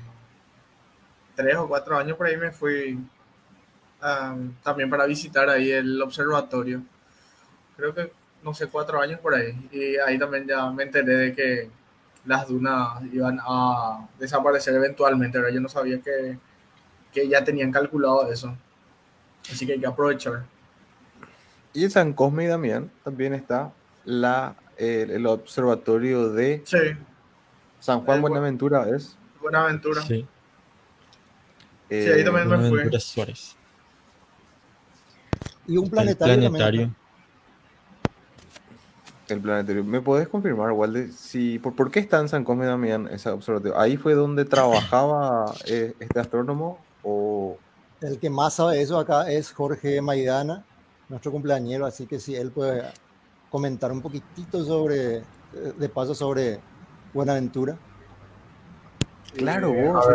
tres o cuatro años por ahí, me fui también para visitar ahí el observatorio. Creo que, no sé, cuatro años por ahí. Y ahí también ya me enteré de que las dunas iban a desaparecer eventualmente. Yo no sabía que, que ya tenían calculado eso. Así que hay que aprovechar. Y en San Cosme y Damián también está la, el observatorio de San Juan Buenaventura, ¿es? Buenaventura. Sí. Eh, sí, ahí también me fui. Suárez. Y un planetario. El planetario. El planetario. ¿Me podés confirmar, Walde, si, por, por qué está en San Cosme Damián ese observatorio? ¿Ahí fue donde trabajaba eh, este astrónomo? O... El que más sabe eso acá es Jorge Maidana, nuestro cumpleañero, así que si él puede comentar un poquitito sobre, de paso, sobre Buenaventura. Claro, vos.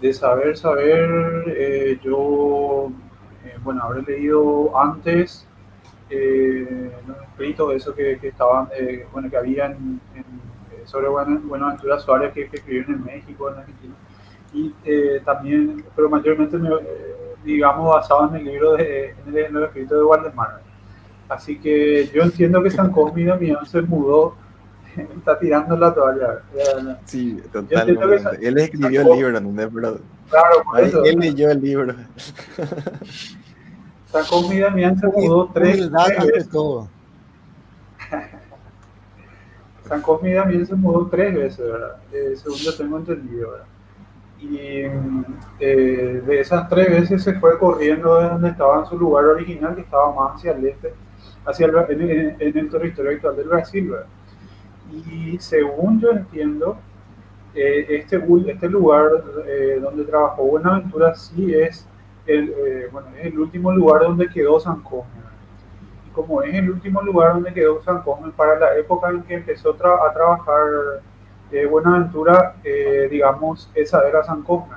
de, saber, saber, eh, yo, eh, bueno, habré leído antes eh, los escritos, eso que, que estaban, bueno, que había en, sobre Buenaventura Suárez que, que escribieron en México, en Argentina. Y también, pero mayormente me, digamos, basado en el libro de, en el, escrito de Waldemar. Así que yo entiendo que San Cosme Damián se mudó, está tirando la toalla. Sí, totalmente. él escribió el libro, ¿no? Pero, claro, por eso. Él leyó el libro. San Cosme Damián se mudó tres, veces. Todo. San Cosme Damián se mudó tres veces, ¿verdad? Eh, según yo tengo entendido, ¿verdad? y eh, de esas tres veces se fue corriendo de donde estaba en su lugar original, que estaba más hacia el este, hacia el, en, el territorio actual del Brasil. Y según yo entiendo, eh, este, este lugar eh, donde trabajó Buenaventura sí es el, bueno, es el último lugar donde quedó San Cosme. Como es el último lugar donde quedó San Cosme para la época en que empezó a trabajar eh, Buenaventura, eh, digamos, esa era San Cosme.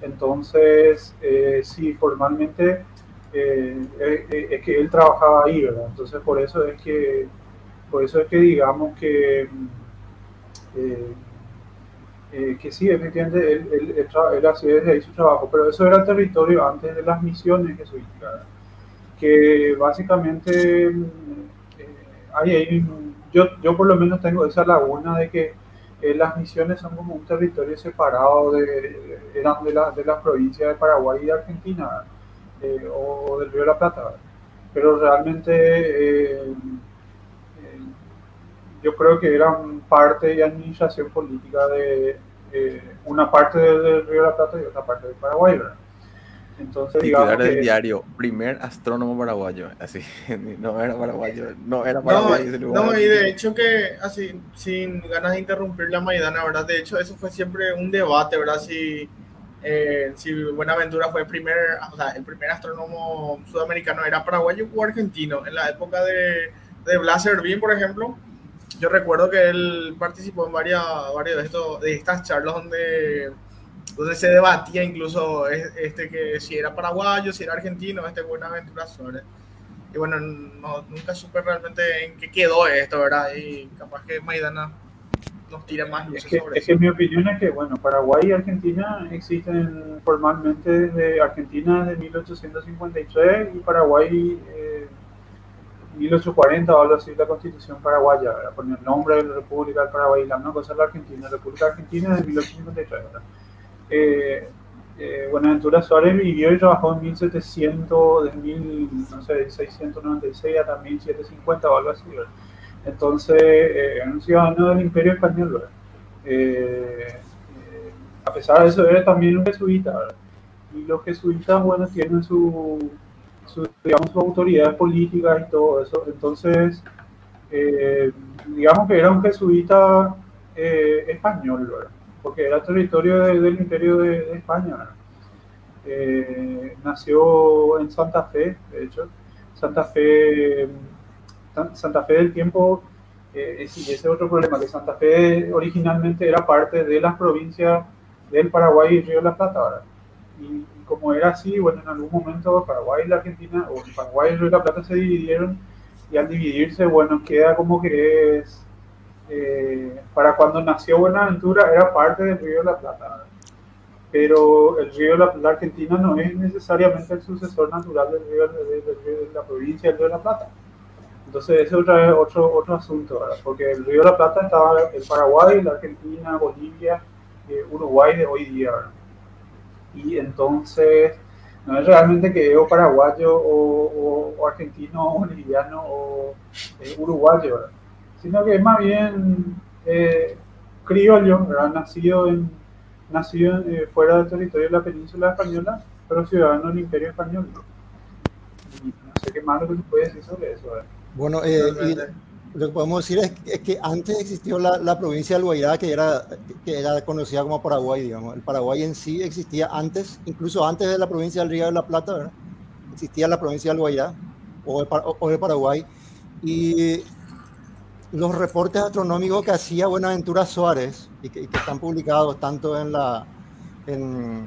Entonces, eh, sí, formalmente es que él trabajaba ahí, ¿verdad? Entonces, por eso es que, por eso es que digamos que, que sí, efectivamente, él, él, él, hacía desde ahí su trabajo, pero eso era el territorio antes de las misiones jesuíticas, que básicamente, hay, yo, yo por lo menos tengo esa laguna de que las misiones son como un territorio separado de, eran de, la, de las provincias de Paraguay y de Argentina eh, o del Río de la Plata. Pero realmente eh, eh, yo creo que eran parte de administración política de una parte del, Río de la Plata y otra parte de Paraguay. Entonces, Titular del que diario, primer astrónomo paraguayo. Así, no era paraguayo, no era No, paraguayo ese lugar. no, y de hecho que, así, sin ganas de interrumpir la Maidana, ¿verdad? De hecho, eso fue siempre un debate, ¿verdad? Si, eh, si Buenaventura fue el primer, o sea, el primer astrónomo sudamericano, ¿era paraguayo o argentino? En la época de, de Blas por ejemplo, yo recuerdo que él participó en varias, varias de, estos, de estas charlas donde, donde se debatía incluso es- este que si era paraguayo, si era argentino, este Buenaventura Suárez. Y bueno, no, nunca supe realmente en qué quedó esto, ¿verdad? Y capaz que Maidana nos tira más Es luces que, sobre es que eso. mi opinión es que, bueno, Paraguay y Argentina existen formalmente desde Argentina desde 1853 y Paraguay eh, 1840 o algo así, la constitución paraguaya, ¿verdad? con el nombre de la República del Paraguay, la misma cosa es la Argentina, la República Argentina desde 1853. ¿verdad? Eh, eh, Buenaventura Suárez vivió y trabajó en 1700, desde 1696 hasta 1750 o algo así. ¿verdad? Entonces, eh, era un ciudadano del Imperio Español. a pesar de eso, era también un jesuita. ¿verdad? Y los jesuitas, bueno, tienen su, digamos, su autoridad política y todo eso. Entonces, digamos que era un jesuita español, ¿verdad? Porque era territorio de- del Imperio de, España. Eh, nació en Santa Fe, de hecho. Santa Fe, San- Santa Fe del tiempo, eh, ese es otro problema, que Santa Fe originalmente era parte de las provincias del Paraguay y Río de la Plata. Y, y como era así, bueno, en algún momento Paraguay y la Argentina, o Paraguay y Río de la Plata se dividieron, y al dividirse, bueno, queda como que es, eh, para cuando nació Buenaventura era parte del Río de la Plata, pero el río de la, la Argentina no es necesariamente el sucesor natural del río, de, la provincia del Río de la Plata. Entonces ese es otra, otro, otro asunto, ¿verdad? porque el Río de la Plata estaba el Paraguay, la Argentina, Bolivia, eh, Uruguay de hoy día. ¿verdad? Y entonces no es realmente que yo paraguayo o argentino o boliviano o eh, uruguayo, ¿verdad? Sino que es más bien eh, criollo, ¿verdad? nacido en nacido eh, fuera del territorio de la península española, pero ciudadano del imperio español. ¿no? Sé qué más lo que se puede decir sobre eso. ¿verdad? Bueno, eh, lo que podemos decir es, es que antes existió la, la provincia del Guairá, que era, que era conocida como Paraguay, digamos. El Paraguay en sí existía antes, incluso antes de la provincia del Río de la Plata, ¿verdad? Existía la provincia del Guairá o el Paraguay. Y los reportes astronómicos que hacía Buenaventura Suárez y que, y que están publicados tanto en la, en,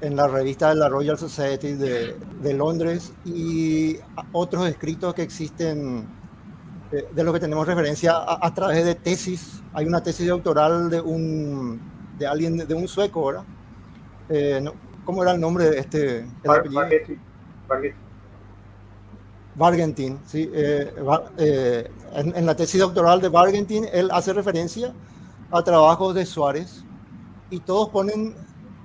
en la revista de la Royal Society de, de Londres y otros escritos que existen eh, de lo que tenemos referencia a, a través de tesis. Hay una tesis doctoral de un de alguien de, de un sueco, ¿verdad? Eh, no, ¿Cómo era el nombre de este? Bar-. Bargentin, sí. eh, eh, en, en la tesis doctoral de Bargentin, él hace referencia a trabajos de Suárez y todos ponen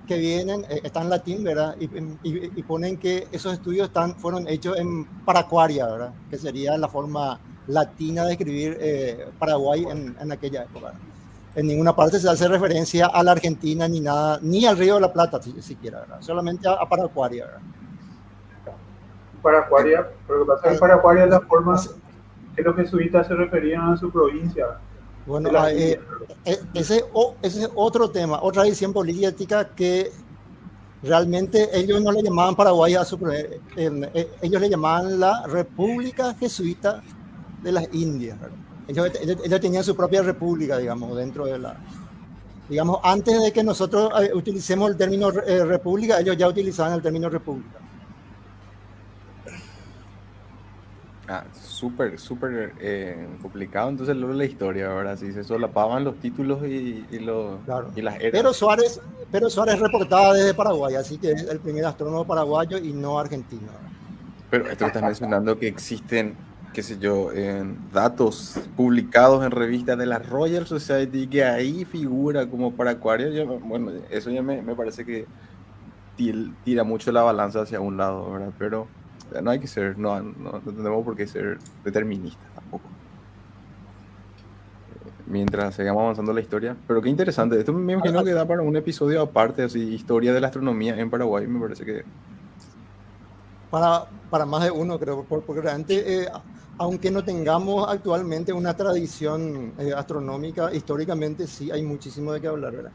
que vienen, eh, está en latín, ¿verdad? Y, y- y ponen que esos estudios están, fueron hechos en Paracuaria, ¿verdad? Que sería la forma latina de escribir eh, Paraguay en, en aquella época. En ninguna parte se hace referencia a la Argentina ni nada, ni al Río de la Plata si- siquiera, ¿verdad? Solamente a, a Paracuaria, ¿verdad? Paraguaria, pero lo que pasa es que Paraguaria es la forma que los jesuitas se referían a su provincia. Bueno, ah, eh, eh, ese, o- ese es otro tema, otra visión política que realmente ellos no le llamaban Paraguay a su eh, eh, ellos le llamaban la República Jesuita de las Indias. Ellos, ellos- ellos tenían su propia república, digamos, dentro de la... Digamos, antes de que nosotros eh, utilicemos el término eh, república, ellos ya utilizaban el término república. Ah, súper, súper eh, complicado. Entonces, luego la historia, ¿verdad? Si se solapaban los títulos y, y, los, Claro. y las eras. Pero Suárez, pero Suárez reportaba desde Paraguay, así que es el primer astrónomo paraguayo y no argentino. Pero esto que estás mencionando que existen, qué sé yo, en datos publicados en revistas de la Royal Society que ahí figura como para Acuario, ya me- bueno, eso ya me, me parece que tira mucho la balanza hacia un lado, ¿verdad? Pero no hay que ser, no, no, no tenemos por qué ser deterministas tampoco. mientras sigamos avanzando la historia. Pero qué interesante. Esto me imagino que da para un episodio aparte, así, historia de la astronomía en Paraguay. Me parece que. Para, para más de uno, creo, por- porque realmente, eh, aunque no tengamos actualmente una tradición eh, astronómica, históricamente sí hay muchísimo de qué hablar, ¿verdad?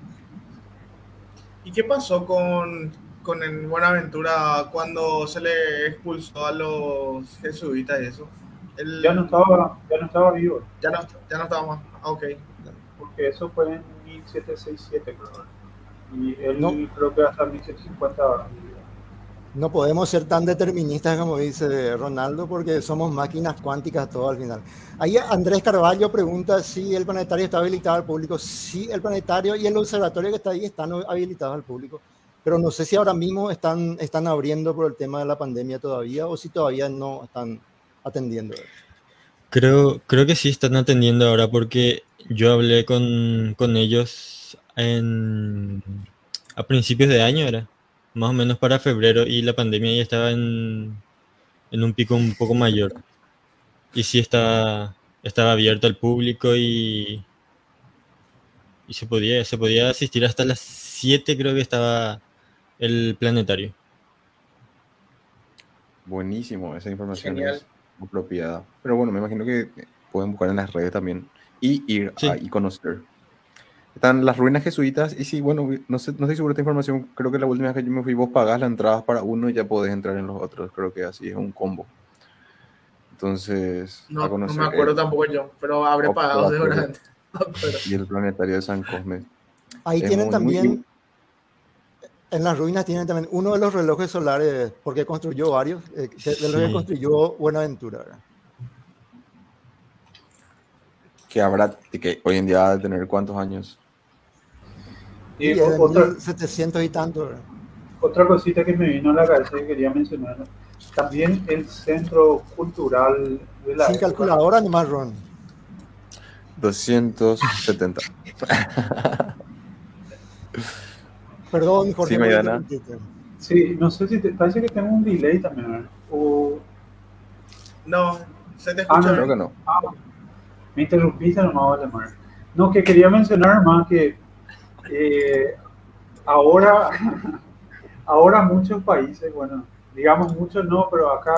¿Y qué pasó con, con en Buenaventura cuando se le expulsó a los jesuitas y eso? Él Ya no estaba, ya no estaba vivo, ya no, ya no estaba más. Ah, ok. porque eso fue en 1767, creo. Y él No. creo que hasta 1750 vivió. No podemos ser tan deterministas como dice Ronaldo, porque somos máquinas cuánticas todo al final. Ahí Andrés Carballo pregunta si el planetario está habilitado al público. Sí, el planetario y el observatorio que está ahí están habilitados al público, pero no sé si ahora mismo están, están abriendo por el tema de la pandemia todavía o si todavía no están atendiendo. Creo, creo que sí están atendiendo ahora porque yo hablé con, con ellos en, a principios de año, era más o menos para febrero y la pandemia ya estaba en, en un pico un poco mayor. Y sí estaba, estaba abierto al público y, y se podía, se podía asistir hasta las 7 creo que estaba el planetario. Buenísimo, esa información Genial. es apropiada. Pero bueno, me imagino que pueden buscar en las redes también y ir Sí. a, y conocer. Están las ruinas jesuitas y sí, bueno, no sé, no estoy seguro de esta información. Creo que la última vez que yo me fui, vos pagás la entrada para uno y ya podés entrar en los otros. Creo que así es un combo. Entonces, No, no me acuerdo el- tampoco yo, pero habré pagado seguramente. Y el planetario de San Cosme. Ahí Es tienen muy- muy- también, en las ruinas tienen también uno de los relojes solares, porque construyó varios, eh, de los que construyó Buenaventura. ¿verdad? Que habrá, que hoy en día ha de tener cuántos años. Y Y es de otra, 1700 y tanto. ¿verdad? otra cosita que me vino a la cabeza que quería mencionar, también el centro cultural de la Sin época. calculadora ni más, Ron. 270. Perdón, Jorge. Sí. Sí, no sé si te parece que tengo un delay también. O No, se te Ah, escucha. no, Creo que no. me interrumpiste nomás, Valdemar. No, que quería mencionar más que eh, ahora, ahora muchos países, bueno, digamos muchos no, pero acá,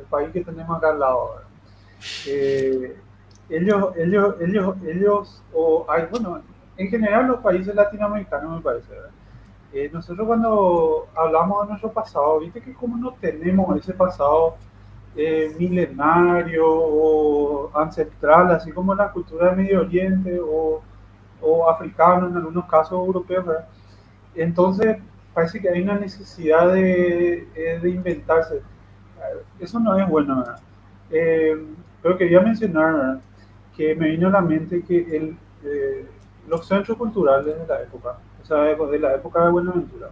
el país que tenemos acá al lado, ¿verdad? Eh, ellos, ellos, ellos, ellos, o hay, bueno, en general los países latinoamericanos me parece, ¿verdad? Eh, nosotros cuando hablamos de nuestro pasado, viste que como no tenemos ese pasado eh, milenario o ancestral, así como la cultura del Medio Oriente o, o africano, en algunos casos europeos. Entonces, parece que hay una necesidad de, eh, inventarse. Eso no es bueno, pero quería mencionar que me vino a la mente que los centros culturales de la época, de, la época de Buenaventura,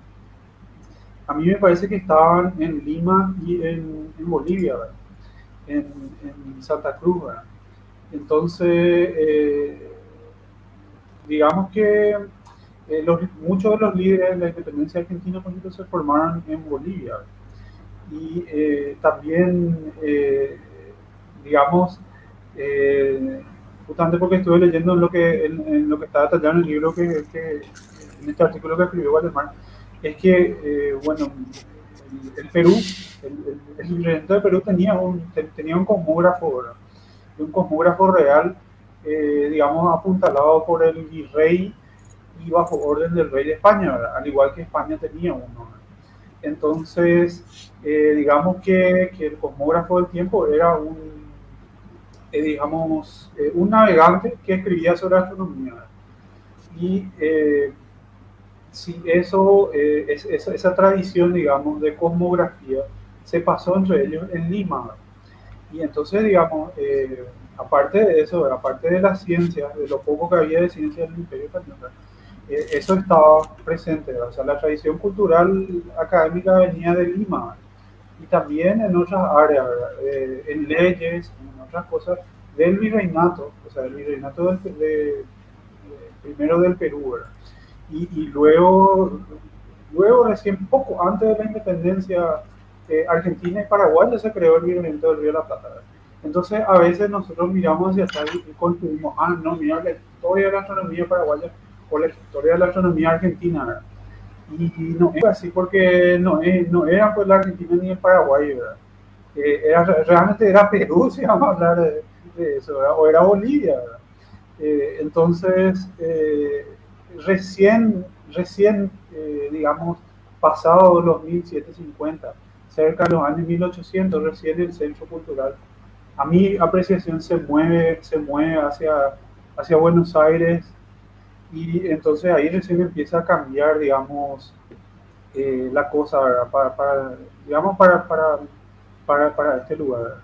a mí me parece que estaban en Lima y en, Bolivia. En, Santa Cruz. Entonces, eh, digamos que eh, muchos de los líderes de la independencia argentina por ejemplo, se formaron en Bolivia. Y eh, también, digamos, justamente porque estuve leyendo en lo que, en, lo que está detallado en el libro que en este artículo que escribió Valdemar, es que, eh, bueno, el, el Perú, el, el, el de Perú tenía un, te- tenía un cosmógrafo, ¿verdad? Un cosmógrafo real, eh, digamos, apuntalado por el virrey y bajo orden del rey de España, ¿verdad? Al igual que España tenía uno. ¿verdad? Entonces, eh, digamos que, que el cosmógrafo del tiempo era un, eh, digamos, eh, un navegante que escribía sobre astronomía. Y si eso, eh, es, esa, esa tradición, digamos, de cosmografía se pasó entre ellos en Lima. Y entonces, digamos, eh, aparte de eso, aparte de la ciencia, de lo poco que había de ciencia en el Imperio Español, eh, eso estaba presente. ¿verdad? O sea, la tradición cultural académica venía de Lima y también en otras áreas. Eh, en leyes, en otras cosas del virreinato, o sea, el virreinato del, de- de- primero del Perú, ¿verdad? Y, y luego, luego recién poco antes de la independencia eh, Argentina y Paraguay ya se creó el virreinato del Río de la Plata. ¿verdad? Entonces a veces nosotros miramos hacia atrás y ah, no, mira la historia de la astronomía paraguaya o la historia de la astronomía argentina. ¿verdad? Y, no es así porque no, no era pues la Argentina ni el Paraguay, ¿verdad? Eh, era, realmente era Perú, si vamos a hablar de, eso, o era Bolivia. Eh, entonces, eh, recién, recién digamos, pasado los 1750, cerca de los años 1800, recién el centro cultural, a mi apreciación se mueve, se mueve hacia, hacia Buenos Aires. Y entonces ahí recién empieza a cambiar, digamos, la cosa, Para, para, digamos, para, para para, para este lugar.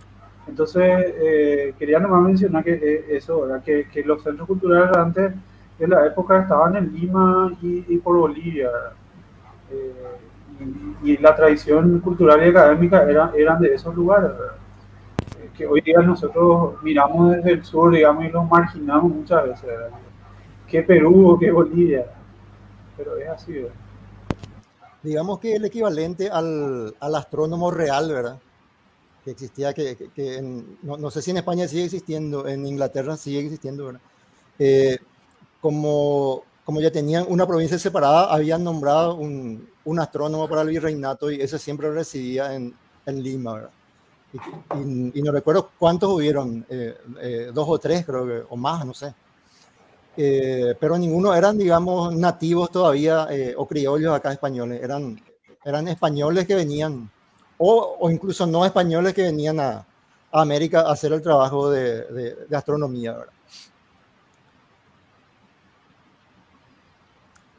Entonces, eh, quería nomás mencionar que eh, eso, Que, que, los centros culturales antes de la época estaban en Lima y, por Bolivia. Eh, y, la tradición cultural y académica eran, eran de esos lugares. Que hoy día nosotros miramos desde el sur, digamos, y los marginamos muchas veces. Que Perú o que Bolivia. Pero es así, Digamos que el equivalente al, al astrónomo real, ¿verdad? que existía, que, que, no, no, sé si en España sigue existiendo, en Inglaterra sigue existiendo, eh, como, como ya tenían una provincia separada, habían nombrado un, un astrónomo para el virreinato y ese siempre residía en, en Lima, ¿verdad? Y, y, no recuerdo cuántos hubieron, eh, eh, dos o tres creo que, o más, no sé. pero ninguno eran, digamos, nativos todavía o criollos acá españoles, eran, eran españoles que venían o, incluso no españoles que venían a, América a hacer el trabajo de, astronomía.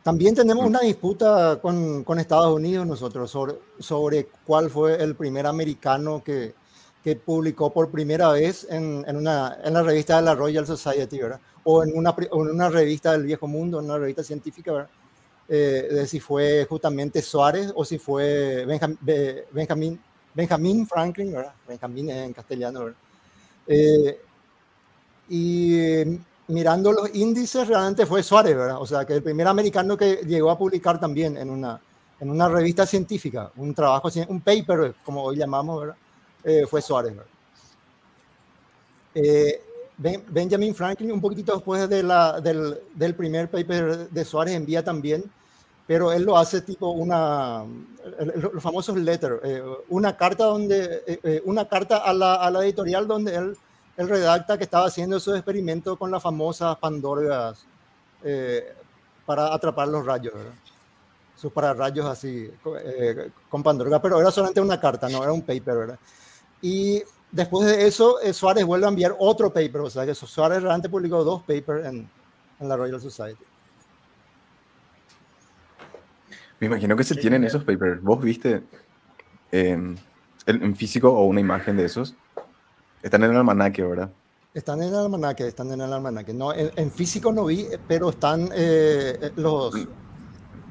También tenemos una disputa con, Estados Unidos nosotros sobre, sobre, cuál fue el primer americano que, que publicó por primera vez en, en, una, en, la revista de la Royal Society, ¿verdad? O en una, en una revista del Viejo Mundo, en una revista científica, ¿verdad? Eh, de si fue justamente Suárez o si fue Benjamín, Benjamín Franklin, ¿verdad? Benjamín en castellano, ¿verdad? Eh, y mirando los índices, realmente fue Suárez, ¿verdad? O sea, que el primer americano que llegó a publicar también en una, en una revista científica, un trabajo, un paper, como hoy llamamos. Eh, fue Suárez, ¿verdad? Benjamin Franklin, un poquitito después de la, del, del, primer paper de Suárez, envía también, pero él lo hace tipo una, los famosos letters, eh, una carta, donde, eh, eh, una carta a la, a la, editorial donde él, él redacta que estaba haciendo su experimento con las famosas pandorgas para atrapar los rayos, ¿verdad? sus pararrayos así, con pandorgas, pero era solamente una carta, no era un paper, ¿verdad? Y después de eso, eh, Suárez vuelve a enviar otro paper, o sea que Suárez realmente publicó dos papers en, en la Royal Society. Me imagino que se tienen esos papers. ¿Vos viste en físico o una imagen de esos? Están en el almanaque, ¿verdad? Están en el almanaque, están en el almanaque. No, en, físico no vi, pero están eh, eh, los,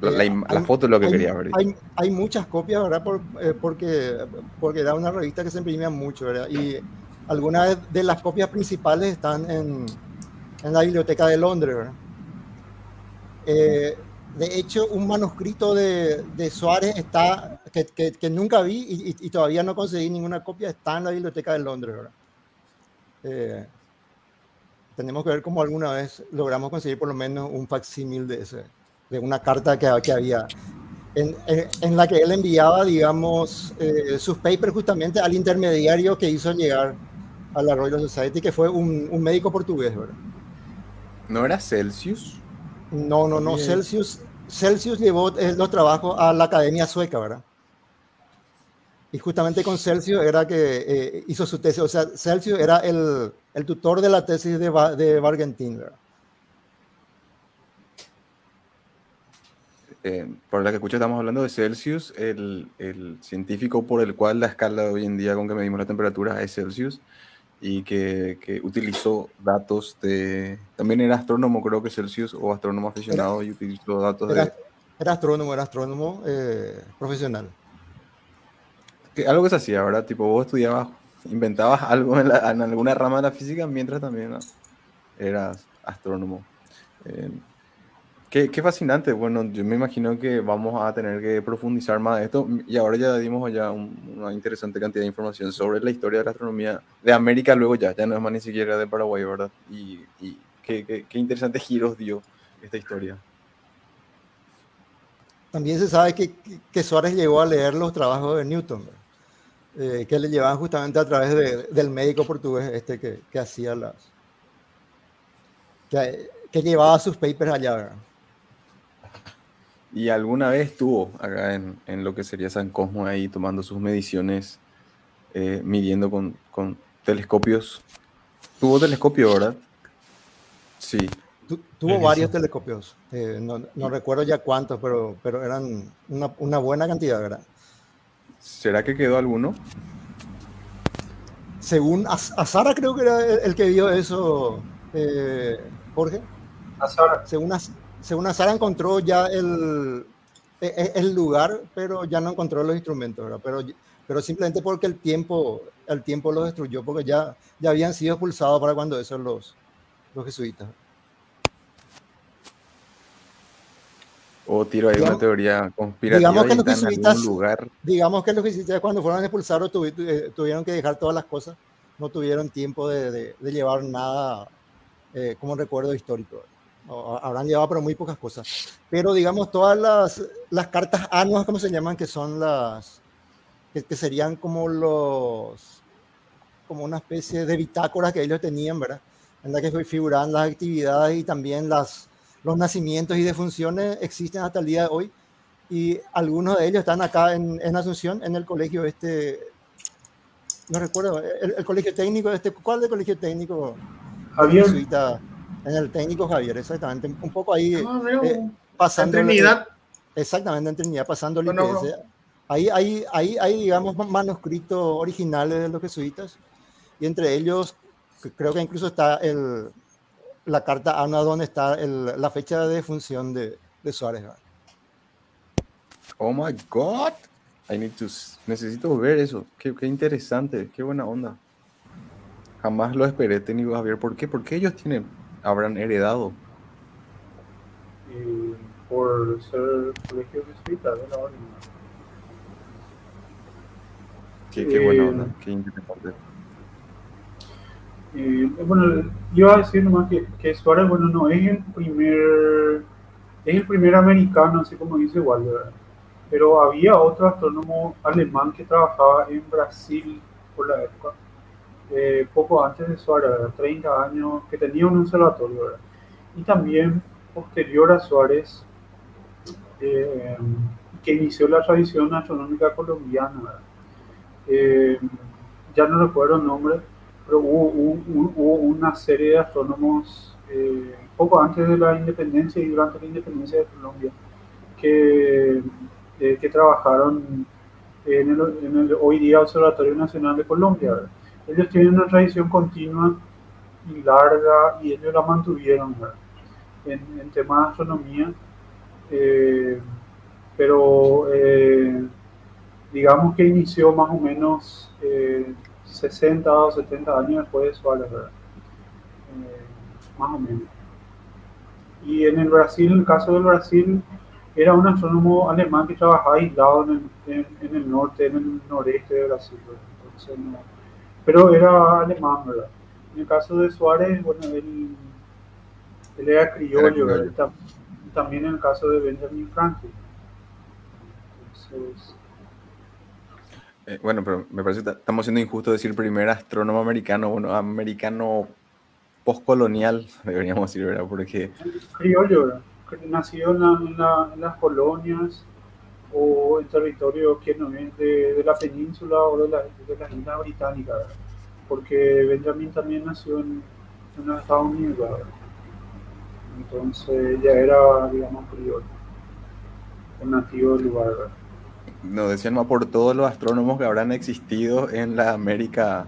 la, foto es lo que quería ver. Hay, hay, muchas copias, ¿verdad? Eh, porque, porque era una revista que se imprimía mucho, ¿verdad? Y algunas de las copias principales están en, en la biblioteca de Londres, ¿verdad? Eh, de hecho, un manuscrito de, de Suárez está, que, que, nunca vi y, y, todavía no conseguí ninguna copia, está en la biblioteca de Londres, ¿verdad? Eh, tenemos que ver cómo alguna vez logramos conseguir por lo menos un facsímil de ese de una carta que, que había, en, en, la que él enviaba, digamos, eh, sus papers justamente al intermediario que hizo llegar a la Royal Society, que fue un, un médico portugués, ¿verdad? ¿No era Celsius? No, no, no, Celsius, Celsius llevó eh, los trabajos a la Academia Sueca, ¿verdad? Y justamente con Celsius era que eh, hizo su tesis, o sea, Celsius era el, el tutor de la tesis de, de Bargentin, ¿verdad? Eh, por la que escucha estamos hablando de Celsius, el, el, científico por el cual la escala de hoy en día con que medimos la temperatura es Celsius y que, que, utilizó datos de... También era astrónomo, creo que Celsius, o astrónomo aficionado y utilizó datos era, de... Era astrónomo, era astrónomo eh, profesional. Que, algo que se hacía, ¿verdad? Tipo, vos estudiabas, inventabas algo en, en alguna rama de la física mientras también eras astrónomo. Eh, Qué, qué, fascinante. Bueno, yo me imagino que vamos a tener que profundizar más de esto. Y ahora ya dimos ya una interesante cantidad de información sobre la historia de la astronomía de América, luego ya, ya no es más ni siquiera de Paraguay, ¿verdad? Y, y qué, qué, qué interesantes giros dio esta historia. También se sabe que, que Suárez llegó a leer los trabajos de Newton, eh, que le llevaban justamente a través de, del médico portugués este que, que hacía las... Que, que, llevaba sus papers allá, ¿verdad? Y alguna vez estuvo acá en, en, lo que sería San Cosmo ahí tomando sus mediciones, eh, midiendo con, con telescopios. Tuvo telescopio, ¿verdad? Sí. Tu, tuvo varios telescopios. Eh, no, no, recuerdo ya cuántos, pero, pero eran una, una, buena cantidad, ¿verdad? ¿Será que quedó alguno? Según Azara, creo que era el, el que vio eso, eh, Jorge. Azara. Según, según Azara encontró ya el, el, el, lugar, pero ya no encontró los instrumentos, ¿verdad? Pero, pero simplemente porque el tiempo, el tiempo los destruyó, porque ya, ya habían sido expulsados para cuando eso los, los jesuitas. O tiro ahí digamos, una teoría conspirativa digamos que lugar. Digamos que los jesuitas cuando fueron expulsados tuvieron que dejar todas las cosas, no tuvieron tiempo de, de, de llevar nada eh, como recuerdo histórico. O, habrán llevado pero muy pocas cosas. Pero digamos todas las, las cartas anuas, ¿cómo se llaman? Que son las, que, que serían como los, como una especie de bitácoras que ellos tenían, ¿verdad? En la que figuraban las actividades y también las, los nacimientos y defunciones existen hasta el día de hoy y algunos de ellos están acá en, en Asunción, en el colegio este, no recuerdo, el, el, colegio técnico, este, ¿cuál de colegio técnico? Javier. Jesuita, en el técnico Javier, exactamente, un poco ahí Ah, eh, pasando. En Trinidad. Exactamente, en Trinidad, pasando el Bueno, IPS. Ahí hay, ahí, hay, digamos, manuscritos originales de los jesuitas y entre ellos creo que incluso está el, la carta ANA donde está el, la fecha de defunción de, de Suárez. ¿verdad? Oh my God. I need to, necesito ver eso. Qué, qué, interesante, qué buena onda. Jamás lo esperé, técnico Javier. ¿Por qué? Porque ellos tienen, habrán heredado. Y por ser colegio jesuita de la orden. Qué, qué buena onda, qué interesante. Eh, bueno, iba a decir nomás que, que, Suárez, bueno, no es el primer, es el primer americano, así como dice Walter, pero había otro astrónomo alemán que trabajaba en Brasil por la época, eh, poco antes de Suárez, 30 años, que tenía un observatorio, ¿verdad? y también posterior a Suárez, eh, que inició la tradición astronómica colombiana, eh, ya no recuerdo el nombre, pero hubo, hubo, hubo, una serie de astrónomos eh, poco antes de la independencia y durante la independencia de Colombia que, eh, que trabajaron en el, en el, hoy día Observatorio Nacional de Colombia. Ellos tienen una tradición continua y larga y ellos la mantuvieron en, en, temas de astronomía, eh, pero eh, digamos que inició más o menos 60 o 70 años después de Suárez, ¿verdad? Eh, más o menos. Y en el Brasil, en el caso del Brasil, era un astrónomo alemán que trabajaba aislado en el, en, en el norte, en el noreste de Brasil, Entonces, no, pero era alemán, ¿verdad? En el caso de Suárez, bueno, él, él era criollo, criollo. También en el caso de Benjamin Franklin. Entonces, eh, bueno, pero me parece que estamos siendo injusto decir primer astrónomo americano, bueno, americano postcolonial, deberíamos decir, ¿verdad? Porque... Criollo, ¿verdad? Nacido en, la, en, la, en, las colonias o en territorio que no es de, la península o de la, de la isla británica, ¿verdad? Porque Benjamin también nació en, en Estados Unidos, ¿verdad? Entonces ya era, digamos, criollo, un nativo del lugar, ¿verdad? Nos decían más por todos los astrónomos que habrán existido en la América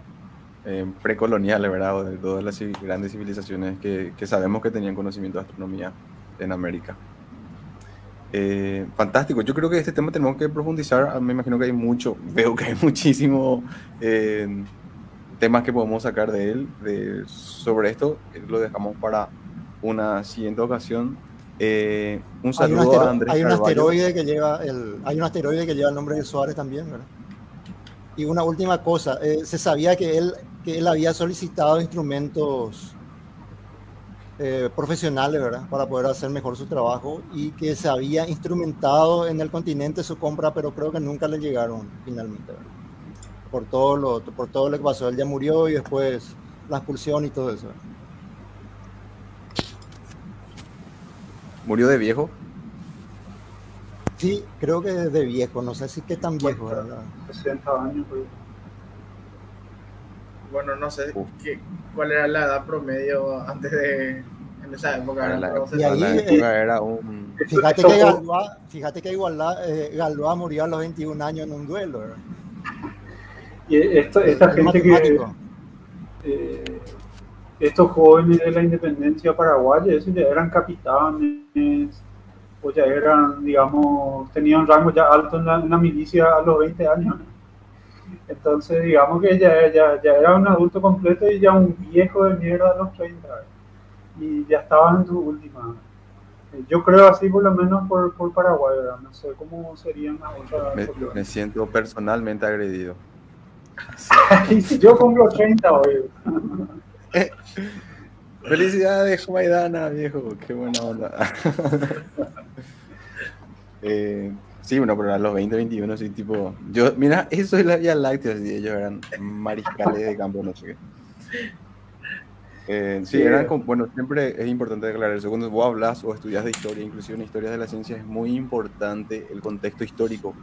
eh, precolonial, ¿verdad? O de todas las grandes civilizaciones que, que, sabemos que tenían conocimiento de astronomía en América. Eh, fantástico, yo creo que este tema tenemos que profundizar, me imagino que hay mucho, veo que hay muchísimos eh, temas que podemos sacar de él, de, sobre esto, lo dejamos para una siguiente ocasión. Eh, un saludo a Andrés hay un Carvalho. asteroide que lleva el hay un asteroide que lleva el nombre de Suárez también ¿verdad? y una última cosa eh, se sabía que él que él había solicitado instrumentos eh, profesionales, ¿verdad? Para poder hacer mejor su trabajo y que se había instrumentado en el continente su compra, pero creo que nunca le llegaron finalmente, ¿verdad? Por todo lo, por todo lo que pasó. Él ya murió y después la expulsión y todo eso. ¿verdad? ¿Murió de viejo? Sí, creo que de viejo, no sé si qué tan viejo, ¿verdad? 60 años, pues. Bueno, no sé qué, cuál era la edad promedio antes de. En esa época. ¿no? la, Y ahí, la sabe. eh, época era un... Fíjate que Galois, fíjate que Igualá- eh, Galois murió a los 21 años en un duelo, ¿verdad? Y esto- esta Es gente que, matemático. eh, estos jóvenes de la independencia paraguaya, esos ya eran capitanes, o ya eran, digamos, tenían rango ya alto en la, en la milicia a los 20 años. Entonces, digamos que ya, ya, ya era un adulto completo y ya un viejo de mierda a los 30. Y ya estaban en su última. Yo creo así, por lo menos por, por Paraguay, ¿verdad? No sé cómo serían las otras. Me, me siento personalmente agredido. Yo cumplo 30 hoy. Felicidades, Maidana, viejo. Qué buena onda. Eh, sí, bueno, pero a los 20, 21, sí, tipo. Yo, mira, eso es la Vía Láctea, sí, ellos eran mariscales de campo, no sé qué. Eh, sí, Sí. eran, como- bueno, siempre es importante aclarar eso. Cuando vos hablas o estudias de historia, inclusive en historias de la ciencia, es muy importante el contexto histórico.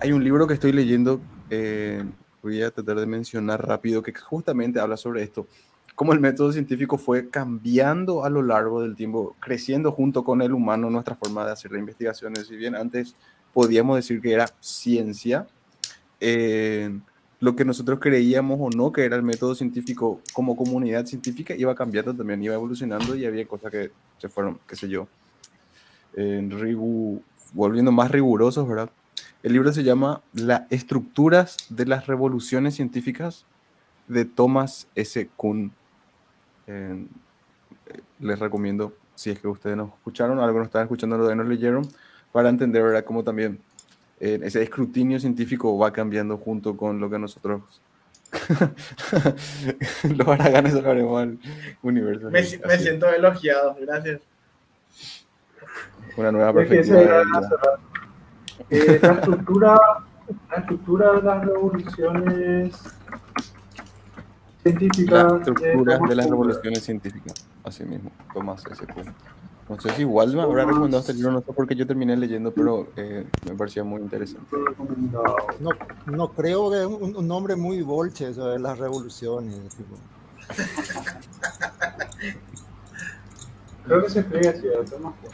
Hay un libro que estoy leyendo, eh, voy a tratar de mencionar rápido, que justamente habla sobre esto cómo el método científico fue cambiando a lo largo del tiempo, creciendo junto con el humano nuestra forma de hacer las investigaciones. Si bien antes podíamos decir que era ciencia, eh, lo que nosotros creíamos o no que era el método científico como comunidad científica iba cambiando también, iba evolucionando y había cosas que se fueron, qué sé yo, en rigu- volviendo más rigurosos, ¿verdad? El libro se llama Las estructuras de las revoluciones científicas de Thomas S. Kuhn. Eh, les recomiendo, si es que ustedes nos escucharon, algo nos estaban escuchando, lo de nos leyeron, para entender ¿verdad? cómo también eh, ese escrutinio científico va cambiando junto con lo que nosotros, los haraganes salvaremos al universo. Me, siento elogiado, gracias. Una nueva perspectiva. Eh, la estructura, la estructura de las revoluciones científicas. Las de estructuras Thomas de las revoluciones científicas. Así mismo, Tomás S. No sé si igual me habrá recomendado este libro, no sé por qué yo terminé leyendo, pero eh, me parecía muy interesante. No, no creo que es un, un nombre muy bolche eso de las revoluciones. tipo. Creo que se escribe así, a Thomas Kuhn.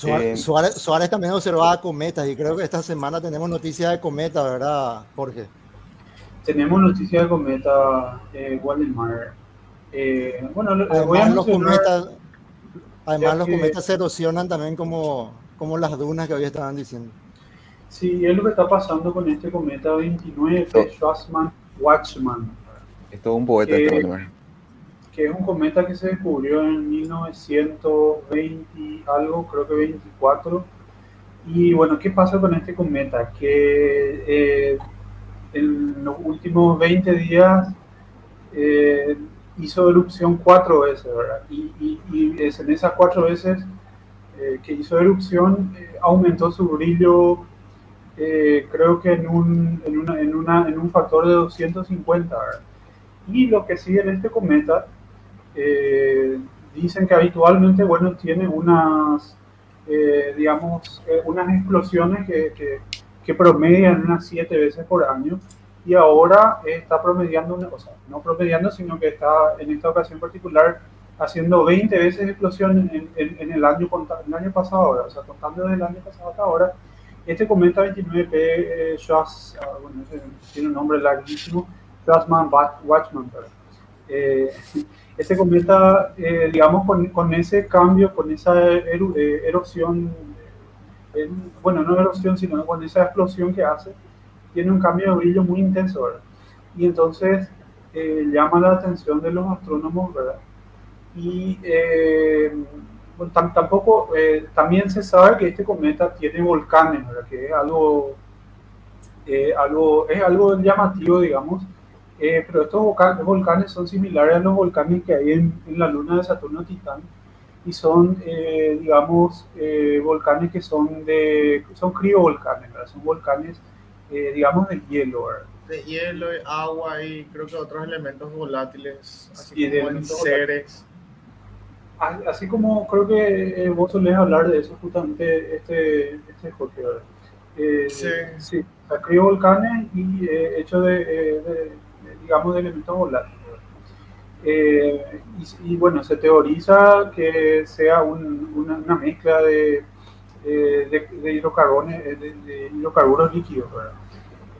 Suárez, Eh, Suárez- Suárez también observaba cometas y creo que esta semana tenemos noticias de cometas, ¿verdad, Jorge? Tenemos noticias de cometa eh, Wallenmeyer. Eh, bueno, le- les voy a Además, los cometas, además los que- cometas se erosionan también como, como las dunas que hoy estaban diciendo. Sí, es lo que está pasando con este cometa 29 No. Schwarzman-Waxman. Es todo un poeta Eh, este Valdemar. Que es un cometa que se descubrió en 1920 y algo, creo que 24. Y bueno, ¿qué pasa con este cometa? Que eh, en los últimos 20 días eh, hizo erupción cuatro veces, ¿verdad? Y, y- y es en esas cuatro veces eh, que hizo erupción eh, aumentó su brillo, eh, creo que en un, en, una, en, una, en un factor de 250, ¿verdad? Y lo que sigue en este cometa, eh, dicen que habitualmente, bueno, tiene unas, eh, digamos, eh, unas explosiones que, que, que promedian unas siete veces por año y ahora está promediando, una, o sea, no promediando, sino que está en esta ocasión particular haciendo 20 veces explosión en, en- en el, año, el año pasado, ahora, o sea, contando desde el año pasado hasta ahora. Este cometa 29P, eh, ah, bueno, tiene un nombre larguísimo, Schwarzman-Watchman, perdón. Eh, este cometa, eh, digamos, con, con ese cambio, con esa eru- eh, erupción, eh, bueno, no erupción, sino con esa explosión que hace, tiene un cambio de brillo muy intenso, ¿verdad? Y entonces eh, llama la atención de los astrónomos, ¿verdad? Y tampoco, también se sabe que este cometa tiene volcanes, ¿verdad? Que es algo, algo, es algo llamativo, digamos, Eh, pero estos volcanes, volcanes son similares a los volcanes que hay en, en la luna de Saturno Titán y son, eh, digamos, eh, volcanes que son de, son criovolcanes, ¿verdad? son volcanes, eh, digamos, de hielo, ¿verdad? De hielo, agua y creo que otros elementos volátiles, así Sí, de como elementos seres. Así como creo que eh, vos solés hablar de eso justamente, este, este Jorge, ¿verdad? Eh, Sí. sí, o sea, criovolcanes y de, eh, de- de, digamos, de elementos volátiles. ¿verdad? Eh, y, y, bueno, se teoriza que sea un- una, mezcla de, eh, hidrocarbones, eh, hidrocarburos líquidos, ¿verdad?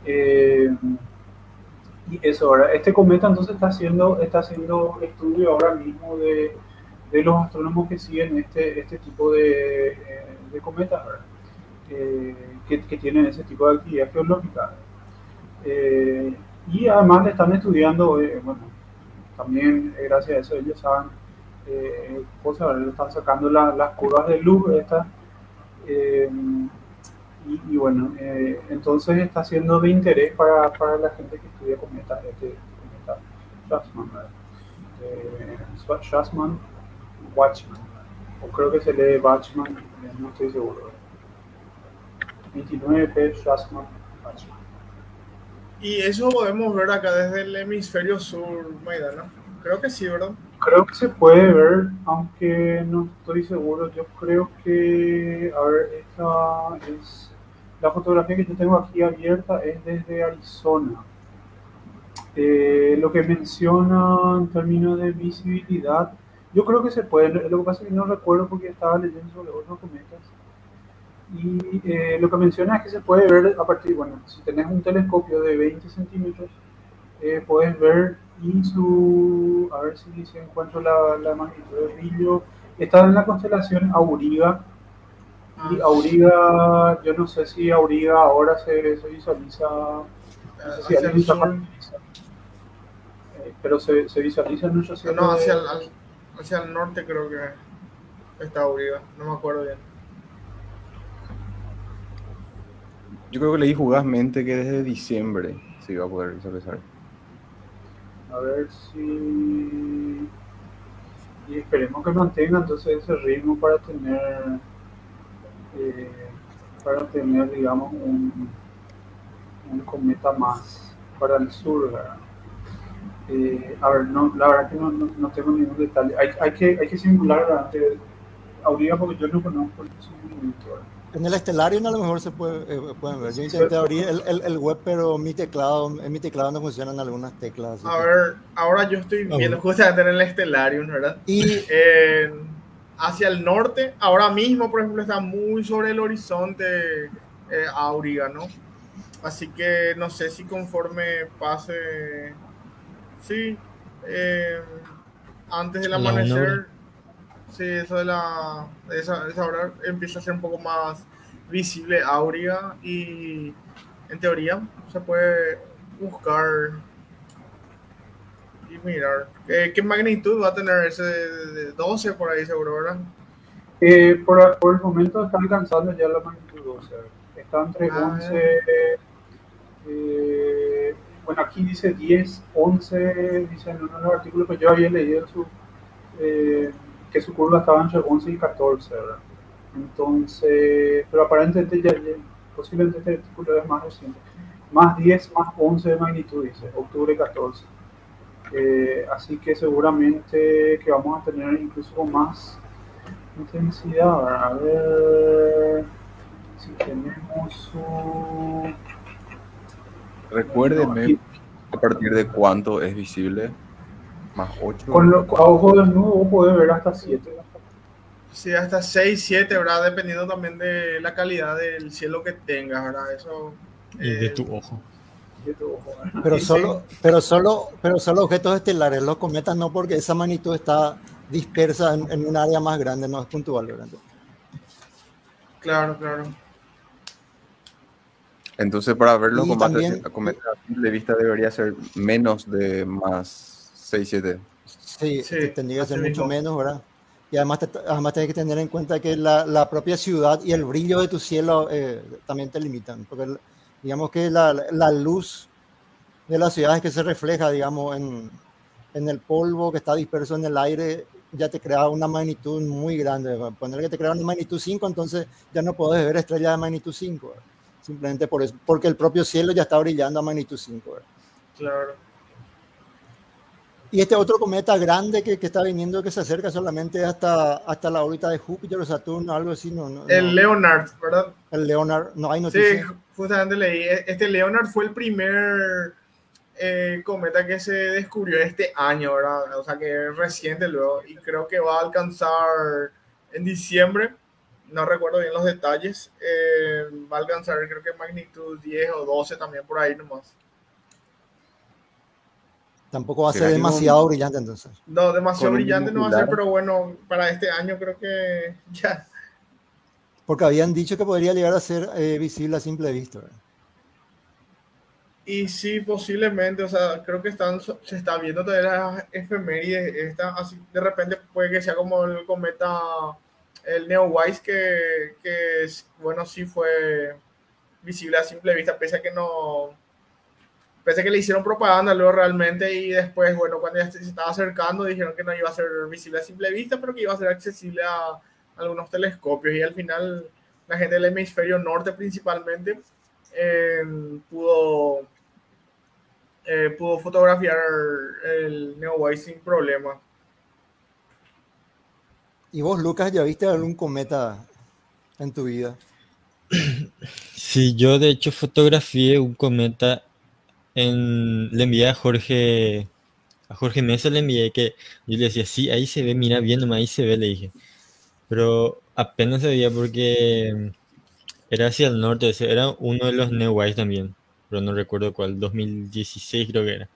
Eh, y eso, ahora, este cometa entonces está haciendo, está haciendo estudio ahora mismo de, los astrónomos que siguen este, este tipo de, cometas, ¿verdad? Que tienen ese tipo de actividad geológica. Y además le están estudiando, eh, bueno, también eh, gracias a eso ellos saben eh, cosas, le están sacando la- las curvas de luz estas. eh, y, y bueno, eh, entonces está siendo de interés para, para la gente que estudia este ¿verdad? Eh, Schwa- Schwarzman, Watchman, o creo que se lee Watchman, eh, no estoy seguro. 29P Schwarzman, Watchman. Y eso podemos ver acá desde el hemisferio sur, Maidana. Creo que sí, ¿verdad? Creo que se puede ver, aunque no estoy seguro. Yo creo que, a ver, esta es la fotografía que yo tengo aquí abierta es desde Arizona. Eh, lo que menciona en términos de visibilidad, yo creo que se puede. Lo que pasa es que no recuerdo porque estaba leyendo sobre otros cometas. Y eh, lo que menciona es que se puede ver a partir, bueno, si tenés un telescopio de 20 centímetros, eh, puedes ver y su, a ver si se encuentro la, la magnitud de brillo, está en la constelación Auriga, y Auriga, yo no sé si Auriga ahora se, se visualiza, no sé si Hacia el sur. eh, pero se, se visualiza en nuestro cielo No, hacia el, hacia el norte creo que está Uribe, no me acuerdo bien. Yo creo que leí fugazmente que desde diciembre se iba a poder visualizar. A ver si. Y esperemos que mantenga entonces ese ritmo para tener. eh, para tener, digamos, un, un cometa más para el sur, ¿verdad? Eh, a ver, no, la verdad que no, no, tengo ningún detalle. Hay, hay, que, hay que simular antes. Auriga porque yo no conozco su movimiento. En el Stellarium a lo mejor se puede, eh, pueden ver. Yo intenté abrir el, el, el web, pero mi teclado, en mi teclado no funcionan algunas teclas. A que- ver, ahora yo estoy Ah, viendo justamente en el Stellarium, ¿verdad? Y Eh, hacia el norte, ahora mismo, por ejemplo, está muy sobre el horizonte eh, Auriga, ¿no? Así que no sé si conforme pase, sí, eh, antes del amanecer. Sí, eso de la, esa, esa hora empieza a ser un poco más visible Auriga y en teoría se puede buscar y mirar. ¿Qué, qué magnitud va a tener ese de, de 12 por ahí seguro, verdad? Eh, por, por el momento está alcanzando ya la magnitud 12. Está entre Ah, 11. eh, bueno, aquí dice 10, 11, dice en uno de los artículos que yo había leído su, eh, que su curva estaba entre 11 y 14, ¿verdad? Entonces, pero aparentemente ya, ya- posiblemente este artículo es más reciente. Más 10, más 11 de magnitud, dice, octubre 14. Eh, así que seguramente que vamos a tener incluso con más intensidad. A ver si tenemos un... Recuérdeme Bueno, aquí- a partir de cuánto es visible. Más 8. Con lo, a ojo desnudo vos podés ver hasta 7. Sí, hasta 6, 7, ¿verdad? Dependiendo también de la calidad del cielo que tengas, ¿verdad? Eso. Y de eh, tu ojo. Pero Y solo, pero solo, pero solo objetos estelares, los cometas no, porque esa magnitud está dispersa en, en un área más grande, no es puntual, ¿verdad? Claro, claro. Entonces, para ver los Y combates también- a cometas a simple vista debería ser menos de más 6, 7. Sí, Sí, te- tendría que ser mucho mismo. menos, ¿verdad? Y además, te- además tienes que tener en cuenta que la, la propia ciudad y el brillo de tu cielo eh, también te limitan, porque digamos que la, la luz de la ciudad es que se refleja, digamos, en, en el polvo que está disperso en el aire, ya te crea una magnitud muy grande. Poner que te crea una magnitud 5, entonces ya no puedes ver estrellas de magnitud 5. Simplemente por eso, porque el propio cielo ya está brillando a magnitud 5. Claro. Y este otro cometa grande que, que, está viniendo, que se acerca solamente hasta, hasta la órbita de Júpiter o Saturno, algo así, no. no el Leonard, ¿verdad? El Leonard, no hay noticias. Sí, justamente leí. Este Leonard fue el primer eh, cometa que se descubrió este año, ¿verdad? O sea, que es reciente luego. Y creo que va a alcanzar en diciembre, no recuerdo bien los detalles, eh, va a alcanzar creo que magnitud 10 o 12 también por ahí nomás. Tampoco va a ser demasiado brillante entonces. No, demasiado brillante no va a ser, pero bueno, para este año creo que ya. Porque habían dicho que podría llegar a ser eh, visible a simple vista. ¿verdad? Y sí, posiblemente, o sea, creo que están, se está viendo todas las efemérides, esta, así de repente puede que sea como el cometa, el Neowise, que, que bueno, sí fue visible a simple vista, pese a que no, a que le hicieron propaganda luego realmente y después, bueno, cuando ya se estaba acercando dijeron que no iba a ser visible a simple vista, pero que iba a ser accesible a algunos telescopios y al final la gente del hemisferio norte principalmente eh, pudo, eh, pudo fotografiar el Neowise sin problema. ¿Y vos, Lucas, ya viste algún cometa en tu vida? Sí, yo de hecho fotografié un cometa le envié a Jorge, a Jorge Mesa le envié que yo le decía, sí, ahí se ve, mira bien, ahí se ve, le dije. Pero apenas se veía porque era hacia el norte, era uno de los Neowise también, pero no recuerdo cuál, 2016 creo que era.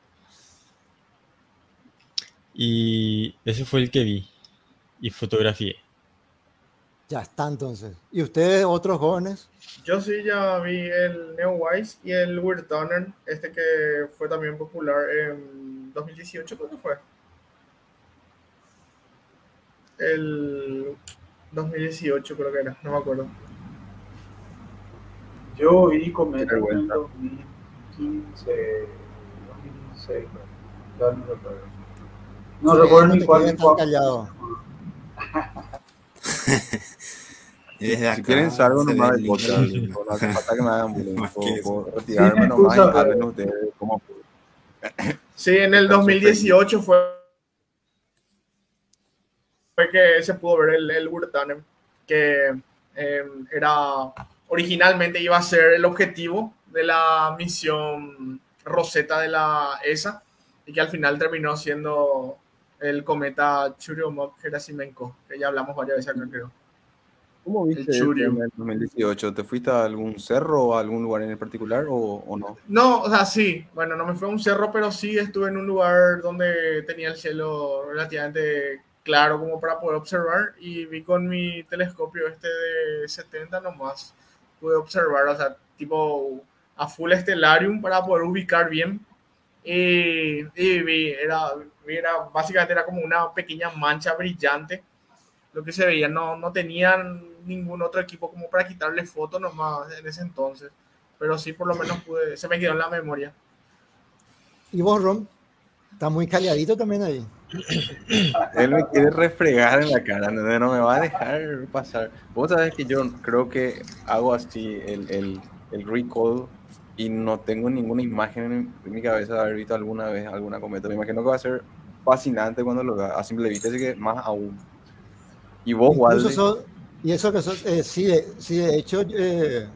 Y ese fue el que vi y fotografié. Ya está entonces. ¿Y ustedes, otros jóvenes? Yo sí ya vi el Neowise y el Weird Donner, este que fue también popular en 2018, creo que fue. El 2018 creo que era, no me acuerdo. Yo vi Cometa en el 2015, 2016, no, no recuerdo. No Sí, recuerdo no ni cuál. callado. Desde Si acá quieren salgo nomás del podcast, no hace falta que me hagan bullying, puedo- retirarme Sí, nomás y excusa, hablen pero- ustedes como Sí, en el 2018 fue, fue que se pudo ver el, el que eh, era originalmente iba a ser el objetivo de la misión Rosetta de la ESA y que al final terminó siendo el cometa Churyumov-Gerasimenko, que ya hablamos varias veces acá, creo. ¿Cómo viste El en el 2018? ¿Te fuiste a algún cerro o a algún lugar en particular o, o no? No, o sea, sí. Bueno, no me fue a un cerro, pero sí estuve en un lugar donde tenía el cielo relativamente claro como para poder observar y vi con mi telescopio este de 70 nomás. Pude observar, o sea, tipo a full estelarium para poder ubicar bien. Y, y vi, era, era, básicamente era como una pequeña mancha brillante. Lo que se veía, no, no tenían ningún otro equipo como para quitarle fotos nomás en ese entonces pero sí por lo menos pude, se me quedó en la memoria. ¿Y vos, Ron? Está muy calladito también ahí. Él me quiere refregar en la cara, no, no me va a dejar pasar. Vos sabés que yo creo que hago así el, el, el recall y no tengo ninguna imagen en, en mi cabeza de haber visto alguna vez alguna cometa. Me imagino que va a ser fascinante cuando lo vea a simple vista, así que más aún. Y vos, Incluso Walde, sos- y eso que sos, eh, sí, de, sí, de hecho, eh,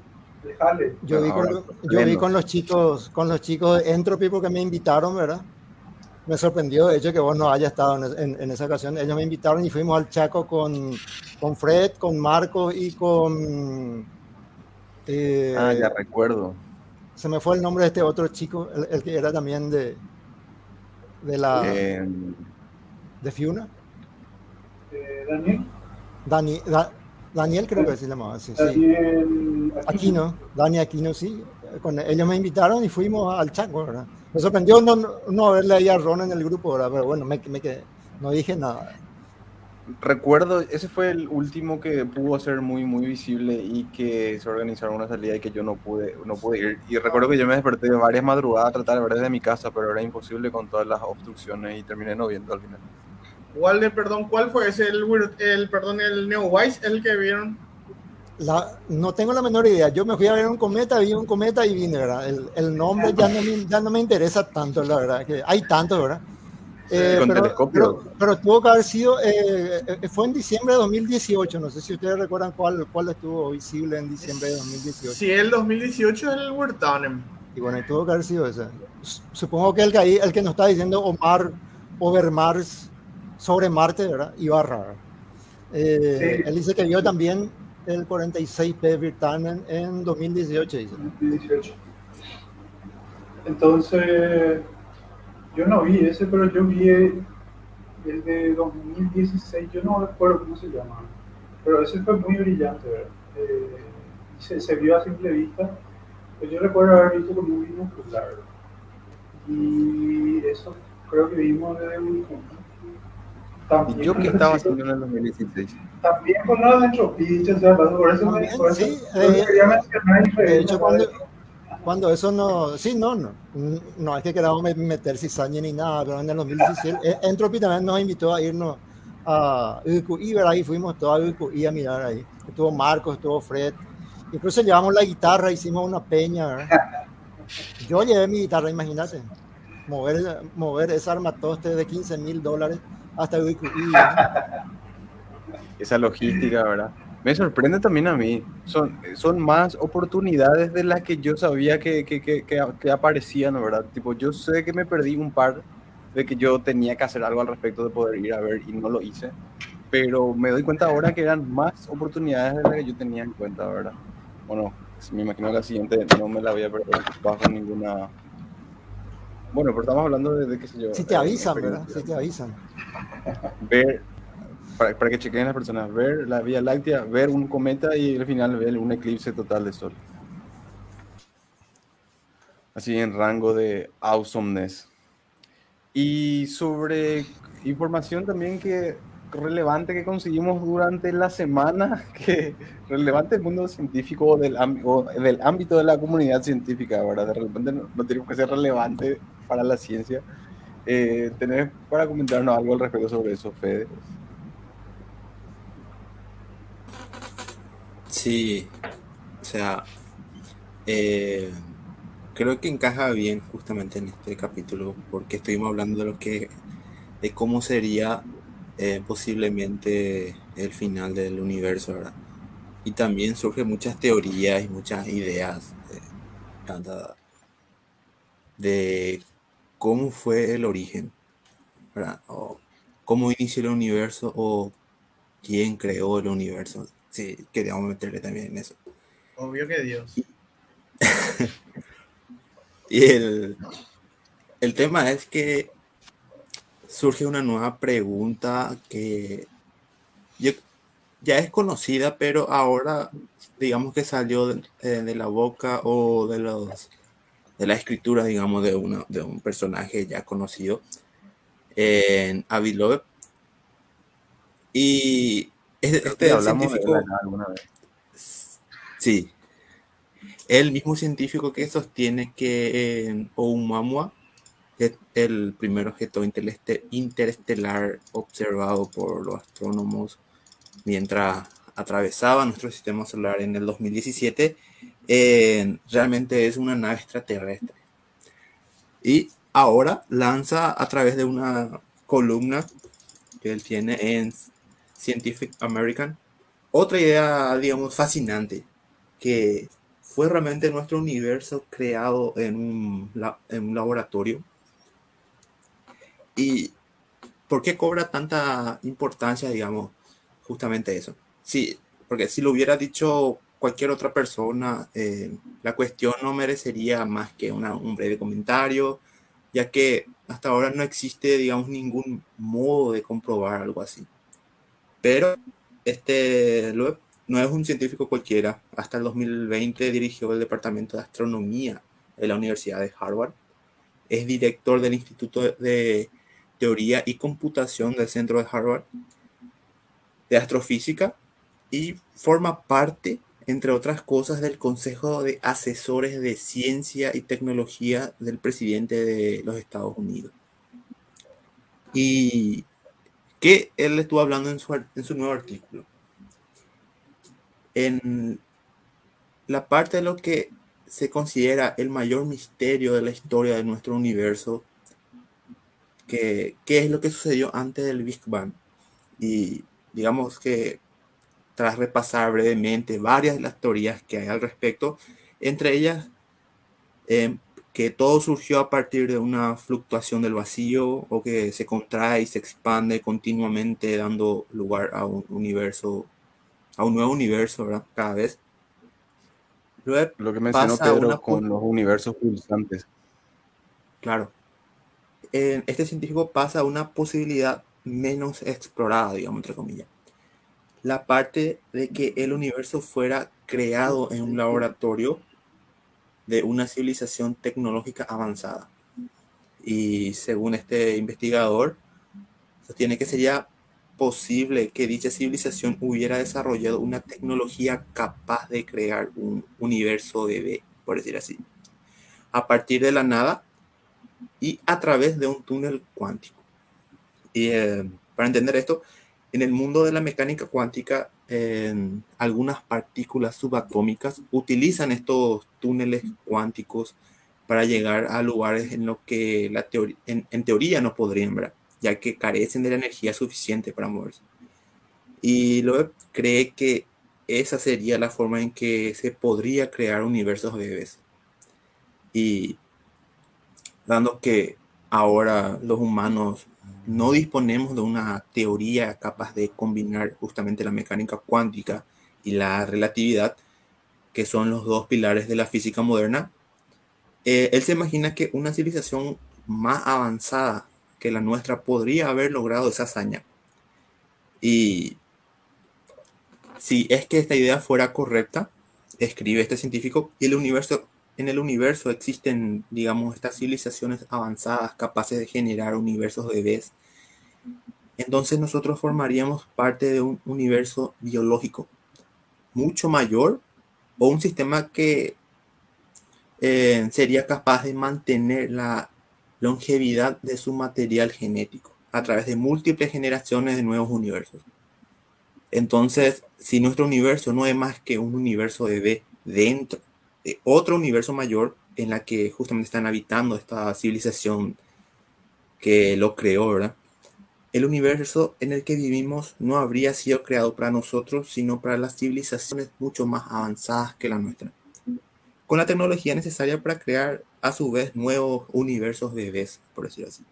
yo, vi con, Ahora, lo- yo vi menos. con los chicos, con los chicos de Entropy porque me invitaron, ¿verdad? Me sorprendió, de hecho, que vos no hayas estado en, en- en esa ocasión. Ellos me invitaron y fuimos al Chaco con, con Fred, con Marco y con... eh, ah, ya recuerdo. se me fue el nombre de este otro chico, el, el que era también de, de la Eh, de Fiuna. Eh, Daniel. Dani, Da- Daniel creo que se llamaba, sí, sí. Daniel Aquino, Dani Aquino, sí. Con, ellos me invitaron y fuimos al Chaco, ¿verdad? Me sorprendió no, no, verle ahí a Ron en el grupo, ¿verdad? Pero bueno, me, me quedé, no dije nada. recuerdo, ese fue el último que pudo ser muy, muy visible y que se organizaron una salida y que yo no pude, no pude ir. Y recuerdo que yo me desperté varias madrugadas a tratar de ver desde mi casa, pero era imposible con todas las obstrucciones y terminé no viendo al final. Walde, perdón, ¿cuál fue ese? El, el perdón, el Neowise, el que vieron. La, no tengo la menor idea. Yo me fui a ver un cometa, vi un cometa y vine, ¿verdad? El, el nombre ya no, me, ya no me interesa tanto, la verdad. Que hay tantos, ¿verdad? Eh, pero, pero, pero, tuvo que haber sido, eh, eh, fue en diciembre de 2018, no sé si ustedes recuerdan cuál, cuál estuvo visible en diciembre de 2018. Sí, el 2018 es el Wertanem. Y bueno, tuvo que haber sido ese. Supongo que el que, ahí, el que nos está diciendo Omar Overmars sobre Marte, ¿verdad? Ibarra. Eh, sí. Él dice que vio también el 46P Virtanen en 2018. Dice. 2018. Entonces yo no vi ese, pero yo vi el, de 2016, yo no recuerdo cómo se llama, pero ese fue muy brillante, eh, se, se, vio a simple vista, pues yo recuerdo haber visto como un binocular, y eso creo que vimos desde un también, ¿Y yo qué estaba haciendo en el 2016? También con la entropía, o sea, por eso, me, por eso, sí, eh, quería mencionar de hecho, cuando, cuando eso no, sí, no, no, no es que queramos meter cizaña ni nada, pero en el 2017 eh, Entropy también nos invitó a irnos a UQI, ¿verdad? Y fuimos todos a UQI a mirar ahí. Estuvo Marcos, estuvo Fred. Incluso llevamos la guitarra, hicimos una peña, ¿verdad? Yo llevé mi guitarra, imagínate. Mover, mover ese armatoste de 15 mil dólares hasta UQI. Esa logística, ¿verdad? me sorprende también a mí. Son, son más oportunidades de las que yo sabía que, que, que, que, aparecían, ¿verdad? Tipo, yo sé que me perdí un par de que yo tenía que hacer algo al respecto de poder ir a ver y no lo hice. Pero me doy cuenta ahora que eran más oportunidades de las que yo tenía en cuenta, ¿verdad? Bueno, me imagino que la siguiente no me la voy a perder bajo ninguna... Bueno, pero estamos hablando de, de qué sé yo. Si te avisan, ¿verdad? Si te avisan. Ver para, para, que chequen las personas, ver la Vía Láctea, ver un cometa y al final ver un eclipse total de sol. Así en rango de awesomeness. Y sobre información también que relevante que conseguimos durante la semana, que relevante del mundo científico o del, del ámbito de la comunidad científica, ¿verdad? De repente no, no tenemos que ser relevante para la ciencia. Eh, ¿Tenés para comentarnos algo al respecto sobre eso, Fede? Sí, o sea, eh, creo que encaja bien justamente en este capítulo porque estuvimos hablando de lo que, de cómo sería eh, posiblemente el final del universo, ¿verdad? Y también surgen muchas teorías y muchas ideas eh, de cómo fue el origen, ¿verdad? O cómo inició el universo o quién creó el universo sí, queríamos meterle también en eso. Obvio que Dios. y el, el tema es que surge una nueva pregunta que ya es conocida, pero ahora digamos que salió de, eh, la boca o de los de la escritura, digamos, de, una, de un personaje ya conocido en Avilove. Y este científico, alguna vez. Sí. El mismo científico que sostiene que en Oumuamua es el primer objeto interestelar observado por los astrónomos mientras atravesaba nuestro sistema solar en el 2017, realmente es una nave extraterrestre. Y ahora lanza a través de una columna que él tiene en Scientific American. Otra idea, digamos, fascinante, que fue realmente nuestro universo creado en un, en un laboratorio. ¿Y por qué cobra tanta importancia, digamos, justamente eso? Sí, porque si lo hubiera dicho cualquier otra persona, eh, la cuestión no merecería más que una, un breve comentario, ya que hasta ahora no existe, digamos, ningún modo de comprobar algo así. Pero este Loeb no es un científico cualquiera. Hasta el 2020 dirigió el Departamento de Astronomía de la Universidad de Harvard. Es director del Instituto de Teoría y Computación del Centro de Harvard. de astrofísica y forma parte, entre otras cosas, del Consejo de Asesores de Ciencia y Tecnología del presidente de los Estados Unidos. Y que él estuvo hablando en su, en su nuevo artículo. En la parte de lo que se considera el mayor misterio de la historia de nuestro universo, que, es lo que sucedió antes del Big Bang. Y digamos que tras repasar brevemente varias de las teorías que hay al respecto, entre ellas em, que todo surgió a partir de una fluctuación del vacío o que se contrae y se expande continuamente dando lugar a un universo, a un nuevo universo, ¿verdad? Cada vez. Lo que mencionó Pedro con los universos pulsantes. Claro. este científico pasa a una posibilidad menos explorada, digamos, entre comillas. La parte de que el universo fuera creado en un laboratorio de una civilización tecnológica avanzada. Y según este investigador, sostiene que sería posible que dicha civilización hubiera desarrollado una tecnología capaz de crear un universo bebé, por decir así, a partir de la nada y a través de un túnel cuántico. Y eh, para entender esto, en el mundo de la mecánica cuántica, algunas partículas subatómicas utilizan estos túneles cuánticos para llegar a lugares en los que la en, en teoría no podrían, ¿verdad? ya que carecen de la energía suficiente para moverse. Y luego cree que esa sería la forma en que se podría crear universos bebés. Y dando que ahora los humanos no disponemos de una teoría capaz de combinar justamente la mecánica cuántica y la relatividad, que son los dos pilares de la física moderna, eh, él se imagina que una civilización más avanzada que la nuestra podría haber logrado esa hazaña. Y si es que esta idea fuera correcta, escribe este científico, y el universo, en el universo existen, digamos, estas civilizaciones avanzadas capaces de generar universos bebés, entonces nosotros formaríamos parte de un universo biológico mucho mayor o un sistema que eh, sería capaz de mantener la longevidad de su material genético a través de múltiples generaciones de nuevos universos. Entonces, si nuestro universo no es más que un universo de dentro de otro universo mayor en la que justamente están habitando esta civilización que lo creó, ¿verdad? El universo en el que vivimos no habría sido creado para nosotros, sino para las civilizaciones mucho más avanzadas que la nuestra con la tecnología necesaria para crear a su vez nuevos universos bebés, por decirlo así.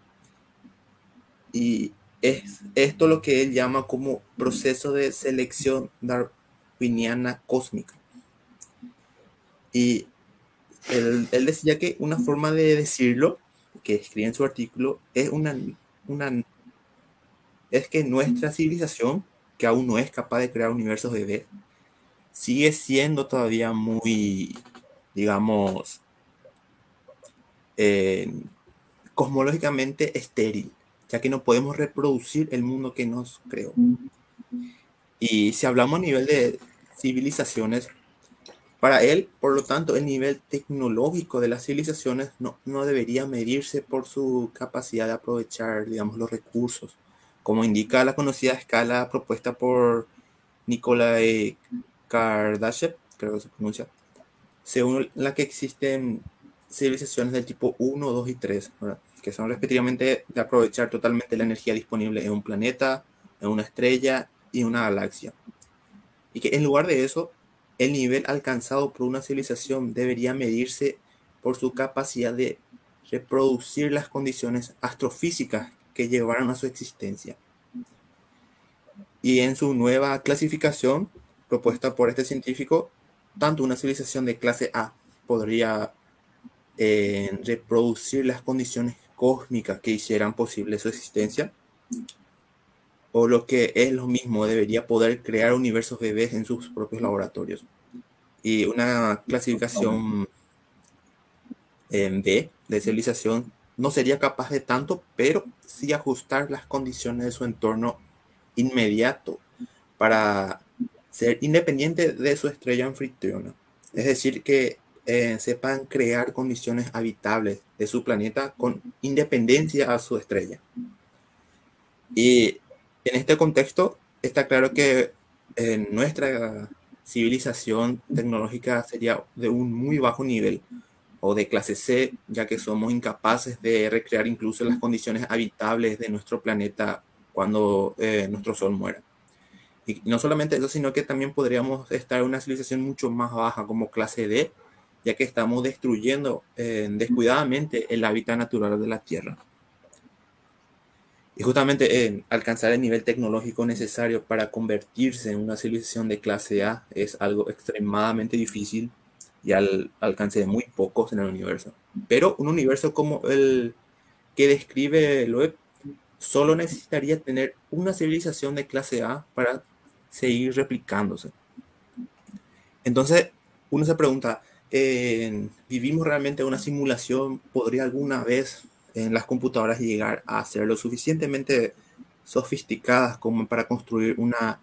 Y es esto lo que él llama como proceso de selección darwiniana cósmica. Y él, decía que una forma de decirlo, que escribe en su artículo, es una, una es que nuestra civilización, que aún no es capaz de crear universos bebés, sigue siendo todavía muy digamos, eh, cosmológicamente estéril, ya que no podemos reproducir el mundo que nos creó. Y si hablamos a nivel de civilizaciones, para él, por lo tanto, el nivel tecnológico de las civilizaciones no, no debería medirse por su capacidad de aprovechar, digamos, los recursos, como indica la conocida escala propuesta por Nikolai Kardashev, creo que se pronuncia, según la que existen civilizaciones del tipo 1, 2 y 3, que son respectivamente de aprovechar totalmente la energía disponible en un planeta, en una estrella y una galaxia. Y que en lugar de eso, el nivel alcanzado por una civilización debería medirse por su capacidad de reproducir las condiciones astrofísicas que llevaron a su existencia. Y en su nueva clasificación, propuesta por este científico, tanto una civilización de clase A podría eh, reproducir las condiciones cósmicas que hicieran posible su existencia, o lo que es lo mismo, debería poder crear universos bebés en sus propios laboratorios. Y una clasificación en B de civilización no sería capaz de tanto, pero sí ajustar las condiciones de su entorno inmediato para ser independiente de su estrella anfitriona. Es decir, que eh, sepan crear condiciones habitables de su planeta con independencia a su estrella. Y en este contexto está claro que eh, nuestra civilización tecnológica sería de un muy bajo nivel o de clase C, ya que somos incapaces de recrear incluso las condiciones habitables de nuestro planeta cuando eh, nuestro Sol muera. Y no solamente eso, sino que también podríamos estar en una civilización mucho más baja como clase D, ya que estamos destruyendo eh, descuidadamente el hábitat natural de la Tierra. Y justamente en alcanzar el nivel tecnológico necesario para convertirse en una civilización de clase A es algo extremadamente difícil y al alcance de muy pocos en el universo. Pero un universo como el que describe Loeb solo necesitaría tener una civilización de clase A para seguir replicándose. Entonces, uno se pregunta, ¿vivimos realmente una simulación? ¿Podría alguna vez en las computadoras llegar a ser lo suficientemente sofisticadas como para construir una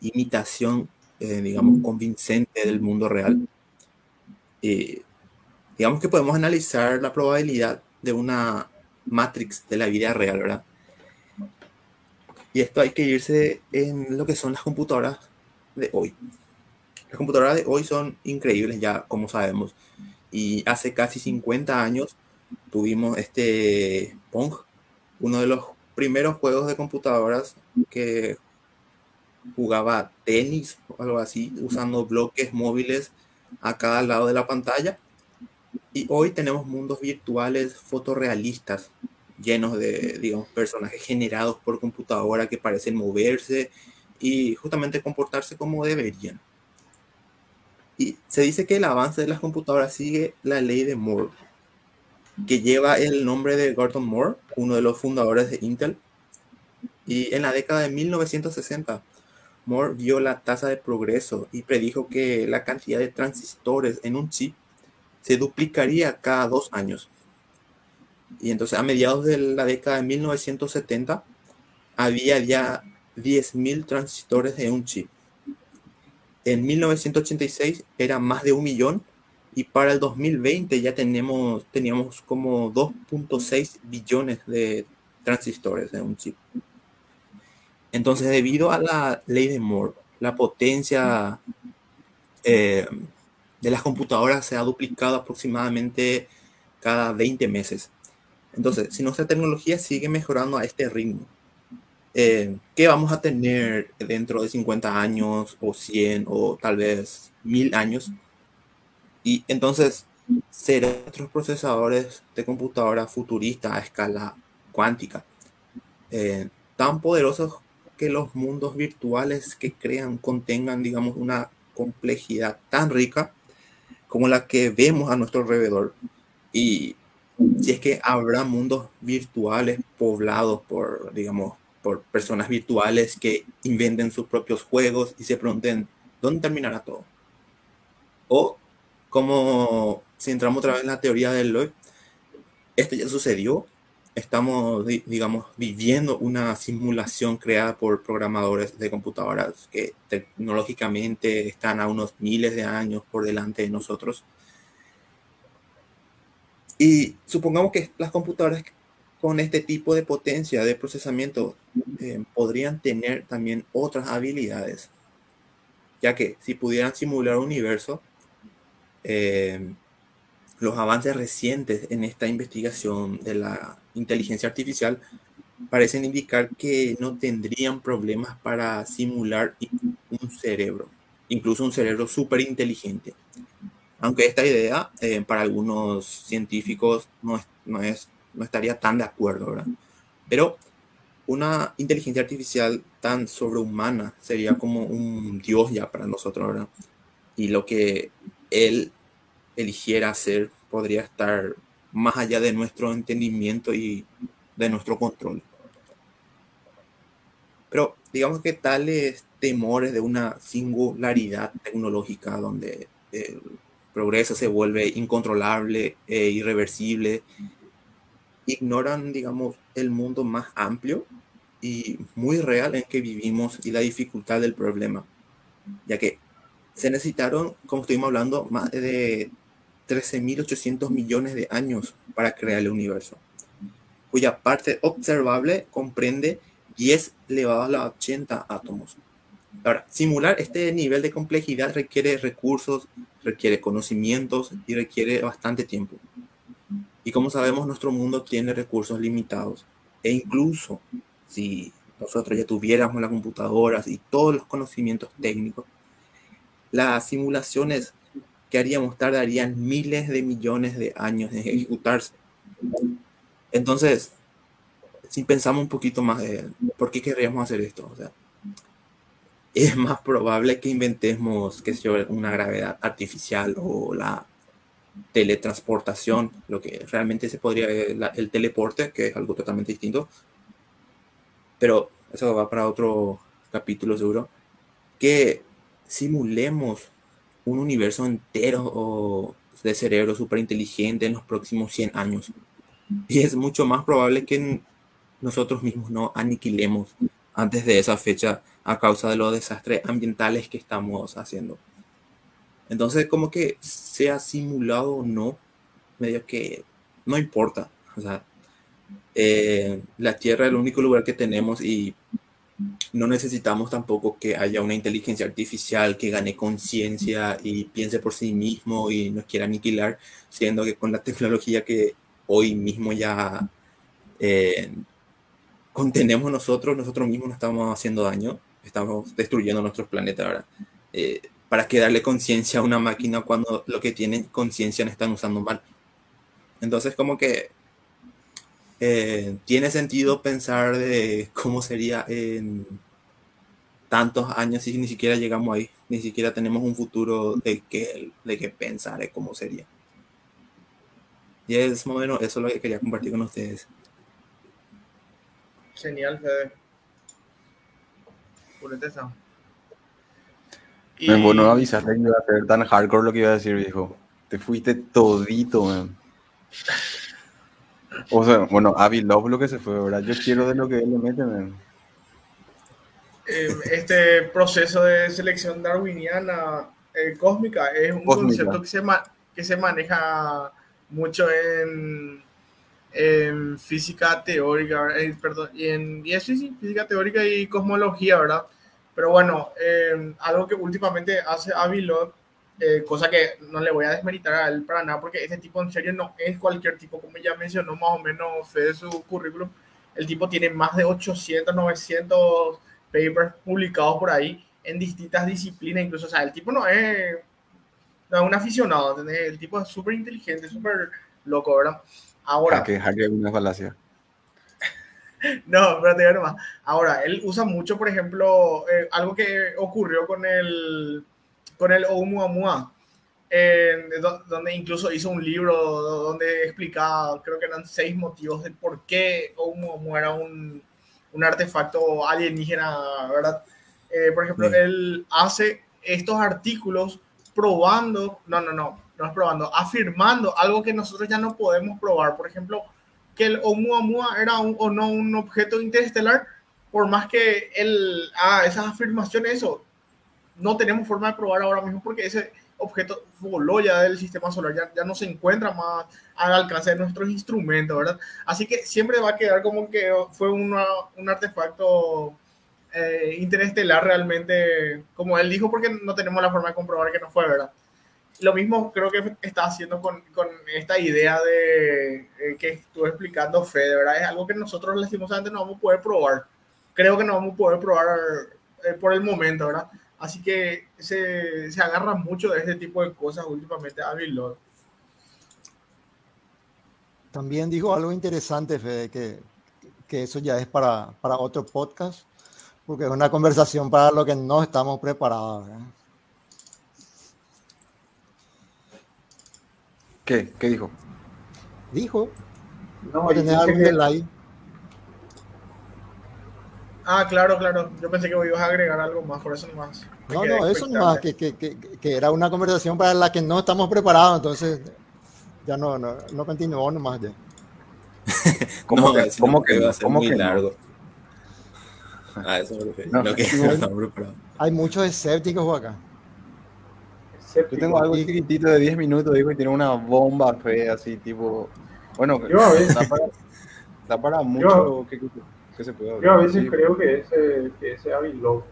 imitación, eh, digamos, convincente del mundo real. Eh, digamos que podemos analizar la probabilidad de una matrix de la vida real, ¿verdad? Y esto hay que irse en lo que son las computadoras de hoy. Las computadoras de hoy son increíbles ya, como sabemos. Y hace casi 50 años tuvimos este Pong, uno de los primeros juegos de computadoras que jugaba tenis o algo así, usando bloques móviles a cada lado de la pantalla. Y hoy tenemos mundos virtuales fotorrealistas, llenos de, digamos, personajes generados por computadora que parecen moverse y justamente comportarse como deberían. Y se dice que el avance de las computadoras sigue la ley de Moore, que lleva el nombre de Gordon Moore, uno de los fundadores de Intel. Y en la década de 1960, Moore vio la tasa de progreso y predijo que la cantidad de transistores en un chip se duplicaría cada dos años. Y entonces a mediados de la década de 1970 había ya 10.000 transistores en un chip. En 1986 era más de un millón y para el 2020 ya tenemos, teníamos como 2.6 billones de transistores en un chip. Entonces, debido a la ley de Moore, la potencia eh, de las computadoras se ha duplicado aproximadamente cada 20 meses. Entonces, si nuestra tecnología sigue mejorando a este ritmo, eh, ¿qué vamos a tener dentro de 50 años o 100 o tal vez 1000 años? Y entonces, serán otros procesadores de computadora futurista a escala cuántica eh, tan poderosos que los mundos virtuales que crean contengan, digamos, una complejidad tan rica como la que vemos a nuestro alrededor. Y si es que habrá mundos virtuales poblados por, digamos, por personas virtuales que inventen sus propios juegos y se pregunten, ¿dónde terminará todo? O como si entramos otra vez en la teoría del Lloyd, esto ya sucedió, estamos, digamos, viviendo una simulación creada por programadores de computadoras que tecnológicamente están a unos miles de años por delante de nosotros. Y supongamos que las computadoras con este tipo de potencia de procesamiento eh, podrían tener también otras habilidades, ya que si pudieran simular un universo, eh, los avances recientes en esta investigación de la inteligencia artificial parecen indicar que no tendrían problemas para simular un cerebro, incluso un cerebro súper inteligente. Aunque esta idea eh, para algunos científicos no, no, es, no estaría tan de acuerdo, ¿verdad? Pero una inteligencia artificial tan sobrehumana sería como un dios ya para nosotros, ¿verdad? Y lo que él eligiera hacer podría estar más allá de nuestro entendimiento y de nuestro control. Pero digamos que tales temores de una singularidad tecnológica donde el progreso se vuelve incontrolable e irreversible, ignoran, digamos, el mundo más amplio y muy real en que vivimos y la dificultad del problema, ya que se necesitaron, como estuvimos hablando, más de 13.800 millones de años para crear el universo, cuya parte observable comprende 10 elevado a la 80 átomos. Ahora, simular este nivel de complejidad requiere recursos, requiere conocimientos y requiere bastante tiempo. Y como sabemos, nuestro mundo tiene recursos limitados. E incluso si nosotros ya tuviéramos las computadoras y todos los conocimientos técnicos, las simulaciones que haríamos tardarían miles de millones de años en ejecutarse. Entonces, si pensamos un poquito más de por qué querríamos hacer esto, o sea, es más probable que inventemos que sea una gravedad artificial o la teletransportación, lo que realmente se podría el teleporte, que es algo totalmente distinto. Pero eso va para otro capítulo seguro. Que simulemos un universo entero de cerebro súper inteligente en los próximos 100 años. Y es mucho más probable que nosotros mismos no aniquilemos antes de esa fecha a causa de los desastres ambientales que estamos haciendo. Entonces, como que sea simulado o no, medio que no importa. Eh, la Tierra es el único lugar que tenemos y no necesitamos tampoco que haya una inteligencia artificial que gane conciencia y piense por sí mismo y nos quiera aniquilar, siendo que con la tecnología que hoy mismo ya eh, contenemos nosotros, nosotros mismos nos estamos haciendo daño, estamos destruyendo nuestros planetas ahora. Eh, ¿Para qué darle conciencia a una máquina cuando lo que tienen conciencia no están usando mal? Entonces, como que eh, tiene sentido pensar de cómo sería en tantos años si ni siquiera llegamos ahí, ni siquiera tenemos un futuro de que, de que pensar de cómo sería. Y es más o menos eso lo que quería compartir con ustedes. Genial, Fede. Purete Y... Me bueno avisaste que iba a ser tan hardcore lo que iba a decir, viejo. Te fuiste todito, man. O sea, bueno, Avi Love lo que se fue, ¿verdad? Yo quiero de lo que él le mete. Eh, este proceso de selección darwiniana eh, cósmica es un concepto que se, que se maneja mucho en en física teórica, eh, perdón, y en y sí, física teórica y cosmología, ¿verdad? Pero bueno, em, algo que últimamente hace Avilog, eh, cosa que no le voy a desmeritar a él para nada, porque ese tipo en serio no es cualquier tipo, como ya mencionó más o menos de su currículum, el tipo tiene más de 800, 900 papers publicados por ahí en distintas disciplinas, incluso, o sea, el tipo no es, no es un aficionado, El tipo es súper inteligente, súper loco, ¿verdad? Ahora. Que una falacia. no, espérate, nomás. Ahora, él usa mucho, por ejemplo, eh, algo que ocurrió con el, con el Oumuamua, eh, donde incluso hizo un libro donde explicaba, creo que eran seis motivos de por qué Oumuamua era un, un artefacto alienígena, ¿verdad? Eh, por ejemplo, él hace estos artículos probando, no, no, no, no es probando, afirmando algo que nosotros ya no podemos probar. Por ejemplo, que el Oumuamua era un, o no un objeto interestelar, por más que él haga esas afirmaciones, eso no tenemos forma de probar ahora mismo porque ese objeto voló ya del sistema solar, ya, ya no se encuentra más al alcance de nuestros instrumentos, ¿verdad? Así que siempre va a quedar como que fue una, un artefacto eh, interestelar realmente, como él dijo, porque no tenemos la forma de comprobar que no fue, ¿verdad? lo mismo creo que está haciendo con, con esta idea de eh, que estuve explicando Fede, ¿verdad? Es algo que nosotros lastimosamente no vamos a poder probar. Creo que no vamos a poder probar eh, por el momento, ¿verdad? Así que se, se, agarra mucho de este tipo de cosas últimamente a Bill Lord. También dijo algo interesante, Fede, que, que eso ya es para, para otro podcast, porque es una conversación para lo que no estamos preparados. ¿verdad? ¿Qué? ¿Qué dijo? Dijo. No, tener algo que... like. Ah, claro, claro. Yo pensé que ibas a agregar algo más, por eso nomás. No, no, eso nomás, que, que, que, que, era una conversación para la que no estamos preparados, entonces ya no, no, no continuó nomás ya. ¿Cómo no, que, ¿cómo que, va a ser muy largo? Ah, eso es lo que, Hay muchos escépticos acá. Yo tengo algo chiquitito de 10 minutos, digo, y tiene una bomba fea, así, tipo. Bueno, yo da, para, mucho que, que, se puede Yo a veces creo que ese, que ese Avilog,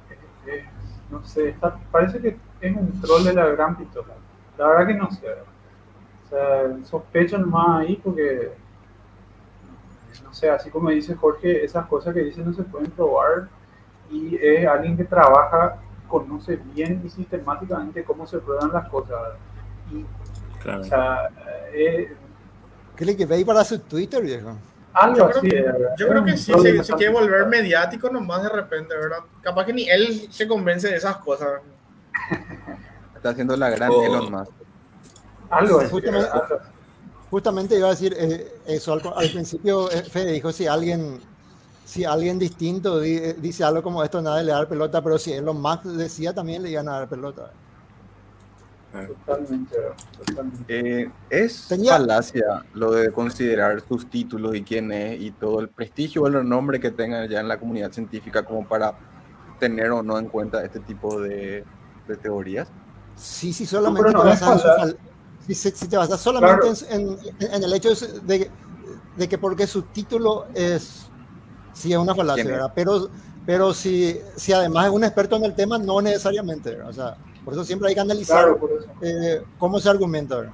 no sé, está, parece que es un troll de la gran pistola. La verdad que no sé. O sea, sospecho nomás ahí porque, no sé, así como dice Jorge, esas cosas que dice no se pueden probar y es alguien que trabaja conoce bien y sistemáticamente cómo se prueban las cosas. Y, claro. O sea, eh, ¿Qué le que para su Twitter, viejo? Algo yo así. Creo que, yo creo que sí, se, se, quiere volver mediático nomás de repente, ¿verdad? Capaz que ni él se convence de esas cosas. Está haciendo la gran oh. Elon Musk. Algo así. Justamente, justamente iba a decir eh, eso al, al principio, eh, Fede dijo si alguien si alguien distinto dice algo como esto, nada le dar pelota, pero si Elon Musk decía también le iban a dar pelota. Totalmente. Eh, es falacia lo de considerar sus títulos y quién es y todo el prestigio o el nombre que tengan ya en la comunidad científica como para tener o no en cuenta este tipo de, teorías. Sí, sí, solamente te basas, si, si, te basas solamente en, en, el hecho de, de que porque su título es Sí, es una falacia, ¿verdad? Pero, pero si, si además es un experto en el tema, no necesariamente, O sea, por eso siempre hay que analizar eh, cómo se argumenta, ¿verdad?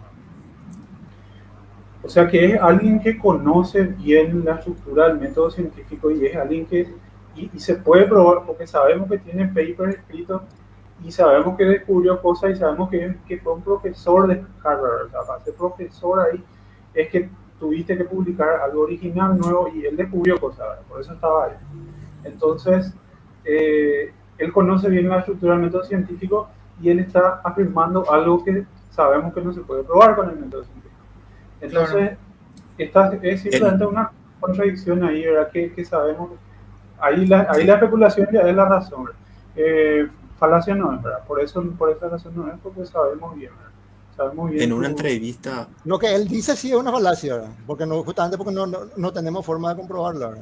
O sea, que es alguien que conoce bien la estructura del método científico y es alguien que, y, se puede probar, porque sabemos que tiene papers escritos y sabemos que descubrió cosas y sabemos que, que fue un profesor de Harvard, o sea, para ser profesor ahí, es que tuviste que publicar algo original nuevo y él descubrió cosas, por eso estaba ahí. Entonces, eh, él conoce bien la estructura del método científico y él está afirmando algo que sabemos que no se puede probar con el método científico. Entonces, esta es simplemente una contradicción ahí, ¿verdad? Que, que sabemos, ahí la, ahí la especulación ya es la razón. Eh, falacia no es, ¿verdad? Por, eso, por esa razón no es, porque sabemos bien, ¿verdad? en una entrevista. Lo que él dice sí es una falacia, porque no, justamente porque no, no, tenemos forma de comprobarlo.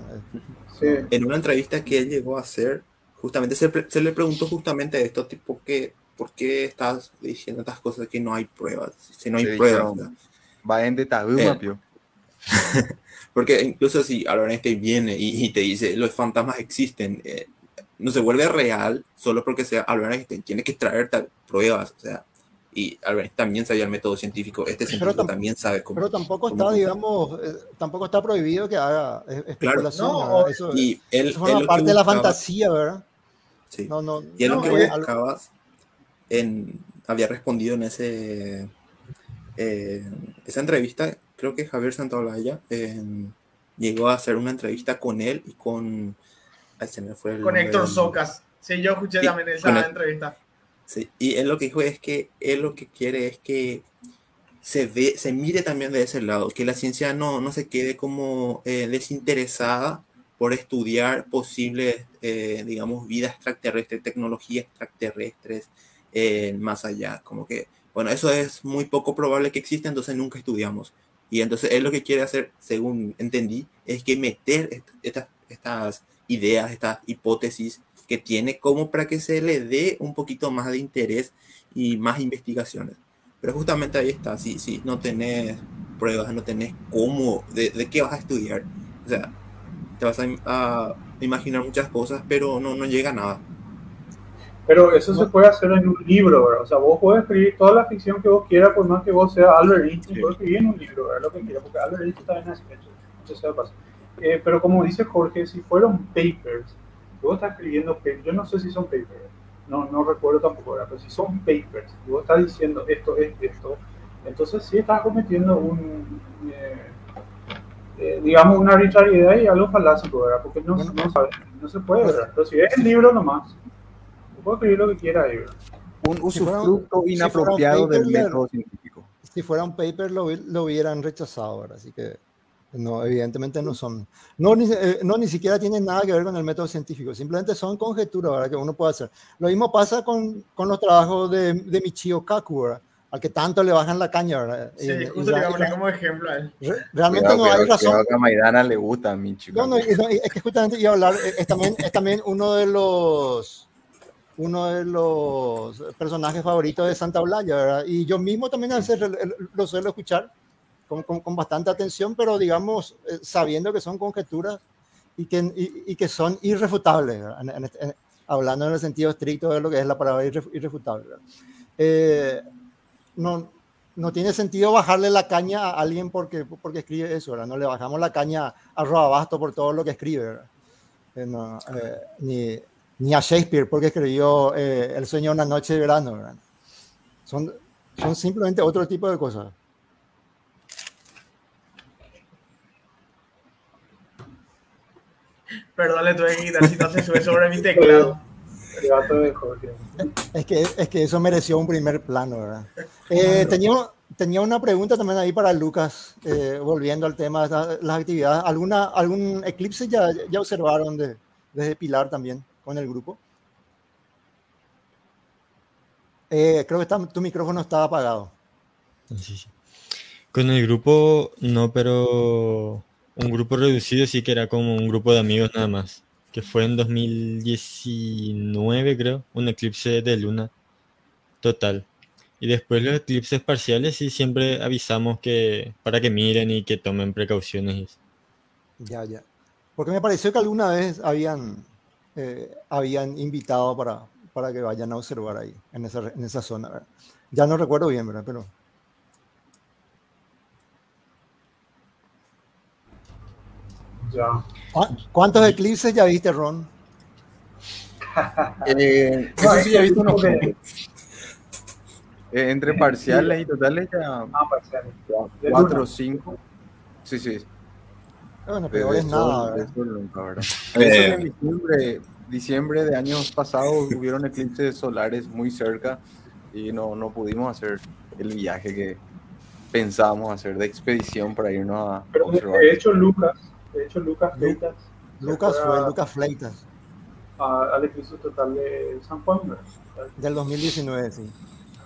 En una entrevista que él llegó a hacer, justamente se, se le preguntó justamente esto, tipo, que, ¿por qué estás diciendo estas cosas que no hay pruebas? Si no hay pruebas. Va en detalle, porque incluso si Albert Einstein viene y, te dice, los fantasmas existen, eh, no se vuelve real solo porque sea Albert Einstein, tiene que traer pruebas, o sea, y Albert también sabía el método científico, este científico también sabe cómo. Pero tampoco está, digamos, eh, tampoco está prohibido que haga especulación. Claro, no, eso, y él, eso es parte de la fantasía, ¿verdad? Sí. No, no, y él lo que buscabas en, había respondido en ese eh, esa entrevista, creo que Javier Santaolalla eh, llegó a hacer una entrevista con él y con. Ay, se me fue el con Héctor Socas. Sí, yo escuché también esa entrevista y él lo que dijo es que él lo que quiere es que se ve, se mire también de ese lado, que la ciencia no, no se quede como eh, desinteresada por estudiar posibles, eh, digamos, vida extraterrestre, tecnologías extraterrestres eh, más allá. Como que, bueno, eso es muy poco probable que exista, entonces nunca estudiamos. Y entonces él lo que quiere hacer, según entendí, es que meter estas, estas ideas, estas hipótesis que tiene como para que se le dé un poquito más de interés y más investigaciones. Pero justamente ahí está, si, si no tenés pruebas, no tenés cómo, de, de, qué vas a estudiar. O sea, te vas a, imaginar muchas cosas, pero no, no llega a nada. Pero eso se puede hacer en un libro, ¿verdad? O sea, vos puedes escribir toda la ficción que vos quieras, por más que vos seas Albert Einstein, sí. puedes escribir en un libro, ¿verdad? Lo que quieras, porque Albert Einstein está en ese Entonces, eh, pero como dice Jorge, si fueron papers, vos estás escribiendo papers, yo no sé si son papers, no, no recuerdo tampoco, pero si son papers, vos estás diciendo esto es esto, entonces sí estás cometiendo un, eh, eh, digamos, una arbitrariedad y algo falácico, ¿verdad? Porque no, no, no se puede, ¿verdad? Pero si es el libro nomás, puedo escribir lo que quiera ahí. Un usufructo si inapropiado del método científico. Si fuera un paper lo, lo hubieran rechazado, ¿verdad? Así que no, evidentemente no son. No ni, eh, no, ni siquiera tienen nada que ver con el método científico, simplemente son conjeturas ¿verdad? que uno puede hacer. Lo mismo pasa con, con los trabajos de, de Michio Kaku. ¿verdad? al que tanto le bajan la caña, ¿verdad? Sí, Y- justo y- le voy a y- poner como ejemplo a él. re- realmente Cuidado, no hay cuidado, razón. cuidado que a Maidana le gusta a mi chico. No, no, y es que justamente iba a hablar, es también, es también uno de los uno de los personajes favoritos de Santa ¿verdad? Y yo mismo también a veces lo suelo escuchar con, con- bastante atención, pero digamos, eh, sabiendo que son conjeturas y que, y, que son irrefutables, este- hablando en el sentido estricto de lo que es la palabra irref- irrefutable. Eh, no, no tiene sentido bajarle la caña a alguien porque, porque escribe eso. No le bajamos la caña a Robabasto por todo lo que escribe, eh, ni, ni a Shakespeare porque escribió eh, El sueño de una noche de verano, ¿verdad? Son, son simplemente otro tipo de cosas. Perdón, le tuve que quitar si no se sube sobre mi teclado. Es que, es que eso mereció un primer plano, ¿verdad? Eh, tenía, tenía una pregunta también ahí para Lucas, eh, volviendo al tema de la- las actividades. ¿Alguna, ¿Algún eclipse ya, ya observaron de, desde Pilar también con el grupo? Eh, creo que está- tu micrófono estaba apagado. Sí, sí. Con el grupo, no, pero un grupo reducido sí que era como un grupo de amigos nada más, que fue en 2019 creo, un eclipse de luna total. Y después los eclipses parciales sí siempre avisamos que para que miren y que tomen precauciones. Ya, ya. Porque me pareció que alguna vez habían, eh, habían invitado para, para que vayan a observar ahí, en esa, en esa zona. ¿verdad? Ya no recuerdo bien, ¿verdad? Pero Ya. ¿cu- ¿cuántos eclipses ya viste, Ron? Eh, No, sí, ya unos. Eh, entre parciales y totales ya Ah, parciales. Cuatro o cinco. Sí, sí. Bueno, peor es nada, sol nunca, ¿verdad? Eh. Eso en diciembre, diciembre de años pasados hubieron eclipses solares muy cerca y no, no pudimos hacer el viaje que pensábamos hacer de expedición para irnos a Pero de- observar. de hecho, Lucas, de hecho, Lucas Fleitas Lucas fue Lucas Fleitas, al eclipse total de San Juan, ¿verdad? del 2019, sí.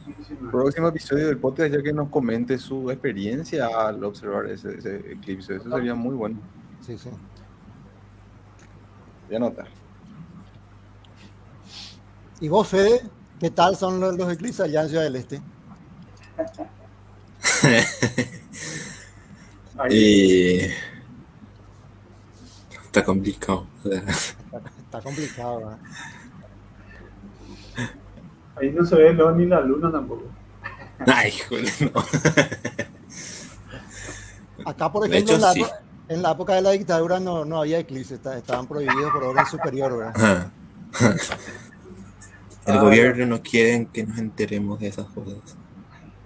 2019. Próximo episodio del podcast ya que nos comente su experiencia al observar ese, ese eclipse. Eso sería muy bueno. Sí, sí. Voy a anotar. ¿Y vos, Fede? ¿Qué tal son los, los eclipses allá en Ciudad del Este? Y está complicado. Está, está complicado, ¿verdad? Ahí no se ve el ni la luna tampoco. Ay, joder, no. Acá, por ejemplo, hecho, en, la, sí. época- en la época de la dictadura no, no había eclipses, está- estaban prohibidos por orden superior, ¿verdad? Ajá. El Ah, gobierno no quiere que nos enteremos de esas cosas.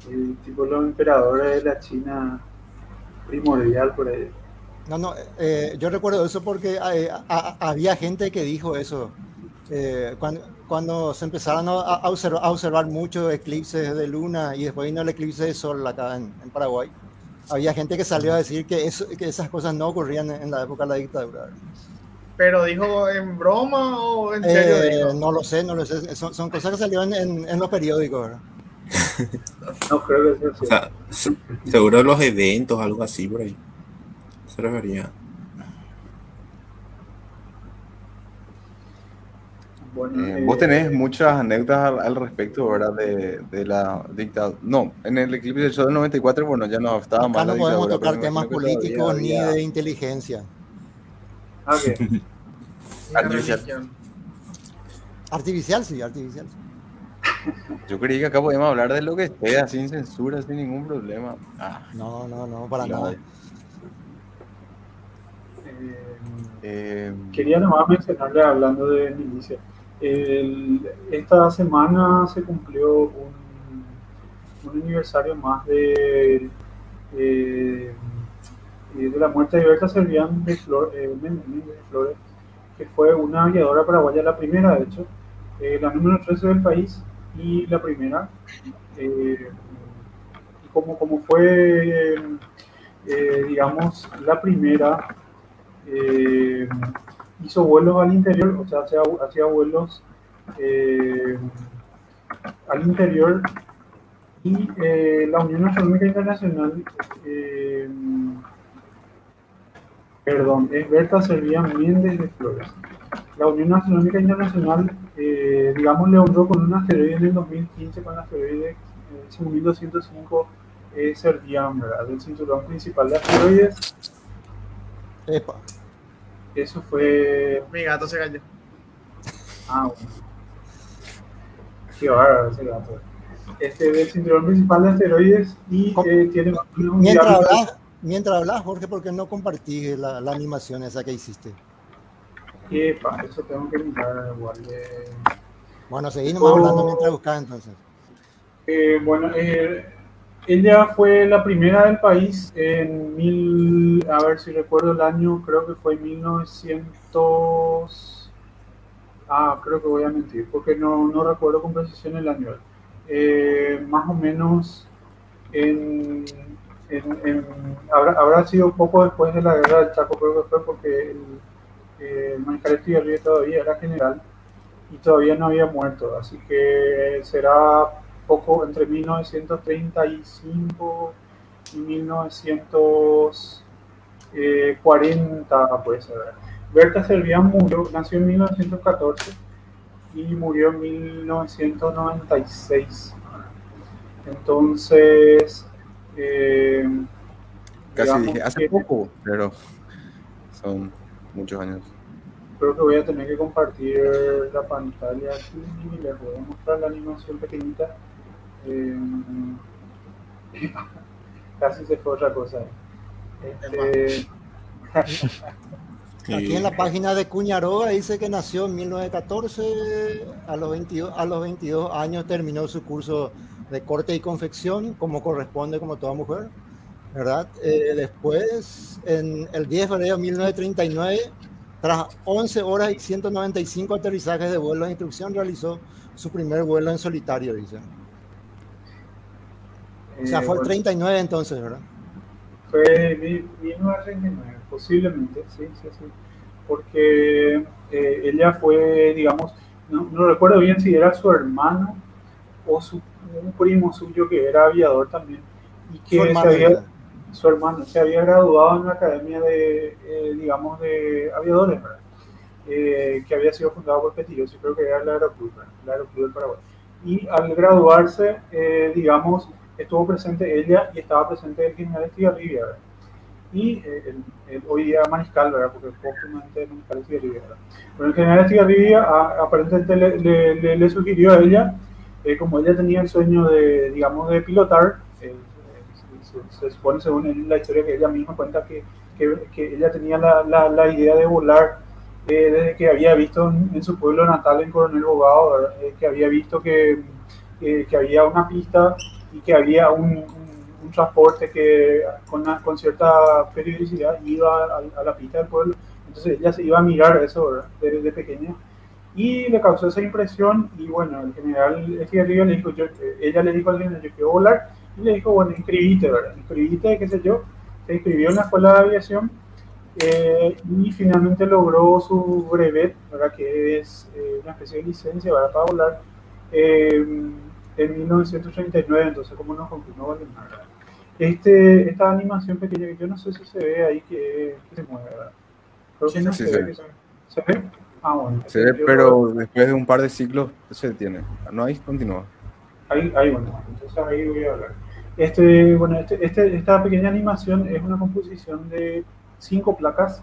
Y, tipo los emperadores de la China primordial por ahí. No, no, eh, yo recuerdo eso porque eh, a- a- había gente que dijo eso. eh, cuando, cuando se empezaron a, a observar, a observar muchos eclipses de luna y después vino el eclipse de sol acá en, en Paraguay, había gente que salió a decir que, eso, que esas cosas no ocurrían en, en la época de la dictadura. Pero dijo en broma o en serio Eh, dijo. no lo sé, no lo sé. Son, son cosas que salieron en, en los periódicos. ¿verdad? No creo que sea O así. sea, se- seguro los eventos, algo así por ahí. Se refería. Bueno, Eh, eh, vos tenés muchas anécdotas al, al respecto, ¿verdad? De, de la dictadura. No, en el eclipse del sol del 94, bueno, ya no estaba Acá mal la no podemos tocar temas políticos todavía ni había- de inteligencia. Ah. Una artificial. Artificial, sí, artificial. Yo creí que acá podíamos hablar de lo que sea, sin censura, sin ningún problema. Ah, No, no, no, para nada. Eh, Eh, Quería nomás mencionarle, hablando de milicia, esta semana se cumplió un, un aniversario más de, de, de la muerte de Berta Servián de, Flor- eh, de Flores, que fue una aviadora paraguaya, la primera de hecho, eh, la número 13 del país y la primera. eh, como, como fue, eh, digamos, la primera eh, hizo vuelos al interior, o sea, hacía, hacía vuelos eh, al interior Y eh, la Unión Astronómica Internacional, eh, perdón, es Berta Servian Méndez de Flores. La Unión Astronómica Internacional, eh, digamos, le honró con un asteroide en el 2015 con el asteroide 5205 eh, ¿verdad? Del cinturón principal de asteroides. Epa. Eso fue. Mi gato se cayó. Ah, bueno. Qué bárbaro ese gato. Este del cinturón principal de asteroides y eh, tiene un Mientras hablas, mientras hablas, Jorge, ¿por qué no compartí la, la animación esa que hiciste? Epa, eso tengo que mirar igual de. Bueno, Oh. hablando mientras buscas entonces. Eh, bueno, eh, ella fue la primera del país en mil, a ver si recuerdo el año, creo que fue 1900, ah, creo que voy a mentir, porque no, no recuerdo con precisión el año. Eh, más o menos en, en- en- habrá, habrá sido poco después de la guerra del Chaco, creo que fue porque el, eh, el mariscal Estigarribia todavía era general y todavía no había muerto, así que será poco entre 1935 y 1940 puede ser. Berta Servián murió, nació en 1914 y murió en 1996. Entonces, eh, Casi dije, hace que- poco, pero son muchos años. creo que voy a tener que compartir la pantalla aquí y les voy a mostrar la animación pequeñita. Eh, casi se fue otra cosa. Este, Aquí en la página de Cuñaroa dice que nació en 1914, a los 22, a los 22 años terminó su curso de corte y confección, como corresponde como toda mujer, ¿verdad? Eh, después, en el 10 de febrero de 1939, tras 11 horas y 195 aterrizajes de vuelo de instrucción, realizó su primer vuelo en solitario, dice. O sea, eh, fue el bueno, 39 entonces, ¿verdad? Fue mil- 1939, posiblemente, sí, sí, sí. Porque eh, ella fue, digamos, no, no recuerdo bien si era su hermano o su, un primo suyo que era aviador también. Y que Su se hermano, había, ¿verdad? su hermano se había graduado en la academia de, eh, digamos, de aviadores, ¿verdad? Eh, que había sido fundado por Petillos, y creo que era el Aeroclub, el Aeroclub del Paraguay. Y al graduarse, eh, digamos, estuvo presente ella y estaba presente el general Estigarribia, ¿verdad? Y eh, el, el hoy día mariscal, ¿verdad? Porque póstumamente el mariscal Estigarribia. Bueno, el general Estigarribia aparentemente le, le- le- le sugirió a ella, eh, como ella tenía el sueño de, digamos, de pilotar, eh, se, se- supone según la historia que ella misma cuenta que, que, que ella tenía la, la, la idea de volar eh, desde que había visto en, en su pueblo natal, en Coronel Bogado. Eh, que había visto que, que, que había una pista y que había un, un, un transporte que con, una- con cierta periodicidad iba a, a la pista del pueblo. Entonces ella se iba a mirar eso ¿verdad? desde pequeña y le causó esa impresión y bueno, el general Estigarribia le dijo, yo, ella le dijo al general, yo quiero volar y le dijo, bueno, inscribite, ¿verdad? Inscribite, qué sé yo. Se inscribió en la escuela de aviación eh, y finalmente logró su brevet, ¿verdad? Que es eh, una especie de licencia, ¿verdad? Para volar eh, en 1939, entonces como nos confirmó Valdemar. Este, esta animación pequeña que yo no sé si se ve ahí que, que se mueve, ¿verdad? Creo que no Sí, se, ve. que se, ¿Se ve? Ah, bueno. Se ve, pero después de un par de ciclos se detiene. No hay, continúa. Ahí, ahí, bueno, entonces ahí voy a hablar. Este, bueno, este, este- esta pequeña animación es una composición de cinco placas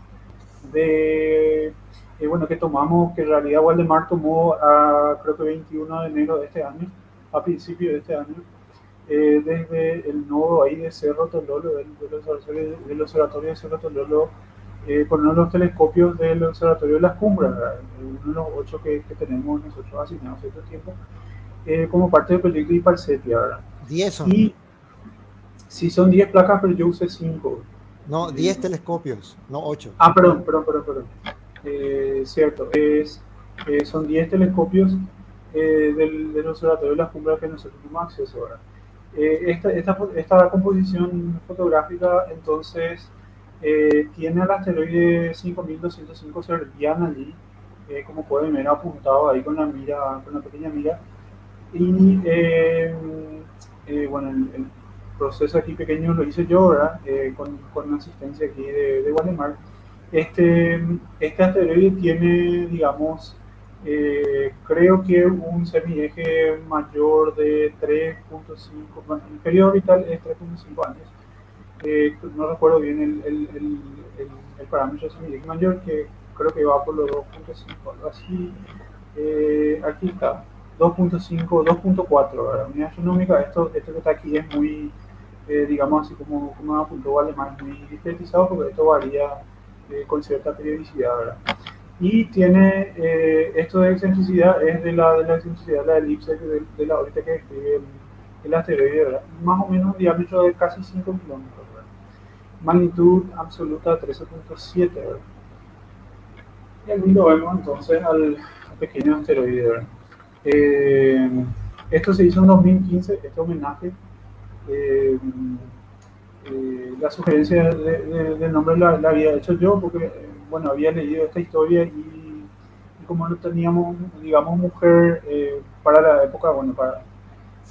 de, eh, bueno, que tomamos, que en realidad Waldemar tomó a, creo que 21 de enero de este año, a principio de este año, eh, desde el nodo ahí de Cerro Tololo, del, del observatorio, de Cerro Tololo, eh, con uno de los telescopios del observatorio de las cumbres, uno de los ocho que, que tenemos nosotros asignados este tiempo eh, como parte del proyecto Iparcetia, ¿verdad? 10 son. Y si son 10 placas, pero yo usé 5. No, 10 telescopios, no 8. Ah, perdón, perdón, perdón, perdón. Eh, cierto, es, eh, son 10 telescopios eh, del, del observatorio de las cumbres que nosotros tenemos acceso ahora. Eh, esta, esta, esta composición fotográfica, entonces, eh, tiene al asteroide 5205 Servian allí, como pueden ver apuntado ahí con la mira, con la pequeña mira. Y eh, eh, bueno, el, proceso aquí pequeño lo hice yo, ¿verdad? Eh, con, con asistencia aquí de, de Guatemala. Este, este asteroide tiene, digamos, eh, creo que un semieje mayor de 3.5, bueno, el periodo orbital es 3.5 años. Eh, no recuerdo bien el, el, el, el, parámetro semieje mayor, que creo que va por los 2.5, algo así. Eh, aquí está, 2.5, 2.4, ¿verdad? Unidad astronómica, esto, esto que está aquí es muy, digamos así como, como apuntó Alemán, muy discretizado porque esto varía con cierta periodicidad, ¿verdad? Y tiene eh, esto de excentricidad es de la, de la excentricidad de la elipse de, de la órbita que describe el, el, asteroide, ¿verdad? más o menos un diámetro de casi 5 kilómetros, magnitud absoluta 13.7. Y aquí lo vemos entonces al, pequeño asteroide. Eh, esto se hizo en 2015, este homenaje. Eh, eh, la sugerencia de, de, del nombre la, la, había hecho yo porque bueno, había leído esta historia y, como no teníamos, digamos, mujer eh, para la época, bueno, para,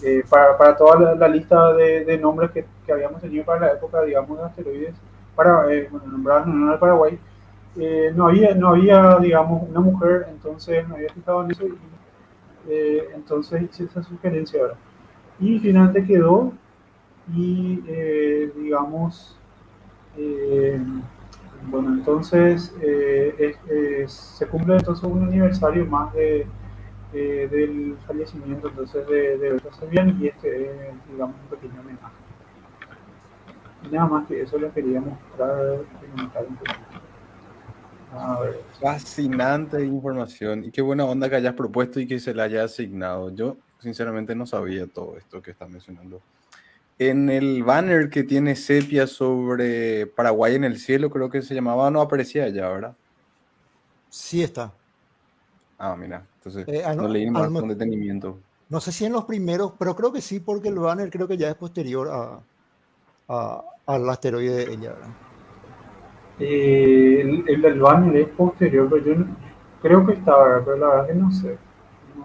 eh, para, para, toda la, lista de, de nombres que, que, habíamos tenido para la época, digamos, de asteroides, para, eh, bueno, nombrar en el Paraguay, eh, no, había, no había, digamos, una mujer, entonces me había fijado en eso y eh, entonces hice esa sugerencia ahora. Y finalmente quedó y, digamos, bueno, entonces eh, se cumple entonces un aniversario más de, eh, del fallecimiento entonces de, de Berta Sabian y este es, digamos, un pequeño homenaje. Nada más que eso les quería mostrar, A ver. Fascinante información y qué buena onda que hayas propuesto y que se la haya asignado. Yo sinceramente no sabía todo esto que estás mencionando. En el banner que tiene sepia sobre Paraguay en el cielo, creo que se llamaba, no aparecía ya, ¿verdad? Sí está. Ah, mira, entonces eh, no, no, leí más con detenimiento. No sé si en los primeros, pero creo que sí, porque el banner creo que ya es posterior a, a al asteroide de ella, ¿verdad? Eh, el, el, banner es posterior, pero yo no, creo que está, pero la verdad que no sé.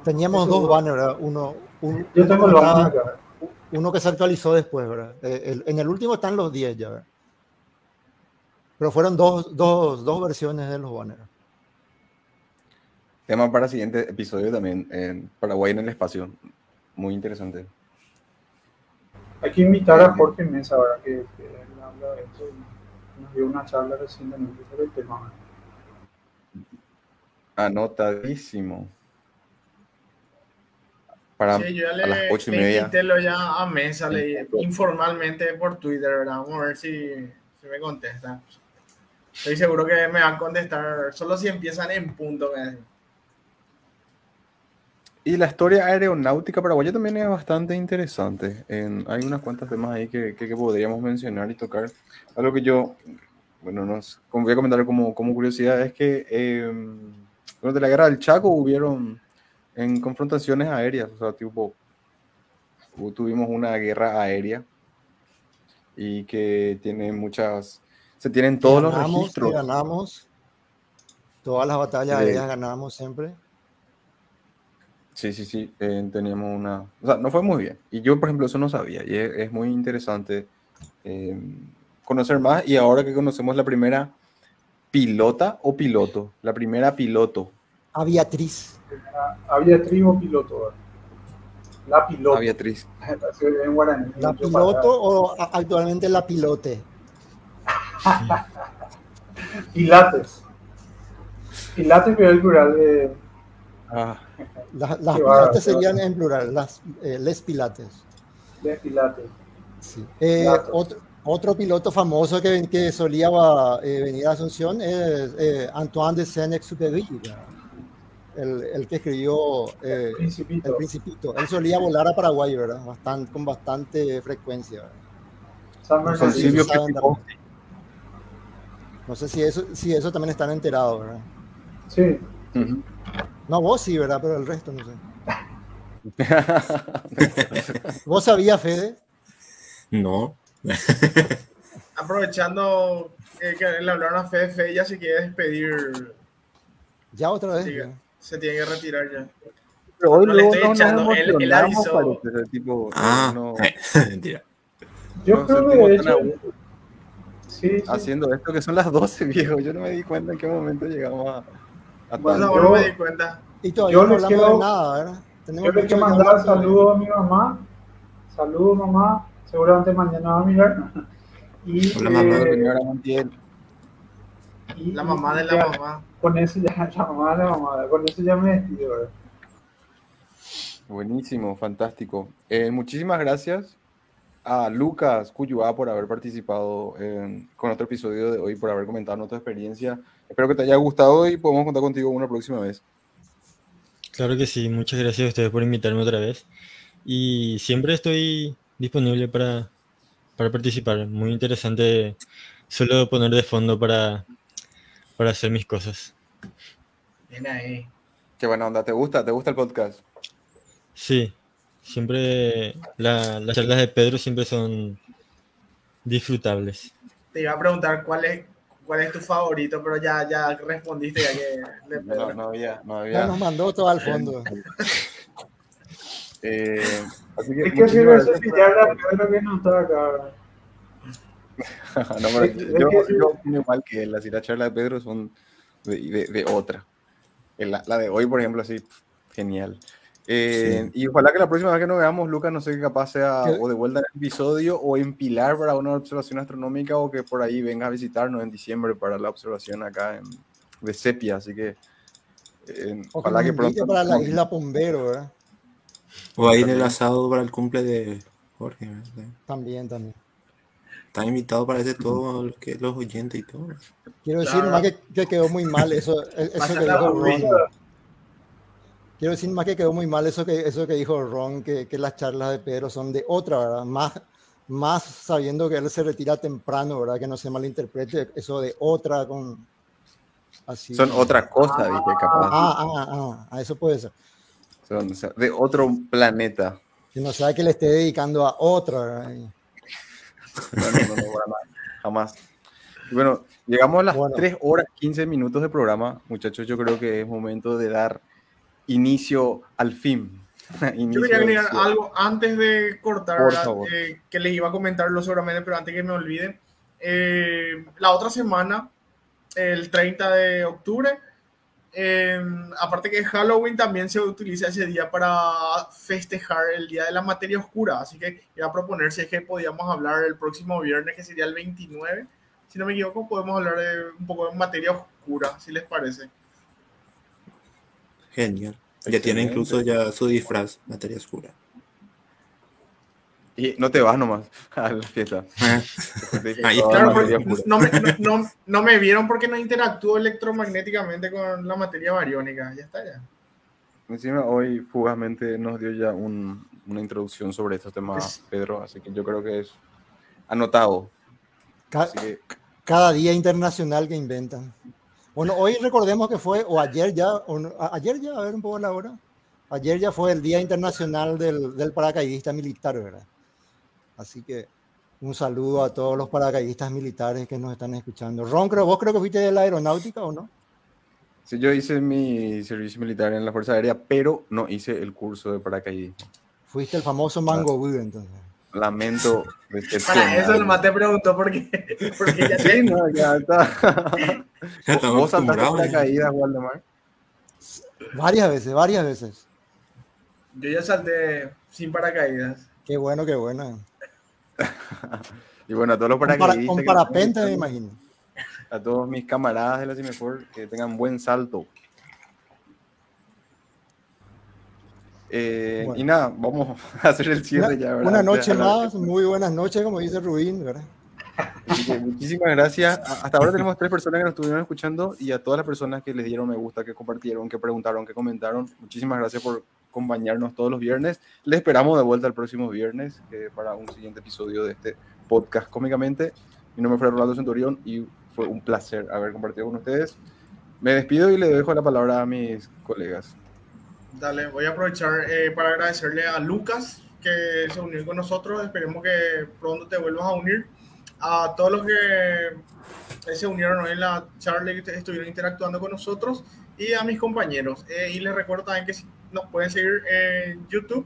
Teníamos Eso, dos banners, ¿verdad? Uno, un, yo tengo el banner acá uno que se actualizó después, ¿verdad? Eh, el, en el último están los 10 ya, ¿verdad? Pero fueron dos, dos, dos versiones de los banners. Tema para el siguiente episodio también, en Paraguay en el espacio. Muy interesante. Hay que invitar a Jorge Mesa ahora que, que habla de esto y nos dio una charla recientemente sobre el tema. Anotadísimo para sí, yo ya le, a las ocho y media. ya a mesa, le, informalmente por Twitter, ¿verdad? Vamos a ver si, si, me contesta. Estoy seguro que me van a contestar solo si empiezan en punto. Y la historia aeronáutica paraguaya también es bastante interesante. En, hay unas cuantas temas ahí que, que, que, podríamos mencionar y tocar. Algo que yo, bueno, nos voy a comentar como, como curiosidad es que eh, durante la guerra del Chaco hubieron en confrontaciones aéreas, o sea, tipo, tuvimos una guerra aérea y que tiene muchas, se tienen todos ganamos, los registros. Ganamos, todas las batallas aéreas ganamos siempre. Sí, sí, sí, eh, teníamos una, o sea, no fue muy bien. Y yo, por ejemplo, eso no sabía y es, es muy interesante eh, conocer más y ahora que conocemos la primera pilota o piloto, la primera piloto. Aviatriz aviatriz o piloto. La piloto. En guaraní, ¿La piloto o actualmente la pilote? Pilates. Pilates es el plural de. Ah. las las pilates serían en plural, las, eh, les pilates. Les pilates. Sí. Eh, otro, otro piloto famoso que, que solía eh, venir a Asunción es eh, Antoine de Saint-Exupéry el, el que escribió eh, Principito. El Principito. Él solía volar a Paraguay, ¿verdad? Bastante, con bastante frecuencia. No sé, si no sé si eso, si eso también están enterados, ¿verdad? Sí. Uh -huh. No, vos sí, ¿verdad? Pero el resto no sé. ¿Vos sabías, Fede? No. Aprovechando que, que, le hablaron a Fede, Fede ya se quiere despedir. Ya otra vez. Sí, se tiene que retirar ya. Pero hoy No le estoy no echando, parece, ese tipo, Ah, no- mentira. Yo creo que de hecho, sí, haciendo esto que son las 12, viejo. Yo no me di cuenta en qué momento llegamos a, a Pues tanto. yo- me di cuenta. Y todavía Yo no les quiero- de nada, ¿verdad? Tenemos Yo le mucho quiero que mandar saludos a mi mamá. Saludos, mamá. Seguramente mañana va a mirar. Y, Hola, mamá, eh, Señora Montiel. La mamá de ya, la mamá. Con eso ya, la mamá de la mamá. Con eso ya me despido. Buenísimo, fantástico. Eh, muchísimas gracias a Lucas Cuyuá por haber participado en- con otro episodio de hoy, por haber comentado nuestra experiencia. Espero que te haya gustado y podemos contar contigo una próxima vez. Claro que sí, muchas gracias a ustedes por invitarme otra vez. Y siempre estoy disponible para, para participar. Muy interesante solo poner de fondo para, para hacer mis cosas. Ven ahí. Qué buena onda, ¿te gusta? ¿Te gusta el podcast? Sí, siempre la- las charlas de Pedro siempre son disfrutables. Te iba a preguntar cuál es, cuál es tu favorito, pero ya, ya respondiste ya que de No, Pedro. no había, no Ya había. nos mandó todo al fondo. Eh, así que Es que sirve por- cepillar la Pedro que no está acá. no, pero yo, sí. yo opino igual que él, así las charlas de Pedro son de, de- de otra. En La, la de hoy, por ejemplo, así, genial. Eh, Y ojalá que la próxima vez que nos veamos, Lucas, no sé qué capaz sea ¿Qué? o de vuelta en el episodio o en Pilar para una observación astronómica o que por ahí venga a visitarnos en diciembre para la observación acá en, de Sepia. Así que eh, ojalá que pronto. para la isla Pombero, ¿verdad? O a ir el asado para el cumple de Jorge. ¿verdad? También, también. Están invitados, parece, todos los, que, los oyentes y todo. Quiero decir Claro. más que, que quedó muy mal eso, eso que dijo. Ron. Quiero decir más que quedó muy mal eso que, eso que dijo Ron, que, que las charlas de Pedro son de otra, ¿verdad? Más, más sabiendo que él se retira temprano, ¿verdad? Que no se malinterprete eso de otra con... Así. Son otra cosa, dije, capaz. Ah, ah, ah, ah, eso puede ser. Son o sea, de otro planeta. Que no sea que le esté dedicando a otra, ¿verdad? No, no, no, jamás. Y bueno, llegamos a las Bueno. 3 horas 15 minutos de programa. Muchachos, yo creo que es momento de dar inicio al fin. Yo Inicio quería agregar al- algo antes de cortar. Eh, que les iba a comentarlo seguramente, pero antes que me olvide. Eh, la otra semana, el 30 de octubre, eh, aparte que Halloween también se utiliza ese día para festejar el Día de la Materia Oscura. Así que iba a proponer si es que podíamos hablar el próximo viernes, que sería el 29. Si no me equivoco, podemos hablar de un poco de materia oscura, si les parece. Genial. Ya tiene incluso ya su disfraz, materia oscura. Y no te vas nomás a la fiesta. Ahí Claro, porque materia pura. no me, no, no- no me vieron porque no interactúo electromagnéticamente con la materia bariónica. Ya está, ya. Encima hoy fugazmente nos dio ya un- una introducción sobre estos temas, Es- Pedro, así que yo creo que es anotado. Ca- Así que cada día internacional que inventan. Bueno, hoy recordemos que fue, o ayer ya, o ayer ya, a ver un poco la hora. Ayer ya fue el Día Internacional del, del Paracaidista Militar, ¿verdad? Así que un saludo a todos los paracaidistas militares que nos están escuchando. Ron, creo, vos creo que fuiste de la aeronáutica o no? sí, yo hice mi servicio militar en la Fuerza Aérea, pero no hice el curso de paracaidismo. Fuiste el famoso Mango Boo, entonces. Lamento Para eso nomás te pregunto porque, porque ya Sí, no, ya está. Ya ¿Vos saltaste paracaídas, Waldemar? Varias veces, varias veces. Yo ya salté sin paracaídas. Qué bueno, qué bueno. Y bueno, a todos los Con, para- paracaidistas. con parapente, me imagino. A todos mis camaradas de la Cinefor que tengan buen salto. Eh, Bueno. Y nada, vamos a hacer el cierre Una, ya. ¿verdad? una noche más, muy buenas noches, como dice Rubín, ¿verdad? Que muchísimas gracias. Hasta ahora tenemos tres personas que nos estuvieron escuchando y a todas las personas que les dieron me gusta, que compartieron, que preguntaron, que comentaron. Muchísimas gracias por acompañarnos todos los viernes. Les esperamos de vuelta el próximo viernes eh, para un siguiente episodio de este podcast cómicamente. Mi nombre fue Rolando Centurión y fue un placer haber compartido con ustedes. Me despido y le dejo la palabra a mis colegas. Dale, voy a aprovechar eh, para agradecerle a Lucas que se unió con nosotros. Esperemos que pronto te vuelvas a unir. A todos los que eh, se unieron hoy en la charla y estuvieron interactuando con nosotros y a mis compañeros. Eh, y les recuerdo también que si nos pueden seguir en YouTube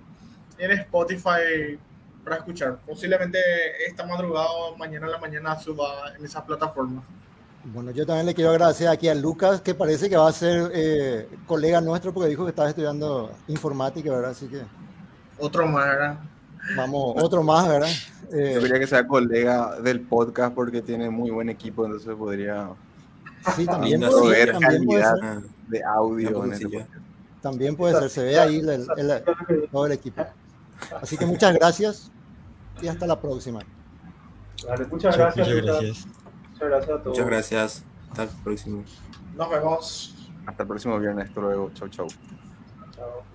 y en Spotify para escuchar. Posiblemente esta madrugada o mañana en la mañana suba en esas plataformas. Bueno, yo también le quiero agradecer aquí a Lucas, que parece que va a ser eh, colega nuestro, porque dijo que estaba estudiando informática, ¿verdad? Así que. Otro más, ¿verdad? Vamos, otro más, ¿verdad? Eh, yo quería que sea colega del podcast porque tiene muy buen equipo, entonces podría. Sí, también puede, ser, también puede ser. de audio. También puede ser, se ve ahí el, todo el equipo. Así que muchas gracias y hasta la próxima. Vale, muchas gracias. Muchas gracias. Muchas gracias a todos. Muchas gracias. Hasta el próximo. Nos vemos. Hasta el próximo viernes. Hasta luego. Chau, chau. Chao.